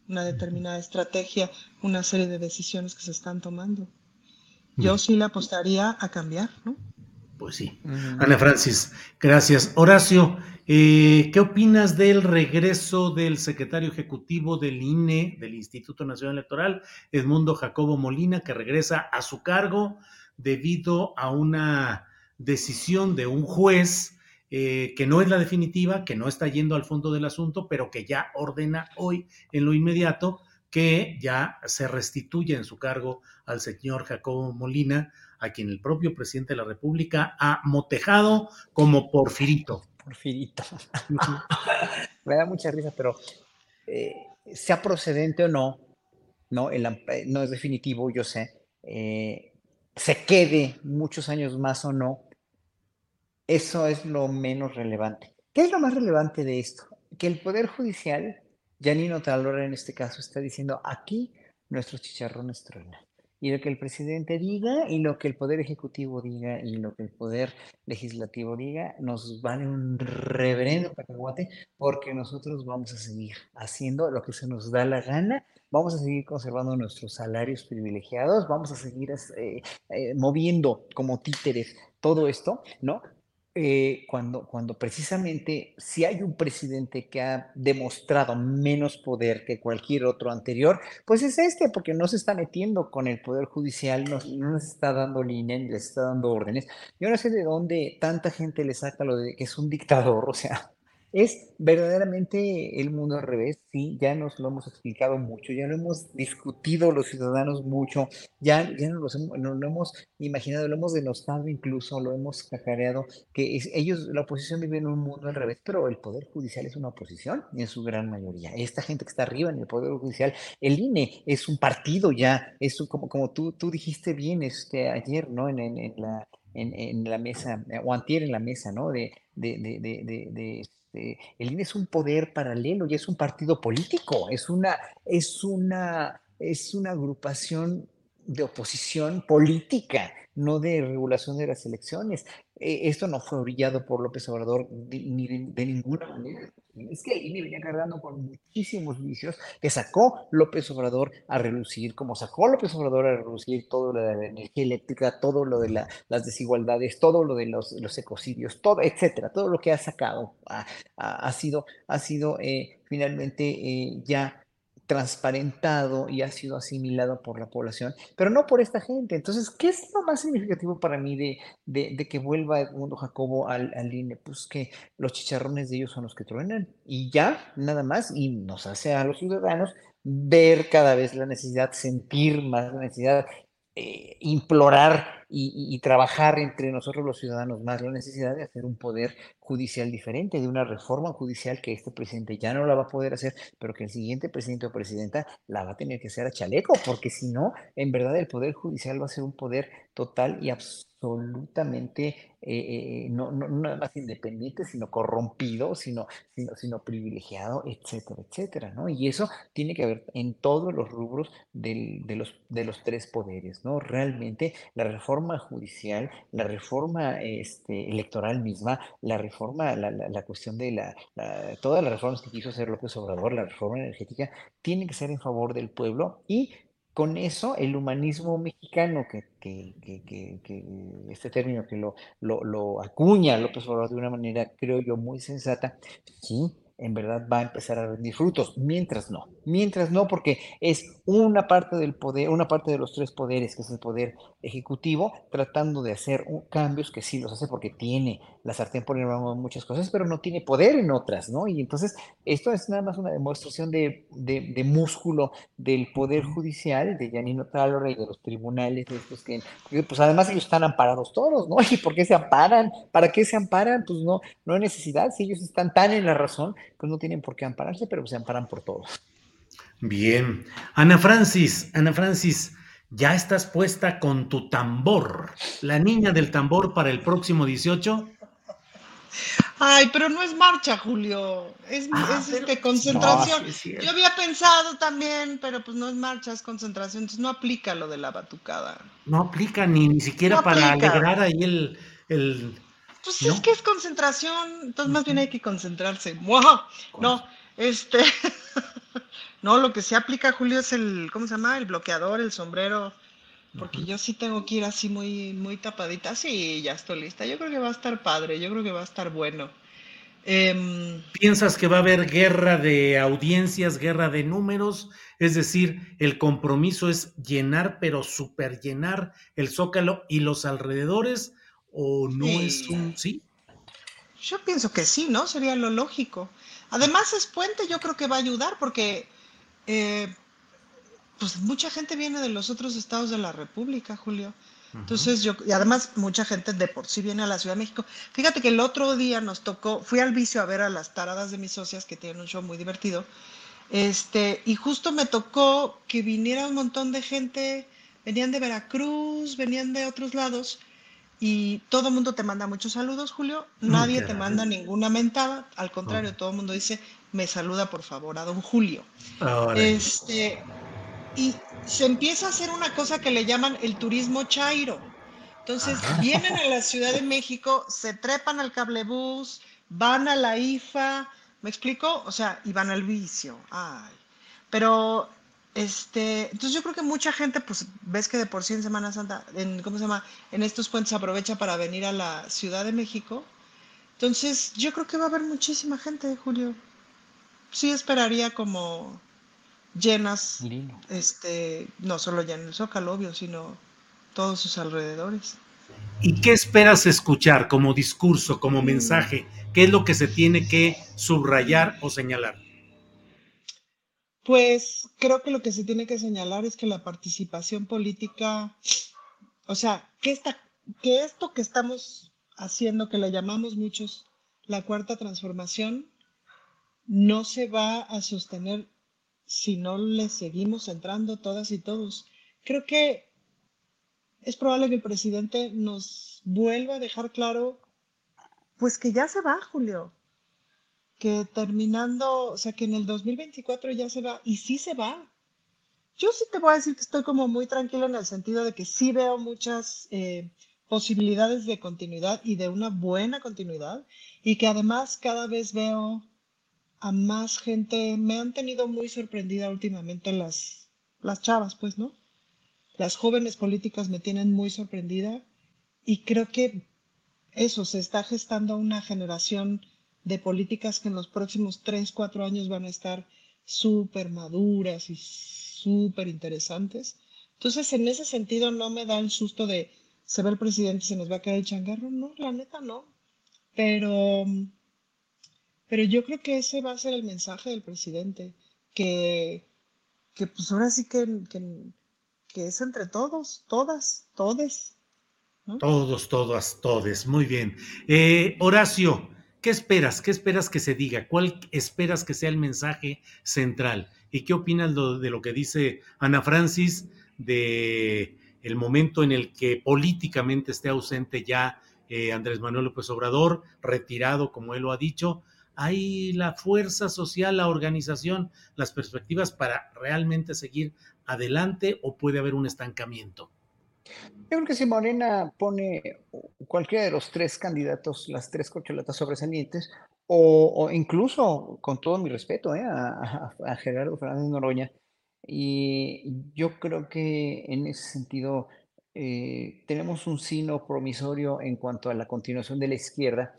una determinada estrategia, una serie de decisiones que se están tomando. Yo sí le apostaría a cambiar, ¿no? Pues sí. Ana Francis, gracias. Horacio, eh, ¿qué opinas del regreso del secretario ejecutivo del INE, del Instituto Nacional Electoral, Edmundo Jacobo Molina, que regresa a su cargo debido a una decisión de un juez eh, que no es la definitiva, que no está yendo al fondo del asunto, pero que ya ordena hoy en lo inmediato que ya se restituya en su cargo al señor Jacobo Molina a quien el propio presidente de la República ha motejado como porfirito. Porfirito. Me da mucha risa, pero eh, sea procedente o no, no, eh, no es definitivo, yo sé, eh, se quede muchos años más o no, eso es lo menos relevante. ¿Qué es lo más relevante de esto? Que el Poder Judicial, Janino Talora en este caso, está diciendo aquí nuestros chicharrones truenan y lo que el presidente diga y lo que el poder ejecutivo diga y lo que el poder legislativo diga nos vale un reverendo cacahuate porque nosotros vamos a seguir haciendo lo que se nos da la gana, vamos a seguir conservando nuestros salarios privilegiados, vamos a seguir eh, eh, moviendo como títeres todo esto, ¿no? Eh, cuando, cuando precisamente si hay un presidente que ha demostrado menos poder que cualquier otro anterior, pues es este, porque no se está metiendo con el poder judicial, no, no está dando línea ni les está dando órdenes. Yo no sé de dónde tanta gente le saca lo de que es un dictador, o sea, es verdaderamente el mundo al revés, sí, ya nos lo hemos explicado mucho, ya lo hemos discutido los ciudadanos mucho, ya, ya nos, lo hemos, imaginado, lo hemos denostado incluso, lo hemos cacareado, que ellos, la oposición vive en un mundo al revés, pero el Poder Judicial es una oposición en su gran mayoría. Esta gente que está arriba en el Poder Judicial, el INE es un partido ya, es como, como tú, tú dijiste bien este, ayer, ¿no? En, en, la, en, la mesa, o antier en la mesa, ¿no? De, de, de, de este, el INE es un poder paralelo y es un partido político, es una, es una, es una agrupación de oposición política, no de regulación de las elecciones. E, esto no fue brillado por López Obrador ni de, ninguna manera. Es que el INE venía cargando con muchísimos vicios que sacó López Obrador a relucir, como sacó López Obrador a relucir todo lo de la energía eléctrica, todo lo de las desigualdades, todo lo de los, los, ecocidios, todo, etcétera, todo lo que ha sacado ha, sido, ha sido eh, finalmente eh, ya transparentado y ha sido asimilado por la población, pero no por esta gente. Entonces, ¿qué es lo más significativo para mí de, de, que vuelva Edmundo Jacobo al, al? Pues que los chicharrones de ellos son los que truenan y ya, nada más, y nos hace a los ciudadanos ver cada vez la necesidad, sentir más la necesidad, eh, implorar y, trabajar entre nosotros los ciudadanos más la necesidad de hacer un poder judicial diferente, de una reforma judicial que este presidente ya no la va a poder hacer, pero que el siguiente presidente o presidenta la va a tener que hacer a chaleco, porque si no, en verdad el poder judicial va a ser un poder total y absolutamente eh, eh, no, no, nada más independiente, sino corrompido, sino, sino, sino privilegiado, etcétera, etcétera, ¿no? Y eso tiene que haber en todos los rubros de, los, de los tres poderes, ¿no? Realmente la reforma judicial, la reforma este, electoral misma, la reforma, la, la, cuestión de la, todas las reformas que quiso hacer López Obrador, la reforma energética, tienen que ser en favor del pueblo y con eso el humanismo mexicano, que, que, que, que este término que lo, lo, lo, acuña López Obrador de una manera, creo yo, muy sensata, sí, en verdad va a empezar a rendir frutos, mientras no, mientras no, porque es una parte del poder, una parte de los tres poderes, que es el poder ejecutivo, tratando de hacer cambios que sí los hace porque tiene la sartén por encima muchas cosas, pero no tiene poder en otras, ¿no? Y entonces esto es nada más una demostración de, de, músculo del poder judicial, de Janino Talora y de los tribunales, de estos que, pues además ellos están amparados todos, ¿no? ¿Y por qué se amparan? ¿Para qué se amparan? Pues no, no hay necesidad, si ellos están tan en la razón, pues no tienen por qué ampararse, pero se amparan por todos. Bien. Ana Francis, Ana Francis, ya estás puesta con tu tambor, la niña del tambor para el próximo 18. Ay, pero no es marcha, Julio. Es, ah, este, concentración. Yo había pensado también, pero pues no es marcha, es concentración. Entonces no aplica lo de la batucada. No aplica ni, ni siquiera para alegrar ahí el. el pues es que es concentración. Entonces más bien hay que concentrarse. No, este. No, lo que se aplica, Julio, es el, ¿cómo se llama? El bloqueador, el sombrero. Porque yo sí tengo que ir así muy, muy tapadita. Sí, ya estoy lista. Yo creo que va a estar padre, yo creo que va a estar bueno. Em, ¿Piensas que va a haber guerra de audiencias, guerra de números? Es decir, el compromiso es llenar, pero super llenar el zócalo y los alrededores, o no es un sí? Yo pienso que sí, ¿no? Sería lo lógico. Además, es puente, yo creo que va a ayudar porque eh, pues mucha gente viene de los otros estados de la República, Julio. Entonces yo, y además mucha gente de por sí viene a la Ciudad de México. Fíjate que el otro día nos tocó, fui al vicio a ver a las taradas de mis socias que tienen un show muy divertido. Este, y justo me tocó que viniera un montón de gente, venían de Veracruz, venían de otros lados, y todo el mundo te manda muchos saludos, Julio. Nadie te manda ninguna mentada, al contrario, todo el mundo dice, me saluda por favor a don Julio. Este, y se empieza a hacer una cosa que le llaman el turismo chairo. Entonces vienen a la Ciudad de México, se trepan al cablebús, van a la IFA, ¿me explico? O sea, y van al vicio. Ay. Pero, este, entonces yo creo que mucha gente, pues ves que de por sí en Semana Santa, en, ¿cómo se llama? En estos puentes aprovecha para venir a la Ciudad de México. Entonces yo creo que va a haber muchísima gente, Julio. Sí esperaría como llenas, este, no solo ya en el Zócalo, obvio, sino todos sus alrededores. ¿Y qué esperas escuchar como discurso, como mm. mensaje? ¿Qué es lo que se tiene que subrayar o señalar? Pues creo que lo que se tiene que señalar es que la participación política, o sea, que, esta, que esto que estamos haciendo, que le llamamos muchos la cuarta transformación, no se va a sostener si no le seguimos entrando todas y todos. Creo que es probable que el presidente nos vuelva a dejar claro, pues que ya se va, Julio, que terminando, o sea, que en el 2024 ya se va, y sí se va. Yo sí te voy a decir que estoy como muy tranquilo en el sentido de que sí veo muchas eh, posibilidades de continuidad y de una buena continuidad, y que además cada vez veo a más gente. Me han tenido muy sorprendida últimamente las, las chavas, pues, ¿no? Las jóvenes políticas me tienen muy sorprendida y creo que eso, se está gestando una generación de políticas que en los próximos tres, cuatro años van a estar súper maduras y súper interesantes. Entonces, en ese sentido, no me da el susto de se ve el presidente se nos va a caer el changarro. No, la neta no. Pero pero yo creo que ese va a ser el mensaje del presidente, que, que pues ahora sí que, que, es entre todos, todas, todes. Todos, todas, todes. Muy bien. Eh, Horacio, ¿qué esperas? ¿Qué esperas que se diga? ¿Cuál esperas que sea el mensaje central? ¿Y qué opinas de lo que dice Ana Francis de el momento en el que políticamente esté ausente ya eh, Andrés Manuel López Obrador, retirado, como él lo ha dicho, hay la fuerza social, la organización, las perspectivas para realmente seguir adelante o puede haber un estancamiento? Yo creo que si Morena pone cualquiera de los tres candidatos, las tres corcholatas sobresalientes, o, incluso, con todo mi respeto, ¿eh? a, Gerardo Fernández Noroña, y yo creo que en ese sentido eh, tenemos un sino promisorio en cuanto a la continuación de la izquierda.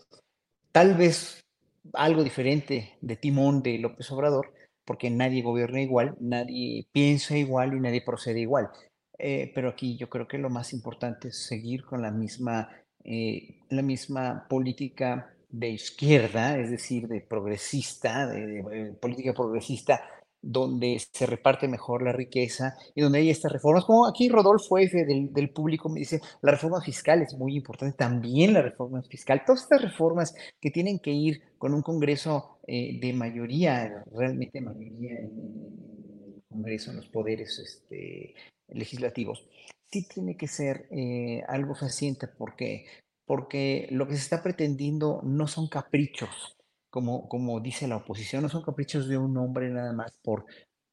Tal vez algo diferente de timón de López Obrador, porque nadie gobierna igual, nadie piensa igual y nadie procede igual. Eh, pero aquí yo creo que lo más importante es seguir con la misma, eh, la misma política de izquierda, es decir, de progresista, de política progresista donde se reparte mejor la riqueza y donde hay estas reformas, como aquí Rodolfo F. del, del, público me dice, la reforma fiscal es muy importante, también la reforma fiscal, todas estas reformas que tienen que ir con un Congreso eh, de mayoría, realmente mayoría en Congreso, en los poderes este, legislativos, sí tiene que ser eh, algo fehaciente porque, porque lo que se está pretendiendo no son caprichos, como, como dice la oposición, no son caprichos de un hombre nada más por,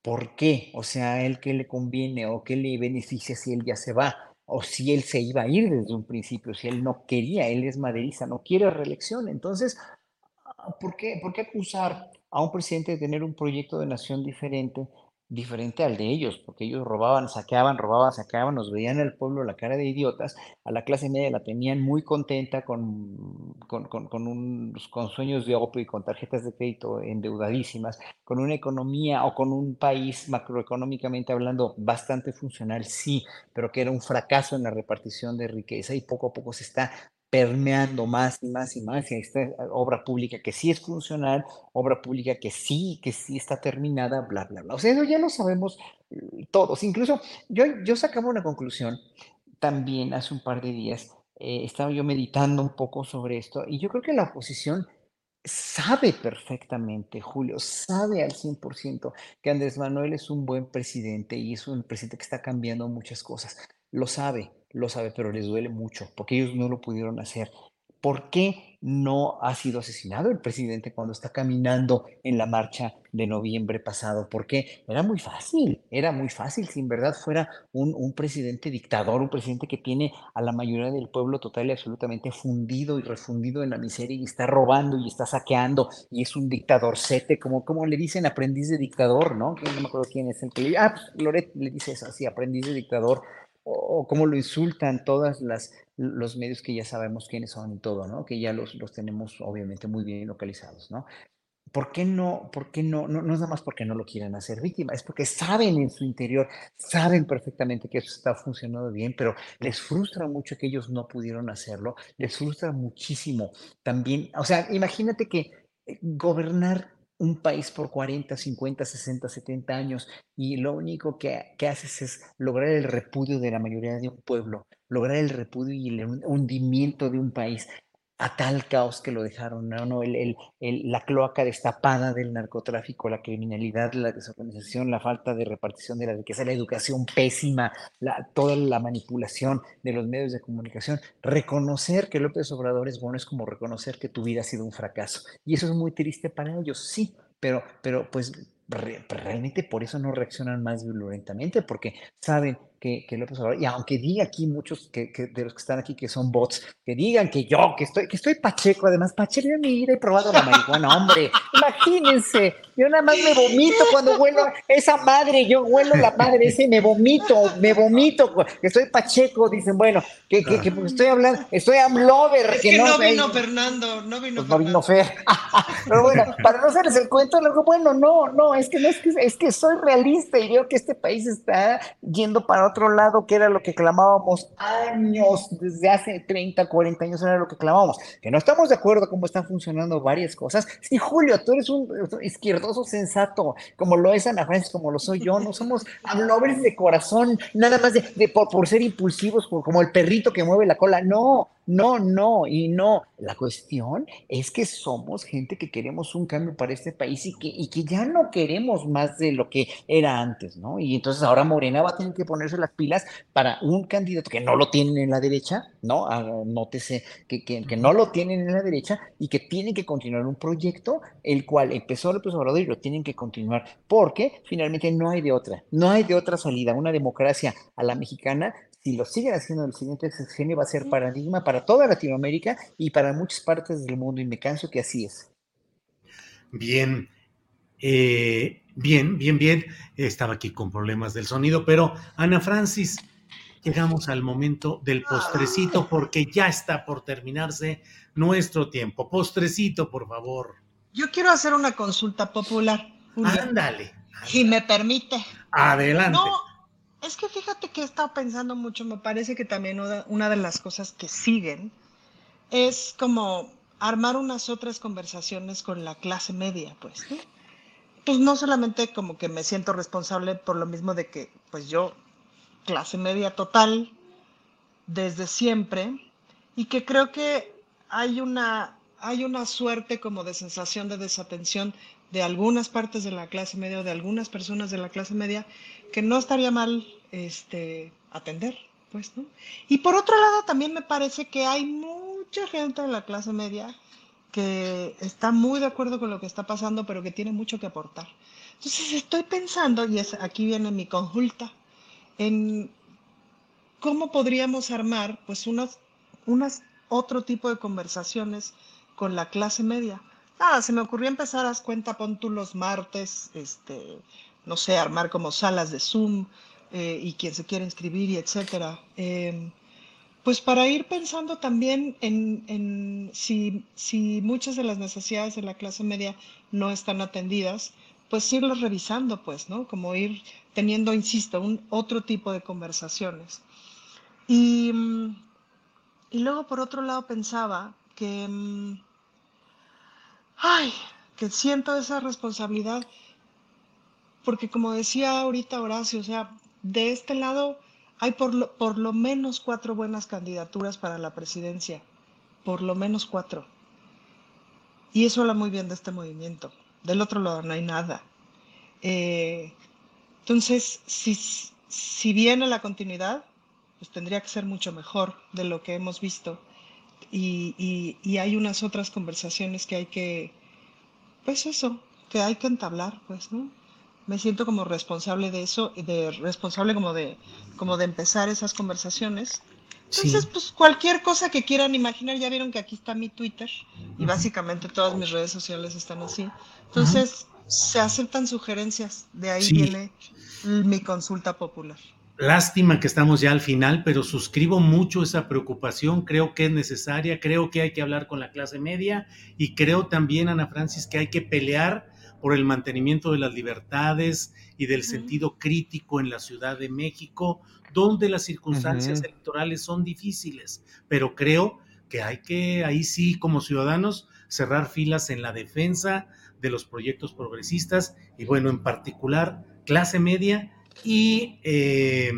¿por qué? O sea, a él qué le conviene o qué le beneficia si él ya se va o si él se iba a ir desde un principio, si él no quería, él es maderiza, no quiere reelección. Entonces, ¿por qué, ¿por qué acusar a un presidente de tener un proyecto de nación diferente diferente al de ellos, porque ellos robaban, saqueaban, robaban, saqueaban, nos veían al pueblo la cara de idiotas, a la clase media la tenían muy contenta con, con, con, con, con sueños de opio y con tarjetas de crédito endeudadísimas, con una economía o con un país macroeconómicamente hablando bastante funcional, sí, pero que era un fracaso en la repartición de riqueza y poco a poco se está permeando más y más y más y esta obra pública que sí es funcional, obra pública que sí, que sí está terminada, bla, bla, bla. O sea, eso ya lo sabemos mm, todos. Incluso yo, yo sacaba una conclusión también hace un par de días eh, estaba yo meditando un poco sobre esto y yo creo que la oposición sabe perfectamente, Julio, sabe al 100% que Andrés Manuel es un buen presidente y es un presidente que está cambiando muchas cosas. Lo sabe, lo sabe, pero les duele mucho porque ellos no lo pudieron hacer. ¿Por qué no ha sido asesinado el presidente cuando está caminando en la marcha de noviembre pasado? Porque era muy fácil, era muy fácil si en verdad fuera un, presidente dictador, un presidente que tiene a la mayoría del pueblo total y absolutamente fundido y refundido en la miseria y está robando y está saqueando y es un dictadorcete, como, como le dicen aprendiz de dictador, ¿no? No me acuerdo quién es el que le... Ah, pues, Loret le dice eso, así, aprendiz de dictador o, cómo lo insultan todas las los medios que ya sabemos quiénes son y todo, ¿no? Que ya los, los tenemos obviamente muy bien localizados, ¿no? ¿Por qué no? ¿Por qué no? no? No es nada más porque no lo quieren hacer víctima, es porque saben en su interior, saben perfectamente que eso está funcionando bien, pero les frustra mucho que ellos no pudieron hacerlo, les frustra muchísimo también. O sea, imagínate que eh, gobernar un país por 40, 50, 60, 70 años y lo único que, que, haces es lograr el repudio de la mayoría de un pueblo, lograr el repudio y el hundimiento de un país a tal caos que lo dejaron, ¿no? El, el, la cloaca destapada del narcotráfico, la criminalidad, la desorganización, la falta de repartición de la riqueza, la educación pésima, la, toda la manipulación de los medios de comunicación. Reconocer que López Obrador es bueno es como reconocer que tu vida ha sido un fracaso. Y eso es muy triste para ellos, sí, pero, pero pues realmente por eso no reaccionan más violentamente, porque saben que, que López Obrador, y aunque diga aquí muchos que, que, de los que están aquí que son bots, que digan que yo, que estoy, que estoy pacheco, además, pacheco en mi vida he probado la marihuana, hombre, imagínense, yo nada más me vomito cuando huelo esa madre, yo huelo la madre ese, me vomito, me vomito, que estoy pacheco, dicen, bueno, que, que, que estoy hablando, estoy amlover. Es que, no, vino Fernando, no vino pues No vino Fer. Pero bueno, para no hacerles el cuento, luego, bueno, no, no, es que no es que, es que soy realista y veo que este país está yendo para otro lado, que era lo que clamábamos años, desde hace 30, 40 años era lo que clamábamos, que no estamos de acuerdo cómo están funcionando varias cosas. Sí, Julio, tú eres un izquierdoso sensato, como lo es Ana Francis, como lo soy yo, no somos nobles de corazón, nada más de, por, por, ser impulsivos, como el perrito que mueve la cola, no, no, no y no. La cuestión es que somos gente que queremos un cambio para este país y que, ya no queremos más de lo que era antes, ¿no? Y entonces ahora Morena va a tener que ponerse las pilas para un candidato que no lo tienen en la derecha, ¿no? Ah, nótese que, que, que, no lo tienen en la derecha y que tienen que continuar un proyecto el cual empezó López Obrador y lo tienen que continuar porque finalmente no hay de otra, no hay de otra salida. Una democracia a la mexicana si lo siguen haciendo en el siguiente sexenio, va a ser paradigma para toda Latinoamérica y para muchas partes del mundo, y me canso que así es. Bien, eh, bien, bien, bien. Estaba aquí con problemas del sonido, pero Ana Francis, llegamos al momento del postrecito porque ya está por terminarse nuestro tiempo. Postrecito, por favor. Yo quiero hacer una consulta popular. Ándale. Si me permite. Adelante. Es que fíjate que he estado pensando mucho, me parece que también una, de las cosas que siguen es como armar unas otras conversaciones con la clase media, pues. Pues no solamente como que me siento responsable por lo mismo de que, pues yo, clase media total, desde siempre, y que creo que hay una, hay una suerte como de sensación de desatención de algunas partes de la clase media o de algunas personas de la clase media que no estaría mal este, atender, pues, ¿no? Y por otro lado, también me parece que hay mucha gente en la clase media que está muy de acuerdo con lo que está pasando, pero que tiene mucho que aportar. Entonces estoy pensando, y es, aquí viene mi consulta, en cómo podríamos armar pues unas, unas otro tipo de conversaciones con la clase media nada, se me ocurrió empezar, haz cuenta, pon tú los martes, este, no sé, armar como salas de Zoom eh, y quien se quiera inscribir y etcétera. Em, pues para ir pensando también en, si, si, muchas de las necesidades de la clase media no están atendidas, pues irlas revisando, pues, ¿no? Como ir teniendo, insisto, un otro tipo de conversaciones. Y, y luego, por otro lado, pensaba que mm, ay, que siento esa responsabilidad, porque como decía ahorita Horacio, o sea, de este lado hay por lo, por lo menos cuatro buenas candidaturas para la presidencia, por lo menos cuatro. Y eso habla muy bien de este movimiento. Del otro lado no hay nada. Eh, entonces, si, si viene la continuidad, pues tendría que ser mucho mejor de lo que hemos visto. Y, y, hay unas otras conversaciones que hay que, pues eso, que hay que entablar, pues, ¿no? Me siento como responsable de eso, de responsable como de, como de empezar esas conversaciones. Entonces, pues cualquier cosa que quieran imaginar, ya vieron que aquí está mi Twitter y básicamente todas mis redes sociales están así. Entonces, se aceptan sugerencias, de ahí viene mi consulta popular. Lástima que estamos ya al final, pero suscribo mucho esa preocupación, creo que es necesaria, creo que hay que hablar con la clase media y creo también, Ana Francis, que hay que pelear por el mantenimiento de las libertades y del sentido crítico en la Ciudad de México, donde las circunstancias electorales son difíciles, pero creo que hay que, ahí sí, como ciudadanos, cerrar filas en la defensa de los proyectos progresistas y bueno, en particular clase media y eh,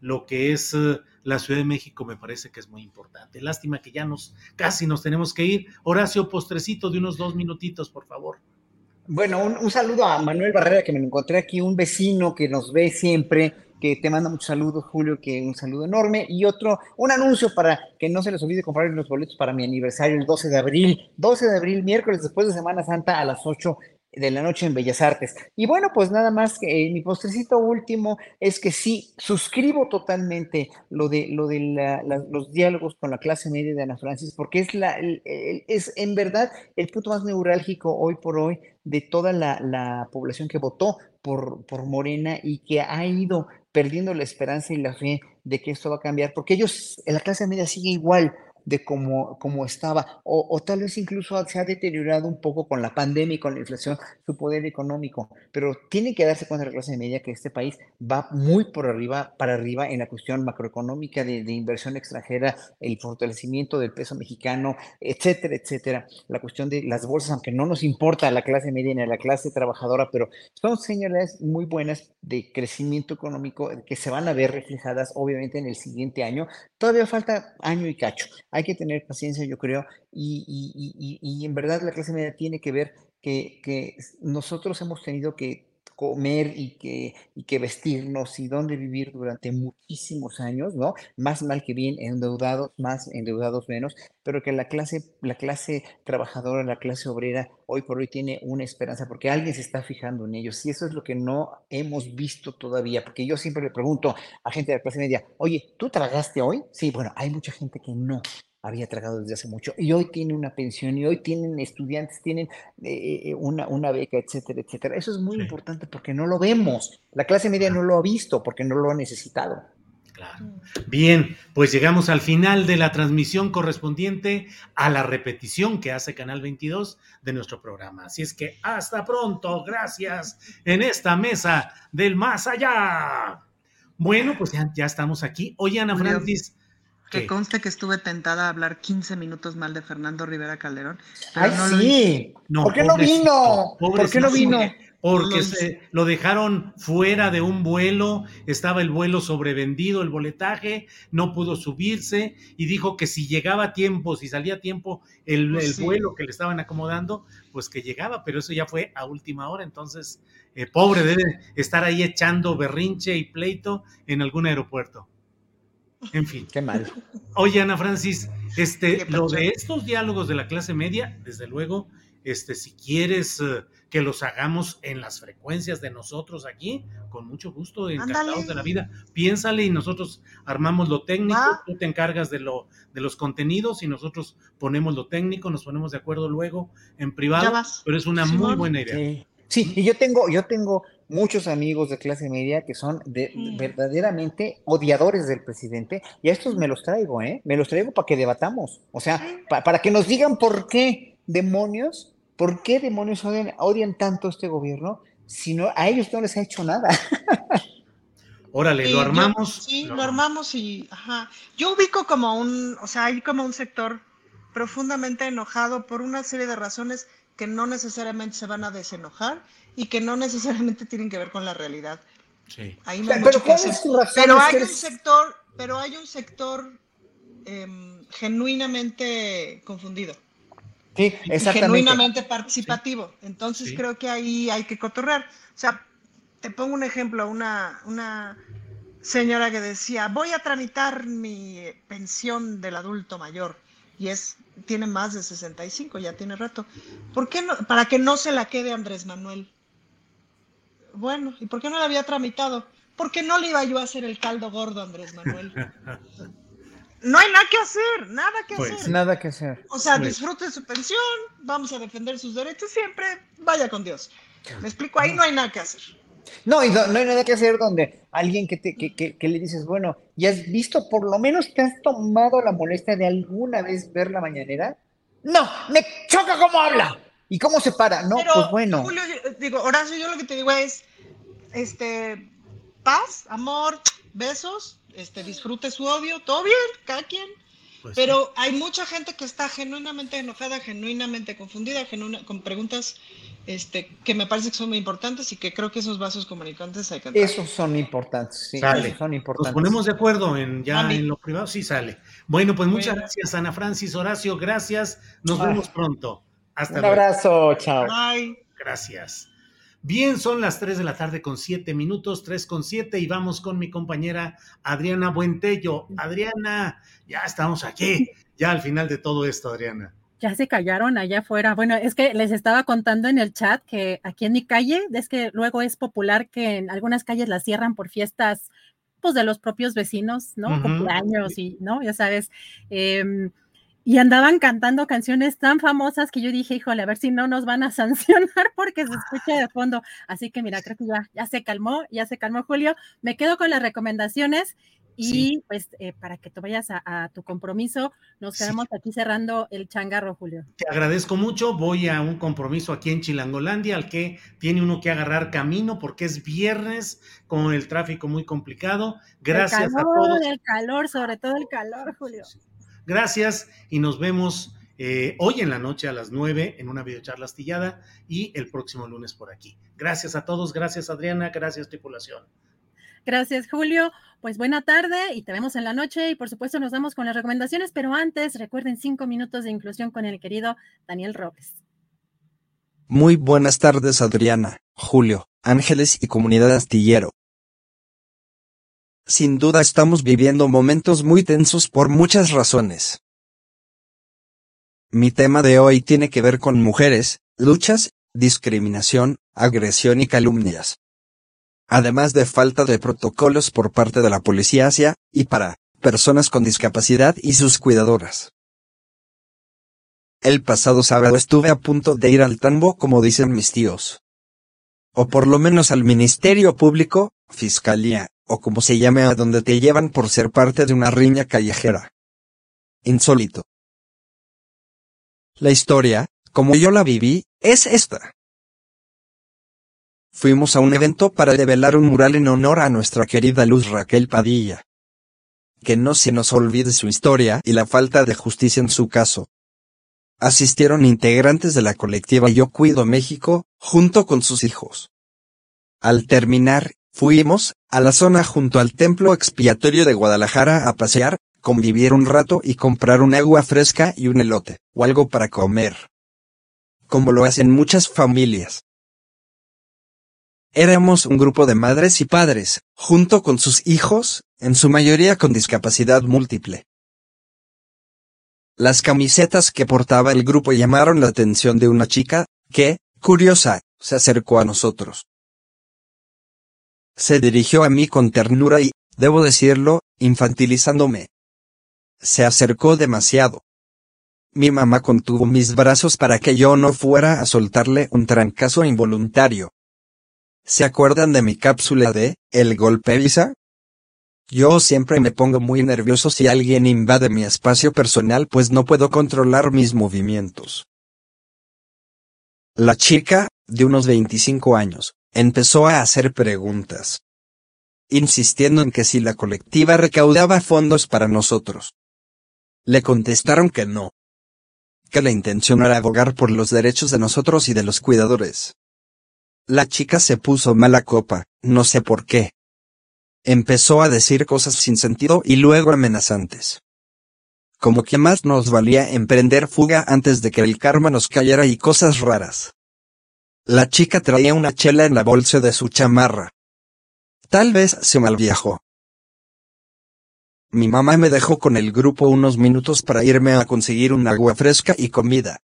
lo que es eh, la Ciudad de México me parece que es muy importante. Lástima que ya nos casi nos tenemos que ir. Horacio, postrecito de unos dos minutitos, por favor. Bueno, un, saludo a Manuel Barrera, que me encontré aquí, un vecino que nos ve siempre, que te manda muchos saludos, Julio, que un saludo enorme. Y otro, un anuncio para que no se les olvide comprar los boletos para mi aniversario el 12 de abril. 12 de abril, miércoles después de Semana Santa a las 8 de la noche en Bellas Artes. Y bueno, pues nada más, eh, mi postrecito último es que sí, suscribo totalmente lo de, lo de los diálogos con la clase media de Ana Francis, porque es, la, es en verdad el punto más neurálgico hoy por hoy de toda la, población que votó por, por Morena y que ha ido perdiendo la esperanza y la fe de que esto va a cambiar, porque ellos, la clase media sigue igual, de cómo, cómo estaba, o, tal vez incluso se ha deteriorado un poco con la pandemia y con la inflación su poder económico, pero tiene que darse cuenta la clase media que este país va muy por arriba, para arriba en la cuestión macroeconómica de, de inversión extranjera, el fortalecimiento del peso mexicano, etcétera, etcétera, la cuestión de las bolsas, aunque no nos importa a la clase media ni a la clase trabajadora, pero son señales muy buenas de crecimiento económico que se van a ver reflejadas obviamente en el siguiente año. Todavía falta año y cacho. Hay que tener paciencia, yo creo, y, en verdad la clase media tiene que ver que, que nosotros hemos tenido que comer y que, y que vestirnos y dónde vivir durante muchísimos años, ¿no? Más mal que bien, endeudados más, endeudados menos, pero que la clase, la clase trabajadora, la clase obrera, hoy por hoy tiene una esperanza porque alguien se está fijando en ellos. Y eso es lo que no hemos visto todavía, porque yo siempre le pregunto a gente de la clase media, oye, ¿tú tragaste hoy? Sí, bueno, hay mucha gente que no había tragado desde hace mucho y hoy tiene una pensión y hoy tienen estudiantes, tienen eh, eh, una, una, beca, etcétera, etcétera. Eso es muy importante porque no lo vemos. La clase media no lo ha visto porque no lo ha necesitado. Claro. Bien, pues llegamos al final de la transmisión correspondiente a la repetición que hace Canal 22 de nuestro programa. Así es que hasta pronto, gracias en esta mesa del más allá. Bueno, pues ya, ya estamos aquí. Oye, Ana Francis, que conste que estuve tentada a hablar 15 minutos mal de Fernando Rivera Calderón. ¡Ay, sí! ¿Por qué no vino? ¿Por qué no vino? Porque se lo dejaron fuera de un vuelo, estaba el vuelo sobrevendido, el boletaje, no pudo subirse y dijo que si llegaba a tiempo, si salía a tiempo el, pues vuelo que le estaban acomodando, pues que llegaba, pero eso ya fue a última hora, entonces, eh, pobre, debe estar ahí echando berrinche y pleito en algún aeropuerto. En fin. Qué mal. Oye, Ana Francis, este, lo de estos diálogos de la clase media, desde luego, este, si quieres eh, que los hagamos en las frecuencias de nosotros aquí, con mucho gusto, encantados de la vida. Piénsale y nosotros armamos lo técnico, tú te encargas de lo, de los contenidos y nosotros ponemos lo técnico, nos ponemos de acuerdo luego en privado, pero es una muy buena idea. Sí, y yo tengo, yo tengo muchos amigos de clase media que son de, verdaderamente odiadores del presidente, y a estos me los traigo, ¿eh? Me los traigo para que debatamos, o sea, para que nos digan por qué demonios, por qué demonios odian, odian tanto este gobierno, si no, a ellos no les ha hecho nada. Órale, lo armamos. sí, lo armamos y, ajá. Yo ubico como un, o sea, hay como un sector profundamente enojado por una serie de razones que no necesariamente se van a desenojar y que no necesariamente tienen que ver con la realidad. Sí. Ahí hay pero, hay un sector, pero hay un sector em, genuinamente confundido. Sí, exactamente. Genuinamente participativo. Entonces creo que ahí hay que cotorrear. O sea, te pongo un ejemplo, una, una señora que decía, voy a tramitar mi pensión del adulto mayor y es tiene más de 65, ya tiene rato. ¿Por qué no? Para que no se la quede Andrés Manuel. Bueno, ¿y por qué no la había tramitado? Porque no le iba yo a hacer el caldo gordo Andrés Manuel. No hay nada que hacer, nada que pues, hacer. Nada que hacer. O sea, pues. disfrute su pensión, vamos a defender sus derechos siempre, vaya con Dios. Me explico, ahí no hay nada que hacer. No, y no, hay nada que hacer donde alguien que, te, que, que, le dices, bueno, ¿y has visto, por lo menos te has tomado la molestia de alguna vez ver la mañanera? No, me choca cómo habla y cómo se para. No, pues bueno. Julio, digo, Horacio, yo lo que te digo es, este, paz, amor, besos, este, disfrute su odio, todo bien, cada quien. Pues pero hay mucha gente que está genuinamente enojada, genuinamente confundida, con preguntas este, que me parece que son muy importantes y que creo que esos vasos comunicantes hay que Esos son importantes, sí, sale. son importantes. Nos ponemos de acuerdo en ya en lo privado, sí sale. Bueno, pues muchas gracias, Ana Francis, Horacio, gracias. Nos vemos pronto. Hasta luego. Un abrazo, chao. Bye. Gracias. Bien, son las 3 de la tarde con 7 minutos, 3 con 7 y vamos con mi compañera Adriana Buentello. Adriana, ya estamos aquí, ya al final de todo esto, Adriana ya se callaron allá afuera. Bueno, es que les estaba contando en el chat que aquí en mi calle, es que luego es popular que en algunas calles las cierran por fiestas, pues de los propios vecinos, ¿no? Cumpleaños y, ¿no? Ya sabes. Em, y andaban cantando canciones tan famosas que yo dije, híjole, a ver si no nos van a sancionar porque se escucha de fondo. Así que mira, creo que ya, ya se calmó, ya se calmó Julio. Me quedo con las recomendaciones y pues eh, para que tú vayas a, tu compromiso, nos quedamos aquí cerrando el changarro, Julio. Te agradezco mucho. Voy a un compromiso aquí en Chilangolandia, al que tiene uno que agarrar camino porque es viernes con el tráfico muy complicado. Gracias a todos. El calor, sobre todo el calor, Julio. Gracias y nos vemos eh, hoy en la noche a las nueve en una videocharla astillada y el próximo lunes por aquí. Gracias a todos, gracias Adriana, gracias tripulación. Gracias, Julio. Pues buena tarde y te vemos en la noche y por supuesto nos vamos con las recomendaciones, pero antes recuerden cinco minutos de inclusión con el querido Daniel Robles. Muy buenas tardes, Adriana, Julio, Ángeles y comunidad astillero. Sin duda estamos viviendo momentos muy tensos por muchas razones. Mi tema de hoy tiene que ver con mujeres, luchas, discriminación, agresión y calumnias además de falta de protocolos por parte de la policía hacia, y para, personas con discapacidad y sus cuidadoras. El pasado sábado estuve a punto de ir al tambo como dicen mis tíos. O por lo menos al Ministerio Público, Fiscalía, o como se llame a donde te llevan por ser parte de una riña callejera. Insólito. La historia, como yo la viví, es esta. Fuimos a un evento para develar un mural en honor a nuestra querida Luz Raquel Padilla. Que no se nos olvide su historia y la falta de justicia en su caso. Asistieron integrantes de la colectiva Yo Cuido México, junto con sus hijos. Al terminar, fuimos, a la zona junto al templo expiatorio de Guadalajara a pasear, convivir un rato y comprar un agua fresca y un elote, o algo para comer. Como lo hacen muchas familias. Éramos un grupo de madres y padres, junto con sus hijos, en su mayoría con discapacidad múltiple. Las camisetas que portaba el grupo llamaron la atención de una chica, que, curiosa, se acercó a nosotros. Se dirigió a mí con ternura y, debo decirlo, infantilizándome. Se acercó demasiado. Mi mamá contuvo mis brazos para que yo no fuera a soltarle un trancazo involuntario. ¿Se acuerdan de mi cápsula de El golpe visa? Yo siempre me pongo muy nervioso si alguien invade mi espacio personal pues no puedo controlar mis movimientos. La chica, de unos 25 años, empezó a hacer preguntas. Insistiendo en que si la colectiva recaudaba fondos para nosotros. Le contestaron que no. Que la intención era abogar por los derechos de nosotros y de los cuidadores. La chica se puso mala copa, no sé por qué, Empezó a decir cosas sin sentido y luego amenazantes. Como que más nos valía emprender fuga antes de que el karma nos cayera y cosas raras. La chica traía una chela en la bolsa de su chamarra. Tal vez se malviajó. Mi mamá me dejó con el grupo unos minutos para irme a conseguir un agua fresca y comida.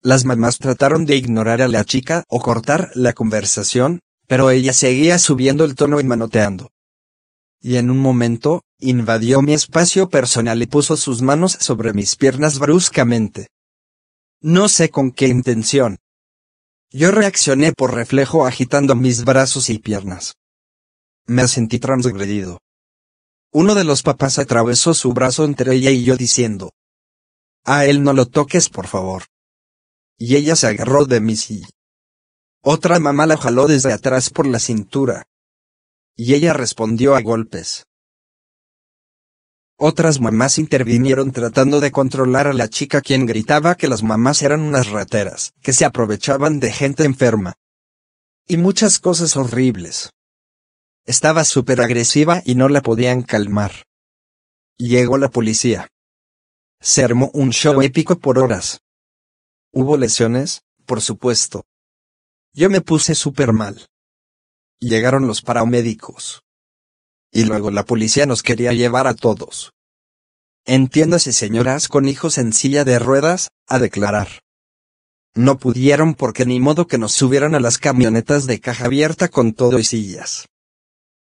Las mamás trataron de ignorar a la chica o cortar la conversación, pero ella seguía subiendo el tono y manoteando. Y en un momento, invadió mi espacio personal y puso sus manos sobre mis piernas bruscamente. No sé con qué intención. Yo reaccioné por reflejo agitando mis brazos y piernas. Me sentí transgredido. Uno de los papás atravesó su brazo entre ella y yo diciendo. A él no lo toques por favor. Y ella se agarró de mi silla. Otra mamá la jaló desde atrás por la cintura. Y ella respondió a golpes. Otras mamás intervinieron tratando de controlar a la chica quien gritaba que las mamás eran unas rateras, que se aprovechaban de gente enferma. Y muchas cosas horribles. Estaba súper agresiva y no la podían calmar. Llegó la policía. Se armó un show épico por horas. ¿Hubo lesiones? Por supuesto. Yo me puse súper mal. Llegaron los paramédicos. Y luego la policía nos quería llevar a todos. Entiéndase señoras con hijos en silla de ruedas, a declarar. No pudieron porque ni modo que nos subieran a las camionetas de caja abierta con todo y sillas.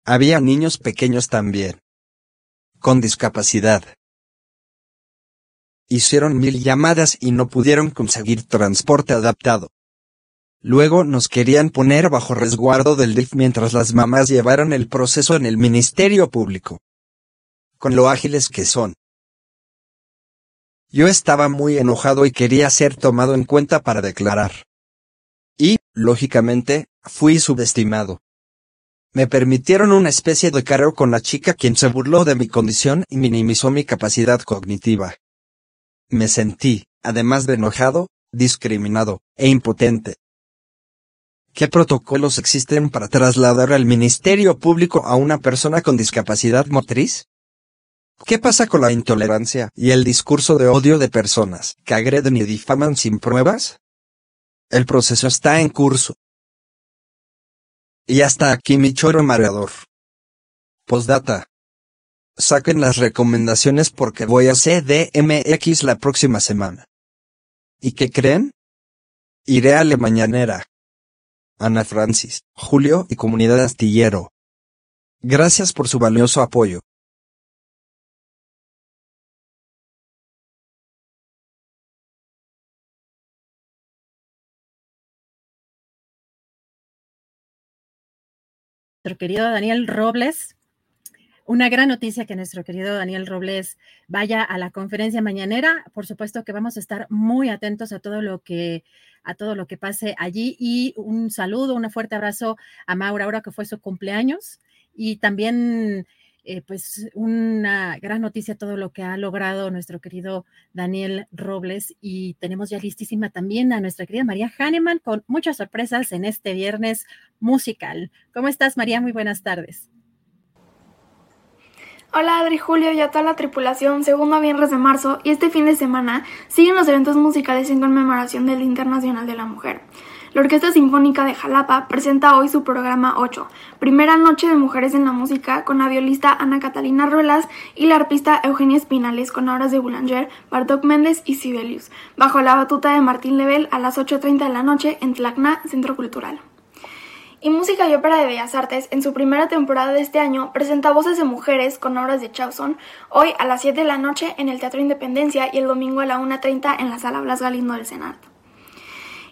Había niños pequeños también. Con discapacidad. Hicieron mil llamadas y no pudieron conseguir transporte adaptado. Luego nos querían poner bajo resguardo del DIF mientras las mamás llevaron el proceso en el Ministerio Público. Con lo ágiles que son. Yo estaba muy enojado y quería ser tomado en cuenta para declarar. Y, lógicamente, fui subestimado. Me permitieron una especie de careo con la chica quien se burló de mi condición y minimizó mi capacidad cognitiva. Me sentí, además de enojado, discriminado, e impotente. ¿Qué protocolos existen para trasladar al Ministerio Público a una persona con discapacidad motriz? ¿Qué pasa con la intolerancia y el discurso de odio de personas que agreden y difaman sin pruebas? El proceso está en curso. Y hasta aquí mi choro mareador. Postdata. Saquen las recomendaciones porque voy a CDMX la próxima semana. ¿Y qué creen? Iré a la mañanera. Ana Francis, Julio y Comunidad Astillero. Gracias por su valioso apoyo. nuestro querido Daniel Robles. Una gran noticia que nuestro querido Daniel Robles vaya a la conferencia mañanera. Por supuesto que vamos a estar muy atentos a todo lo que a todo lo que pase allí y un saludo, un fuerte abrazo a Maura ahora que fue su cumpleaños y también eh, pues una gran noticia todo lo que ha logrado nuestro querido Daniel Robles y tenemos ya listísima también a nuestra querida María Hahnemann con muchas sorpresas en este viernes musical. ¿Cómo estás María? Muy buenas tardes. Hola Adri Julio y a toda la tripulación, segundo viernes de marzo y este fin de semana siguen los eventos musicales en conmemoración del Internacional de la Mujer. La Orquesta Sinfónica de Jalapa presenta hoy su programa 8, Primera Noche de Mujeres en la Música, con la violista Ana Catalina Rolas y la arpista Eugenia Espinales con obras de Boulanger, Bartok Méndez y Sibelius, bajo la batuta de Martín Lebel a las 8.30 de la noche en Tlacna, Centro Cultural. Y Música y Ópera de Bellas Artes, en su primera temporada de este año, presenta voces de mujeres con obras de Chauson, hoy a las 7 de la noche en el Teatro Independencia y el domingo a la 1.30 en la Sala Blas Galindo del Senado.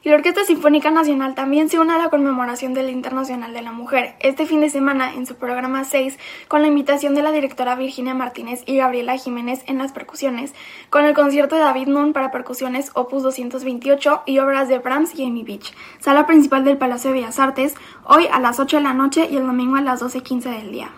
Y la Orquesta Sinfónica Nacional también se une a la conmemoración del Internacional de la Mujer, este fin de semana en su programa 6, con la invitación de la directora Virginia Martínez y Gabriela Jiménez en las percusiones, con el concierto de David Moon para percusiones Opus 228 y obras de Brahms y Amy Beach, sala principal del Palacio de Bellas Artes, hoy a las 8 de la noche y el domingo a las 12.15 del día.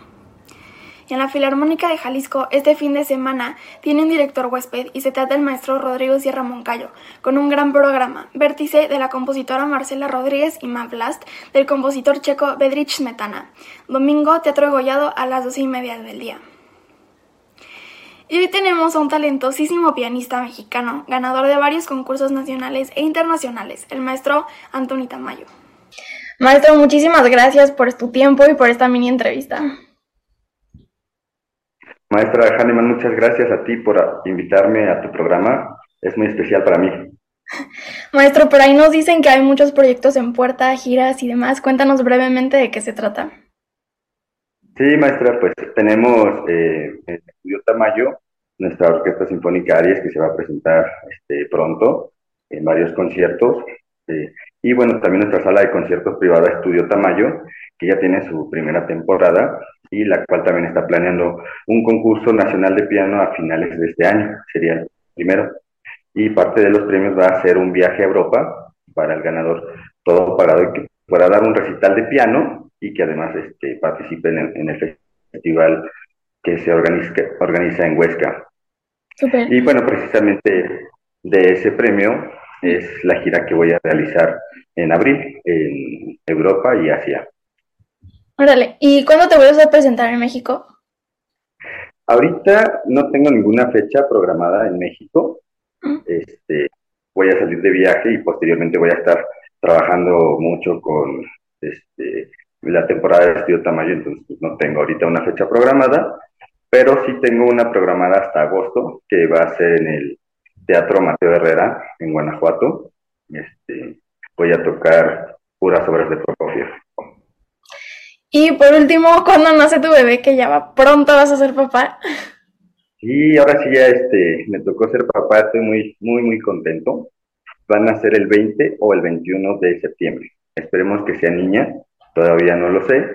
En la Filarmónica de Jalisco, este fin de semana, tiene un director huésped y se trata del maestro Rodrigo Sierra Moncayo, con un gran programa, vértice de la compositora Marcela Rodríguez y Blast del compositor checo Bedrich Smetana. Domingo, Teatro Gollado a las doce y media del día. Y hoy tenemos a un talentosísimo pianista mexicano, ganador de varios concursos nacionales e internacionales, el maestro Antoni Tamayo. Maestro, muchísimas gracias por tu tiempo y por esta mini entrevista. Maestra Hahnemann, muchas gracias a ti por invitarme a tu programa. Es muy especial para mí. Maestro, por ahí nos dicen que hay muchos proyectos en puerta, giras y demás. Cuéntanos brevemente de qué se trata. Sí, maestra, pues tenemos eh, el Estudio Tamayo nuestra Orquesta Sinfónica Aries que se va a presentar este, pronto en varios conciertos. Eh, y bueno, también nuestra sala de conciertos privada Estudio Tamayo, que ya tiene su primera temporada y la cual también está planeando un concurso nacional de piano a finales de este año, sería el primero. Y parte de los premios va a ser un viaje a Europa para el ganador, todo pagado y que pueda dar un recital de piano y que además este, participe en el, festival que se organiza, organiza en Huesca. Y bueno, precisamente de ese premio es la gira que voy a realizar en abril en Europa y Asia. Órale, ¿y cuándo te vuelves a presentar en México? Ahorita no tengo ninguna fecha programada en México. Mm. Este, voy a salir de viaje y posteriormente voy a estar trabajando mucho con este, la temporada de Estudio Tamayo, entonces pues, no tengo ahorita una fecha programada, pero sí tengo una programada hasta agosto, que va a ser en el Teatro Mateo Herrera, en Guanajuato. Este, voy a tocar puras obras de Prokofiev. Y por último, ¿cuándo nace tu bebé? Que ya va pronto vas a ser papá. Sí, ahora sí ya este, me tocó ser papá, estoy muy, muy, muy contento. Van a ser el 20 o el 21 de septiembre. Esperemos que sea niña Todavía no lo sé,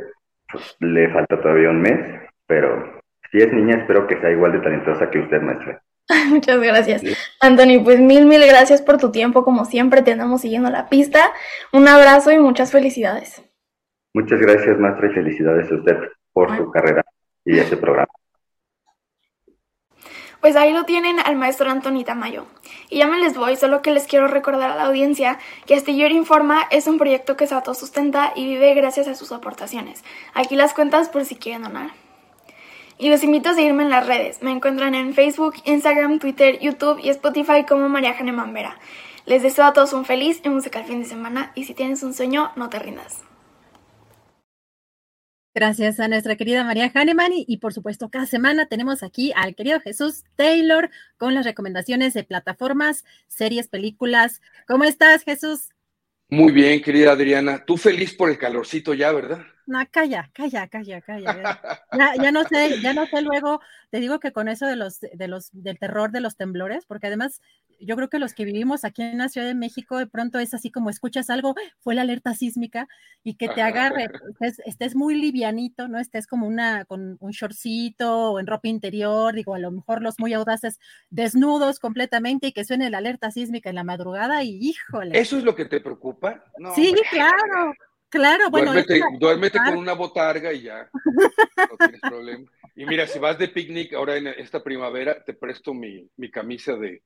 pues, le falta todavía un mes, pero si es niña espero que sea igual de talentosa que usted, maestra. Muchas gracias. Anthony, pues mil, mil gracias por tu tiempo. Como siempre, te andamos siguiendo la pista. Un abrazo y muchas felicidades. Muchas gracias, maestra, y felicidades a usted por su carrera y ese programa. Pues ahí lo tienen al maestro Antonita Mayo. Y ya me les voy, solo que les quiero recordar a la audiencia que Astillero Informa es un proyecto que se autosustenta y vive gracias a sus aportaciones. Aquí las cuentas por si quieren donar. Y los invito a seguirme en las redes. Me encuentran en Facebook, Instagram, Twitter, YouTube y Spotify como María Jane Mambera. Les deseo a todos un feliz y musical fin de semana y si tienes un sueño, no te rindas. Gracias a nuestra querida María Hahnemann y, por supuesto cada semana tenemos aquí al querido Jesús Taylor con las recomendaciones de plataformas, series, películas. ¿Cómo estás, Jesús? Muy bien, querida Adriana. Tú feliz por el calorcito ya, ¿verdad? No, calla, calla, calla, calla. Ya, no sé, ya no sé luego, te digo que con eso de los, de los, del terror de los temblores, porque además yo creo que los que vivimos aquí en la Ciudad de México, de pronto es así como escuchas algo, fue la alerta sísmica, y que te agarre, estés, muy livianito, ¿no? Estés como una, con un shortcito o en ropa interior, digo, a lo mejor los muy audaces, desnudos completamente y que suene la alerta sísmica en la madrugada y híjole. ¿Eso es lo que te preocupa? sí, claro. Claro, bueno. Duérmete, con una botarga y ya. No tienes problema. Y mira, si vas de picnic ahora en esta primavera, te presto mi, mi camisa de,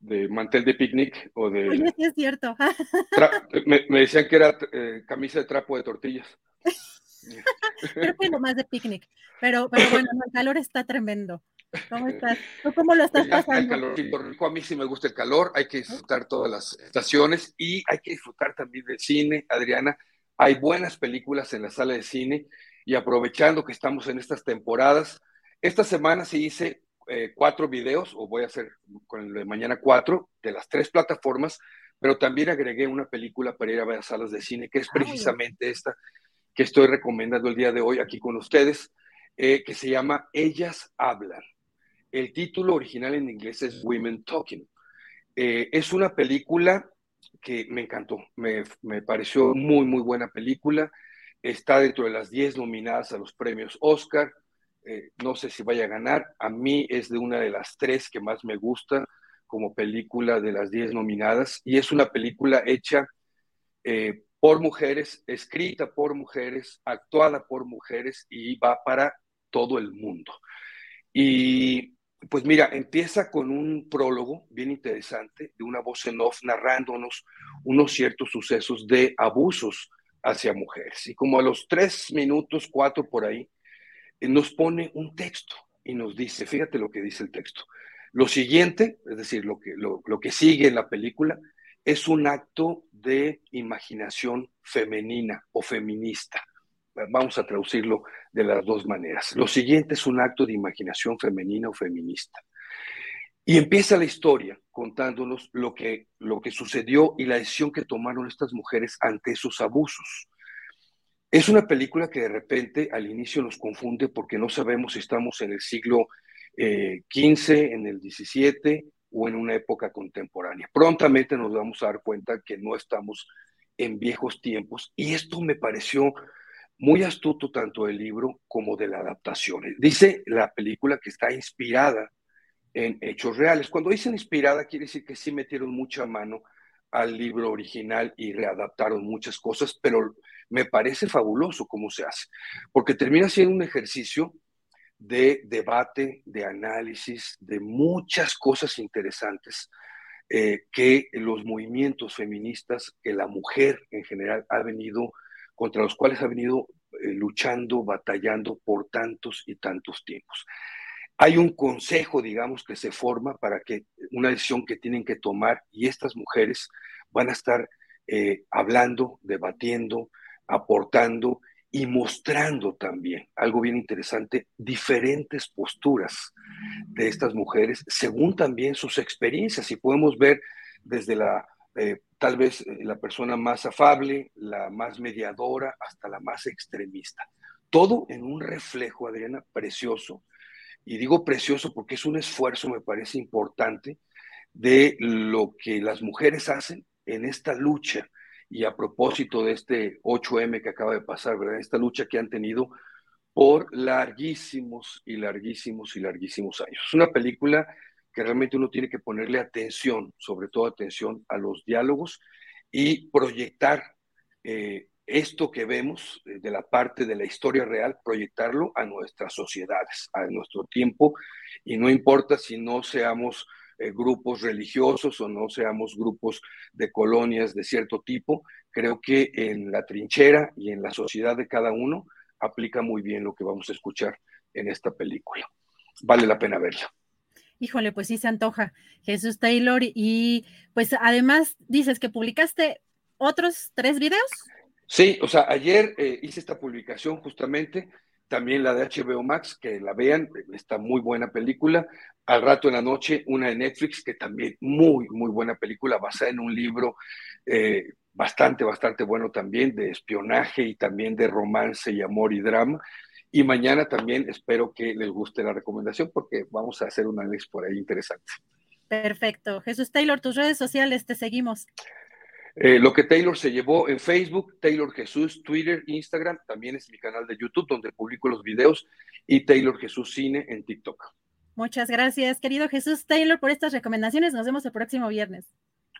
de mantel de picnic o de... Oye, sí es cierto. me, me, decían que era eh, camisa de trapo de tortillas. Creo que lo más de picnic. Pero, pero bueno, el calor está tremendo. ¿Cómo estás? cómo lo estás pasando? El calor, a mí sí me gusta el calor, hay que disfrutar todas las estaciones y hay que disfrutar también del cine, Adriana. Hay buenas películas en la sala de cine y aprovechando que estamos en estas temporadas, esta semana se hice eh, cuatro videos, o voy a hacer con el de mañana cuatro, de las tres plataformas, pero también agregué una película para ir a ver a salas de cine, que es precisamente esta que estoy recomendando el día de hoy aquí con ustedes, eh, que se llama Ellas Hablan. El título original en inglés es Women Talking. Eh, es una película que me encantó, me, me, pareció muy, muy buena película. Está dentro de las 10 nominadas a los premios Oscar. Eh, no sé si vaya a ganar. A mí es de una de las tres que más me gusta como película de las diez nominadas y es una película hecha eh, por mujeres, escrita por mujeres, actuada por mujeres y va para todo el mundo. Y pues mira, empieza con un prólogo bien interesante de una voz en off narrándonos unos ciertos sucesos de abusos hacia mujeres. Y como a los tres minutos, cuatro por ahí, nos pone un texto y nos dice, fíjate lo que dice el texto. Lo siguiente, es decir, lo que, lo, lo que sigue en la película, es un acto de imaginación femenina o feminista. Vamos a traducirlo de las dos maneras. Lo siguiente es un acto de imaginación femenina o feminista. Y empieza la historia contándonos lo que, lo que sucedió y la decisión que tomaron estas mujeres ante esos abusos. Es una película que de repente al inicio nos confunde porque no sabemos si estamos en el siglo XV, eh, en el XVII o en una época contemporánea. Prontamente nos vamos a dar cuenta que no estamos en viejos tiempos y esto me pareció muy astuto tanto del libro como de la adaptación. Dice la película que está inspirada en hechos reales. Cuando dicen inspirada quiere decir que sí metieron mucha mano al libro original y readaptaron muchas cosas, pero me parece fabuloso cómo se hace, porque termina siendo un ejercicio de debate, de análisis, de muchas cosas interesantes eh, que los movimientos feministas, que la mujer en general ha venido, contra los cuales ha venido eh, luchando, batallando por tantos y tantos tiempos. Hay un consejo, digamos, que se forma para que una decisión que tienen que tomar y estas mujeres van a estar eh, hablando, debatiendo, aportando y mostrando también, algo bien interesante, diferentes posturas de estas mujeres según también sus experiencias. Y podemos ver desde la, eh, tal vez, eh, la persona más afable, la más mediadora, hasta la más extremista. Todo en un reflejo, Adriana, precioso y digo precioso porque es un esfuerzo, me parece importante, de lo que las mujeres hacen en esta lucha. Y a propósito de este 8M que acaba de pasar, ¿verdad? Esta lucha que han tenido por larguísimos y larguísimos y larguísimos años. Es una película que realmente uno tiene que ponerle atención, sobre todo atención a los diálogos y proyectar eh, esto que vemos eh, de la parte de la historia real, proyectarlo a nuestras sociedades, a nuestro tiempo, y no importa si no seamos eh, grupos religiosos o no seamos grupos de colonias de cierto tipo, creo que en la trinchera y en la sociedad de cada uno aplica muy bien lo que vamos a escuchar en esta película. Vale la pena verla. Híjole, pues sí se antoja, Jesús Taylor. Y pues además dices que publicaste otros tres videos. Sí, o sea, ayer eh, hice esta publicación justamente, también la de HBO Max, que la vean, está muy buena película. Al rato en la noche, una de Netflix, que también muy, muy buena película, basada en un libro eh, bastante, bastante bueno también, de espionaje y también de romance y amor y drama. Y mañana también espero que les guste la recomendación porque vamos a hacer un análisis por ahí interesante. Perfecto. Jesús Taylor, tus redes sociales, te seguimos. Eh, lo que Taylor se llevó en Facebook, Taylor Jesús, Twitter, Instagram, también es mi canal de YouTube donde publico los videos y Taylor Jesús Cine en TikTok. Muchas gracias, querido Jesús Taylor, por estas recomendaciones. Nos vemos el próximo viernes.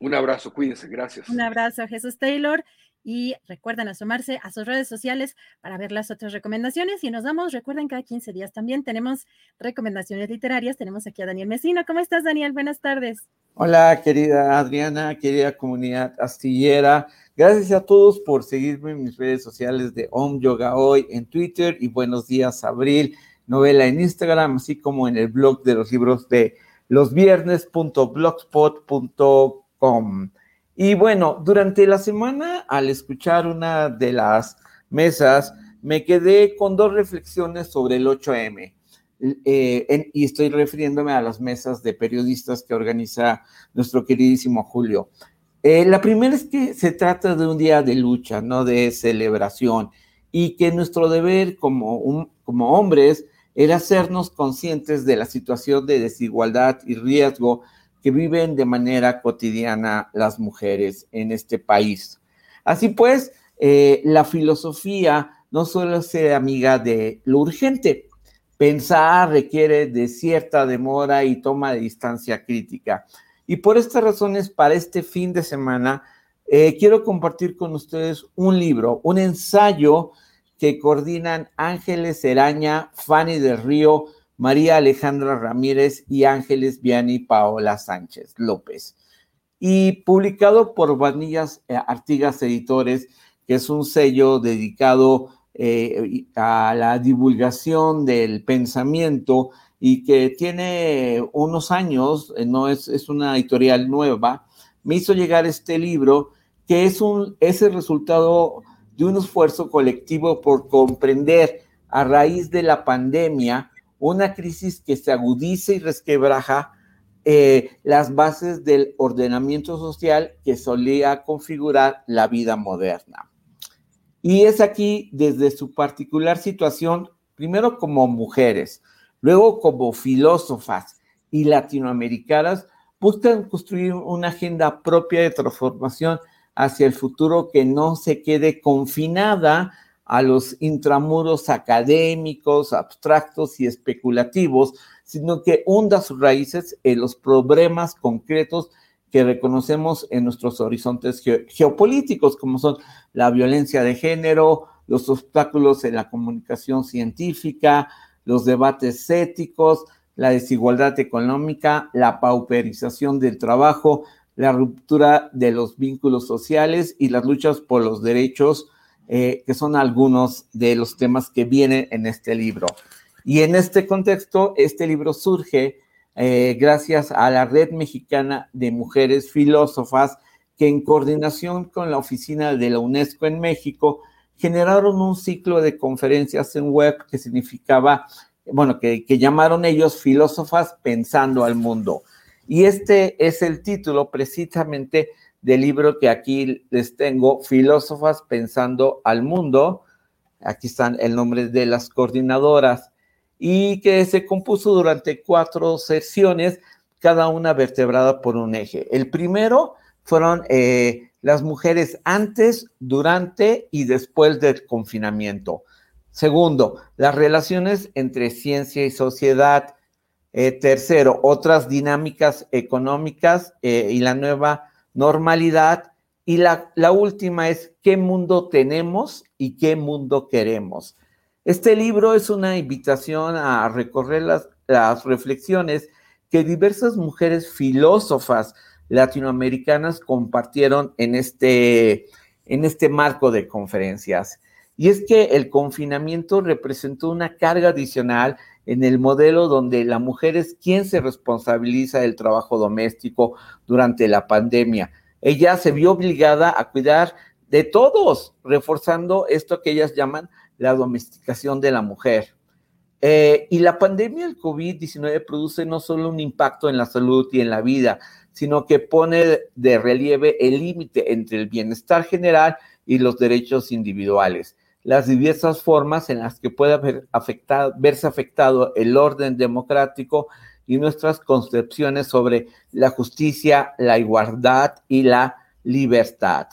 Un abrazo, cuídense, gracias. Un abrazo, Jesús Taylor. Y recuerden asomarse a sus redes sociales para ver las otras recomendaciones. Y nos vamos, recuerden, cada 15 días también tenemos recomendaciones literarias. Tenemos aquí a Daniel Mesino. ¿Cómo estás, Daniel? Buenas tardes. Hola, querida Adriana, querida comunidad astillera. Gracias a todos por seguirme en mis redes sociales de Om Yoga Hoy en Twitter y Buenos Días Abril, novela en Instagram, así como en el blog de los libros de losviernes.blogspot.com. Y bueno, durante la semana, al escuchar una de las mesas, me quedé con dos reflexiones sobre el 8M. Eh, y estoy refiriéndome a las mesas de periodistas que organiza nuestro queridísimo Julio. Eh, la primera es que se trata de un día de lucha, no de celebración, y que nuestro deber como, como hombres era hacernos conscientes de la situación de desigualdad y riesgo que viven de manera cotidiana las mujeres en este país. Así pues, eh, la filosofía no solo ser amiga de lo urgente, Pensar requiere de cierta demora y toma de distancia crítica. Y por estas razones, para este fin de semana, eh, quiero compartir con ustedes un libro, un ensayo que coordinan Ángeles Eraña, Fanny del Río, María Alejandra Ramírez y Ángeles Viani Paola Sánchez López. Y publicado por Vanillas eh, Artigas Editores, que es un sello dedicado eh, a la divulgación del pensamiento y que tiene unos años, eh, no es, es una editorial nueva, me hizo llegar este libro que es, un, es el resultado de un esfuerzo colectivo por comprender a raíz de la pandemia una crisis que se agudiza y resquebraja eh, las bases del ordenamiento social que solía configurar la vida moderna. Y es aquí, desde su particular situación, primero como mujeres, luego como filósofas y latinoamericanas, buscan construir una agenda propia de transformación hacia el futuro que no se quede confinada a los intramuros académicos, abstractos y especulativos, sino que hunda sus raíces en los problemas concretos que reconocemos en nuestros horizontes geopolíticos, como son la violencia de género, los obstáculos en la comunicación científica, los debates éticos, la desigualdad económica, la pauperización del trabajo, la ruptura de los vínculos sociales y las luchas por los derechos eh, que son algunos de los temas que vienen en este libro. Y en este contexto, este libro surge eh, gracias a la Red Mexicana de Mujeres Filósofas, que en coordinación con la oficina de la UNESCO en México, generaron un ciclo de conferencias en web que significaba, bueno, que, que llamaron ellos Filósofas Pensando al Mundo. Y este es el título precisamente del libro que aquí les tengo, Filósofas Pensando al Mundo. Aquí están el nombre de las coordinadoras y que se compuso durante cuatro sesiones, cada una vertebrada por un eje. El primero fueron eh, las mujeres antes, durante y después del confinamiento. Segundo, las relaciones entre ciencia y sociedad. Eh, tercero, otras dinámicas económicas eh, y la nueva normalidad. Y la, última es qué mundo tenemos y qué mundo queremos. Este libro es una invitación a recorrer las, las reflexiones que diversas mujeres filósofas latinoamericanas compartieron en este, en este marco de conferencias. Y es que el confinamiento representó una carga adicional en el modelo donde la mujer es quien se responsabiliza del trabajo doméstico durante la pandemia. Ella se vio obligada a cuidar de todos, reforzando esto que ellas llaman la domesticación de la mujer. Eh, y la pandemia del COVID-19 produce no solo un impacto en la salud y en la vida, sino que pone de relieve el límite entre el bienestar general y los derechos individuales las diversas formas en las que puede haber afectado, verse afectado el orden democrático y nuestras concepciones sobre la justicia, la igualdad y la libertad.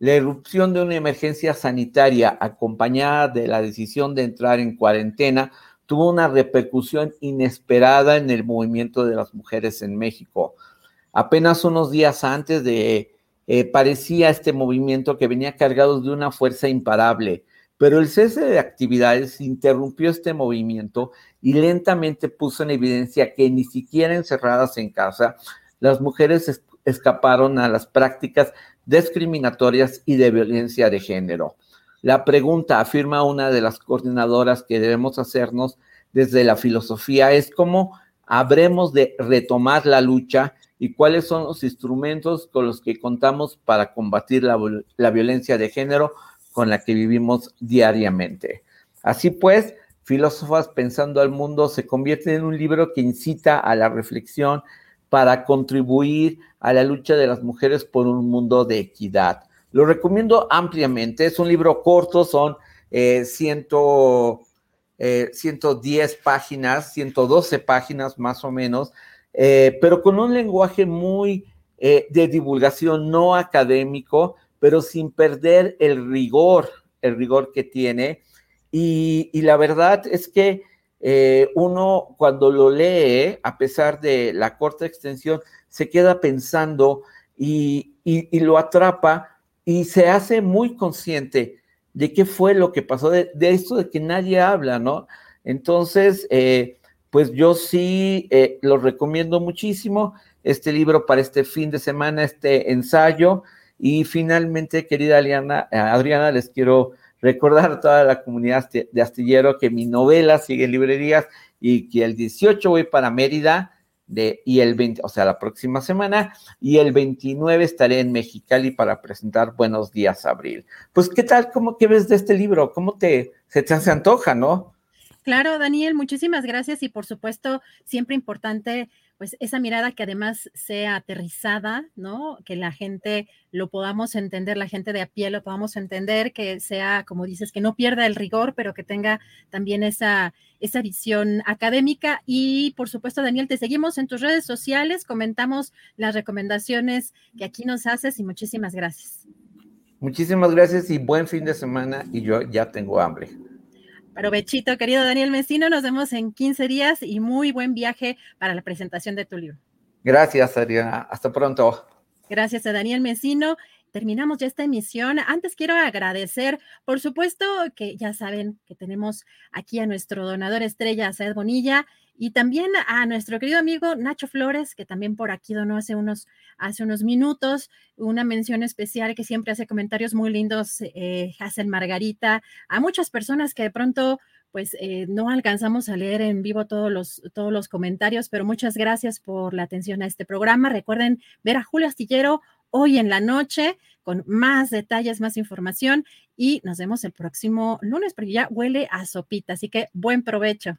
La erupción de una emergencia sanitaria acompañada de la decisión de entrar en cuarentena tuvo una repercusión inesperada en el movimiento de las mujeres en México. Apenas unos días antes de eh, parecía este movimiento que venía cargado de una fuerza imparable, pero el cese de actividades interrumpió este movimiento y lentamente puso en evidencia que ni siquiera encerradas en casa, las mujeres escaparon a las prácticas discriminatorias y de violencia de género. La pregunta, afirma una de las coordinadoras que debemos hacernos desde la filosofía, es cómo habremos de retomar la lucha y cuáles son los instrumentos con los que contamos para combatir la, la violencia de género con la que vivimos diariamente. Así pues, Filósofas Pensando al Mundo se convierte en un libro que incita a la reflexión para contribuir a la lucha de las mujeres por un mundo de equidad. Lo recomiendo ampliamente, es un libro corto, son eh, 110 eh, páginas, 112 páginas más o menos, eh, pero con un lenguaje muy de divulgación no académico, pero sin perder el rigor, el rigor que tiene. Y, la verdad es que eh, uno cuando lo lee, a pesar de la corta extensión, se queda pensando y, lo atrapa y se hace muy consciente de qué fue lo que pasó, de, esto de que nadie habla, ¿no? Entonces, eh, pues yo sí eh, lo recomiendo muchísimo, este libro para este fin de semana, este ensayo. Y finalmente, querida Adriana, eh, Adriana les quiero recordar a toda la comunidad de Astillero que mi novela sigue en librerías y que el 18 voy para Mérida y el 20, o sea, la próxima semana, y el 29 estaré en Mexicali para presentar Buenos Días Abril. Pues, ¿qué tal? ¿Cómo que ves de este libro? ¿Cómo te, se te antoja, no? Claro, Daniel, muchísimas gracias y por supuesto, siempre importante pues esa mirada que además sea aterrizada, ¿no? Que la gente lo podamos entender, la gente de a pie lo podamos entender, que sea, como dices, que no pierda el rigor, pero que tenga también esa, esa visión académica. Y por supuesto, Daniel, te seguimos en tus redes sociales, comentamos las recomendaciones que aquí nos haces y muchísimas gracias. Muchísimas gracias y buen fin de semana y yo ya tengo hambre. Provechito, querido Daniel Mesino, nos vemos en 15 días y muy buen viaje para la presentación de tu libro. Gracias, Adriana. Hasta pronto. Gracias a Daniel Mesino. Terminamos ya esta emisión. Antes quiero agradecer, por supuesto, que ya saben que tenemos aquí a nuestro donador estrella, Saed Bonilla, y también a nuestro querido amigo Nacho Flores, que también por aquí donó hace unos, hace unos minutos, una mención especial que siempre hace comentarios muy lindos, eh, hacen Margarita, a muchas personas que de pronto pues eh, no alcanzamos a leer en vivo todos los, todos los comentarios, pero muchas gracias por la atención a este programa. Recuerden ver a Julio Astillero hoy en la noche con más detalles, más información y nos vemos el próximo lunes porque ya huele a sopita, así que buen provecho.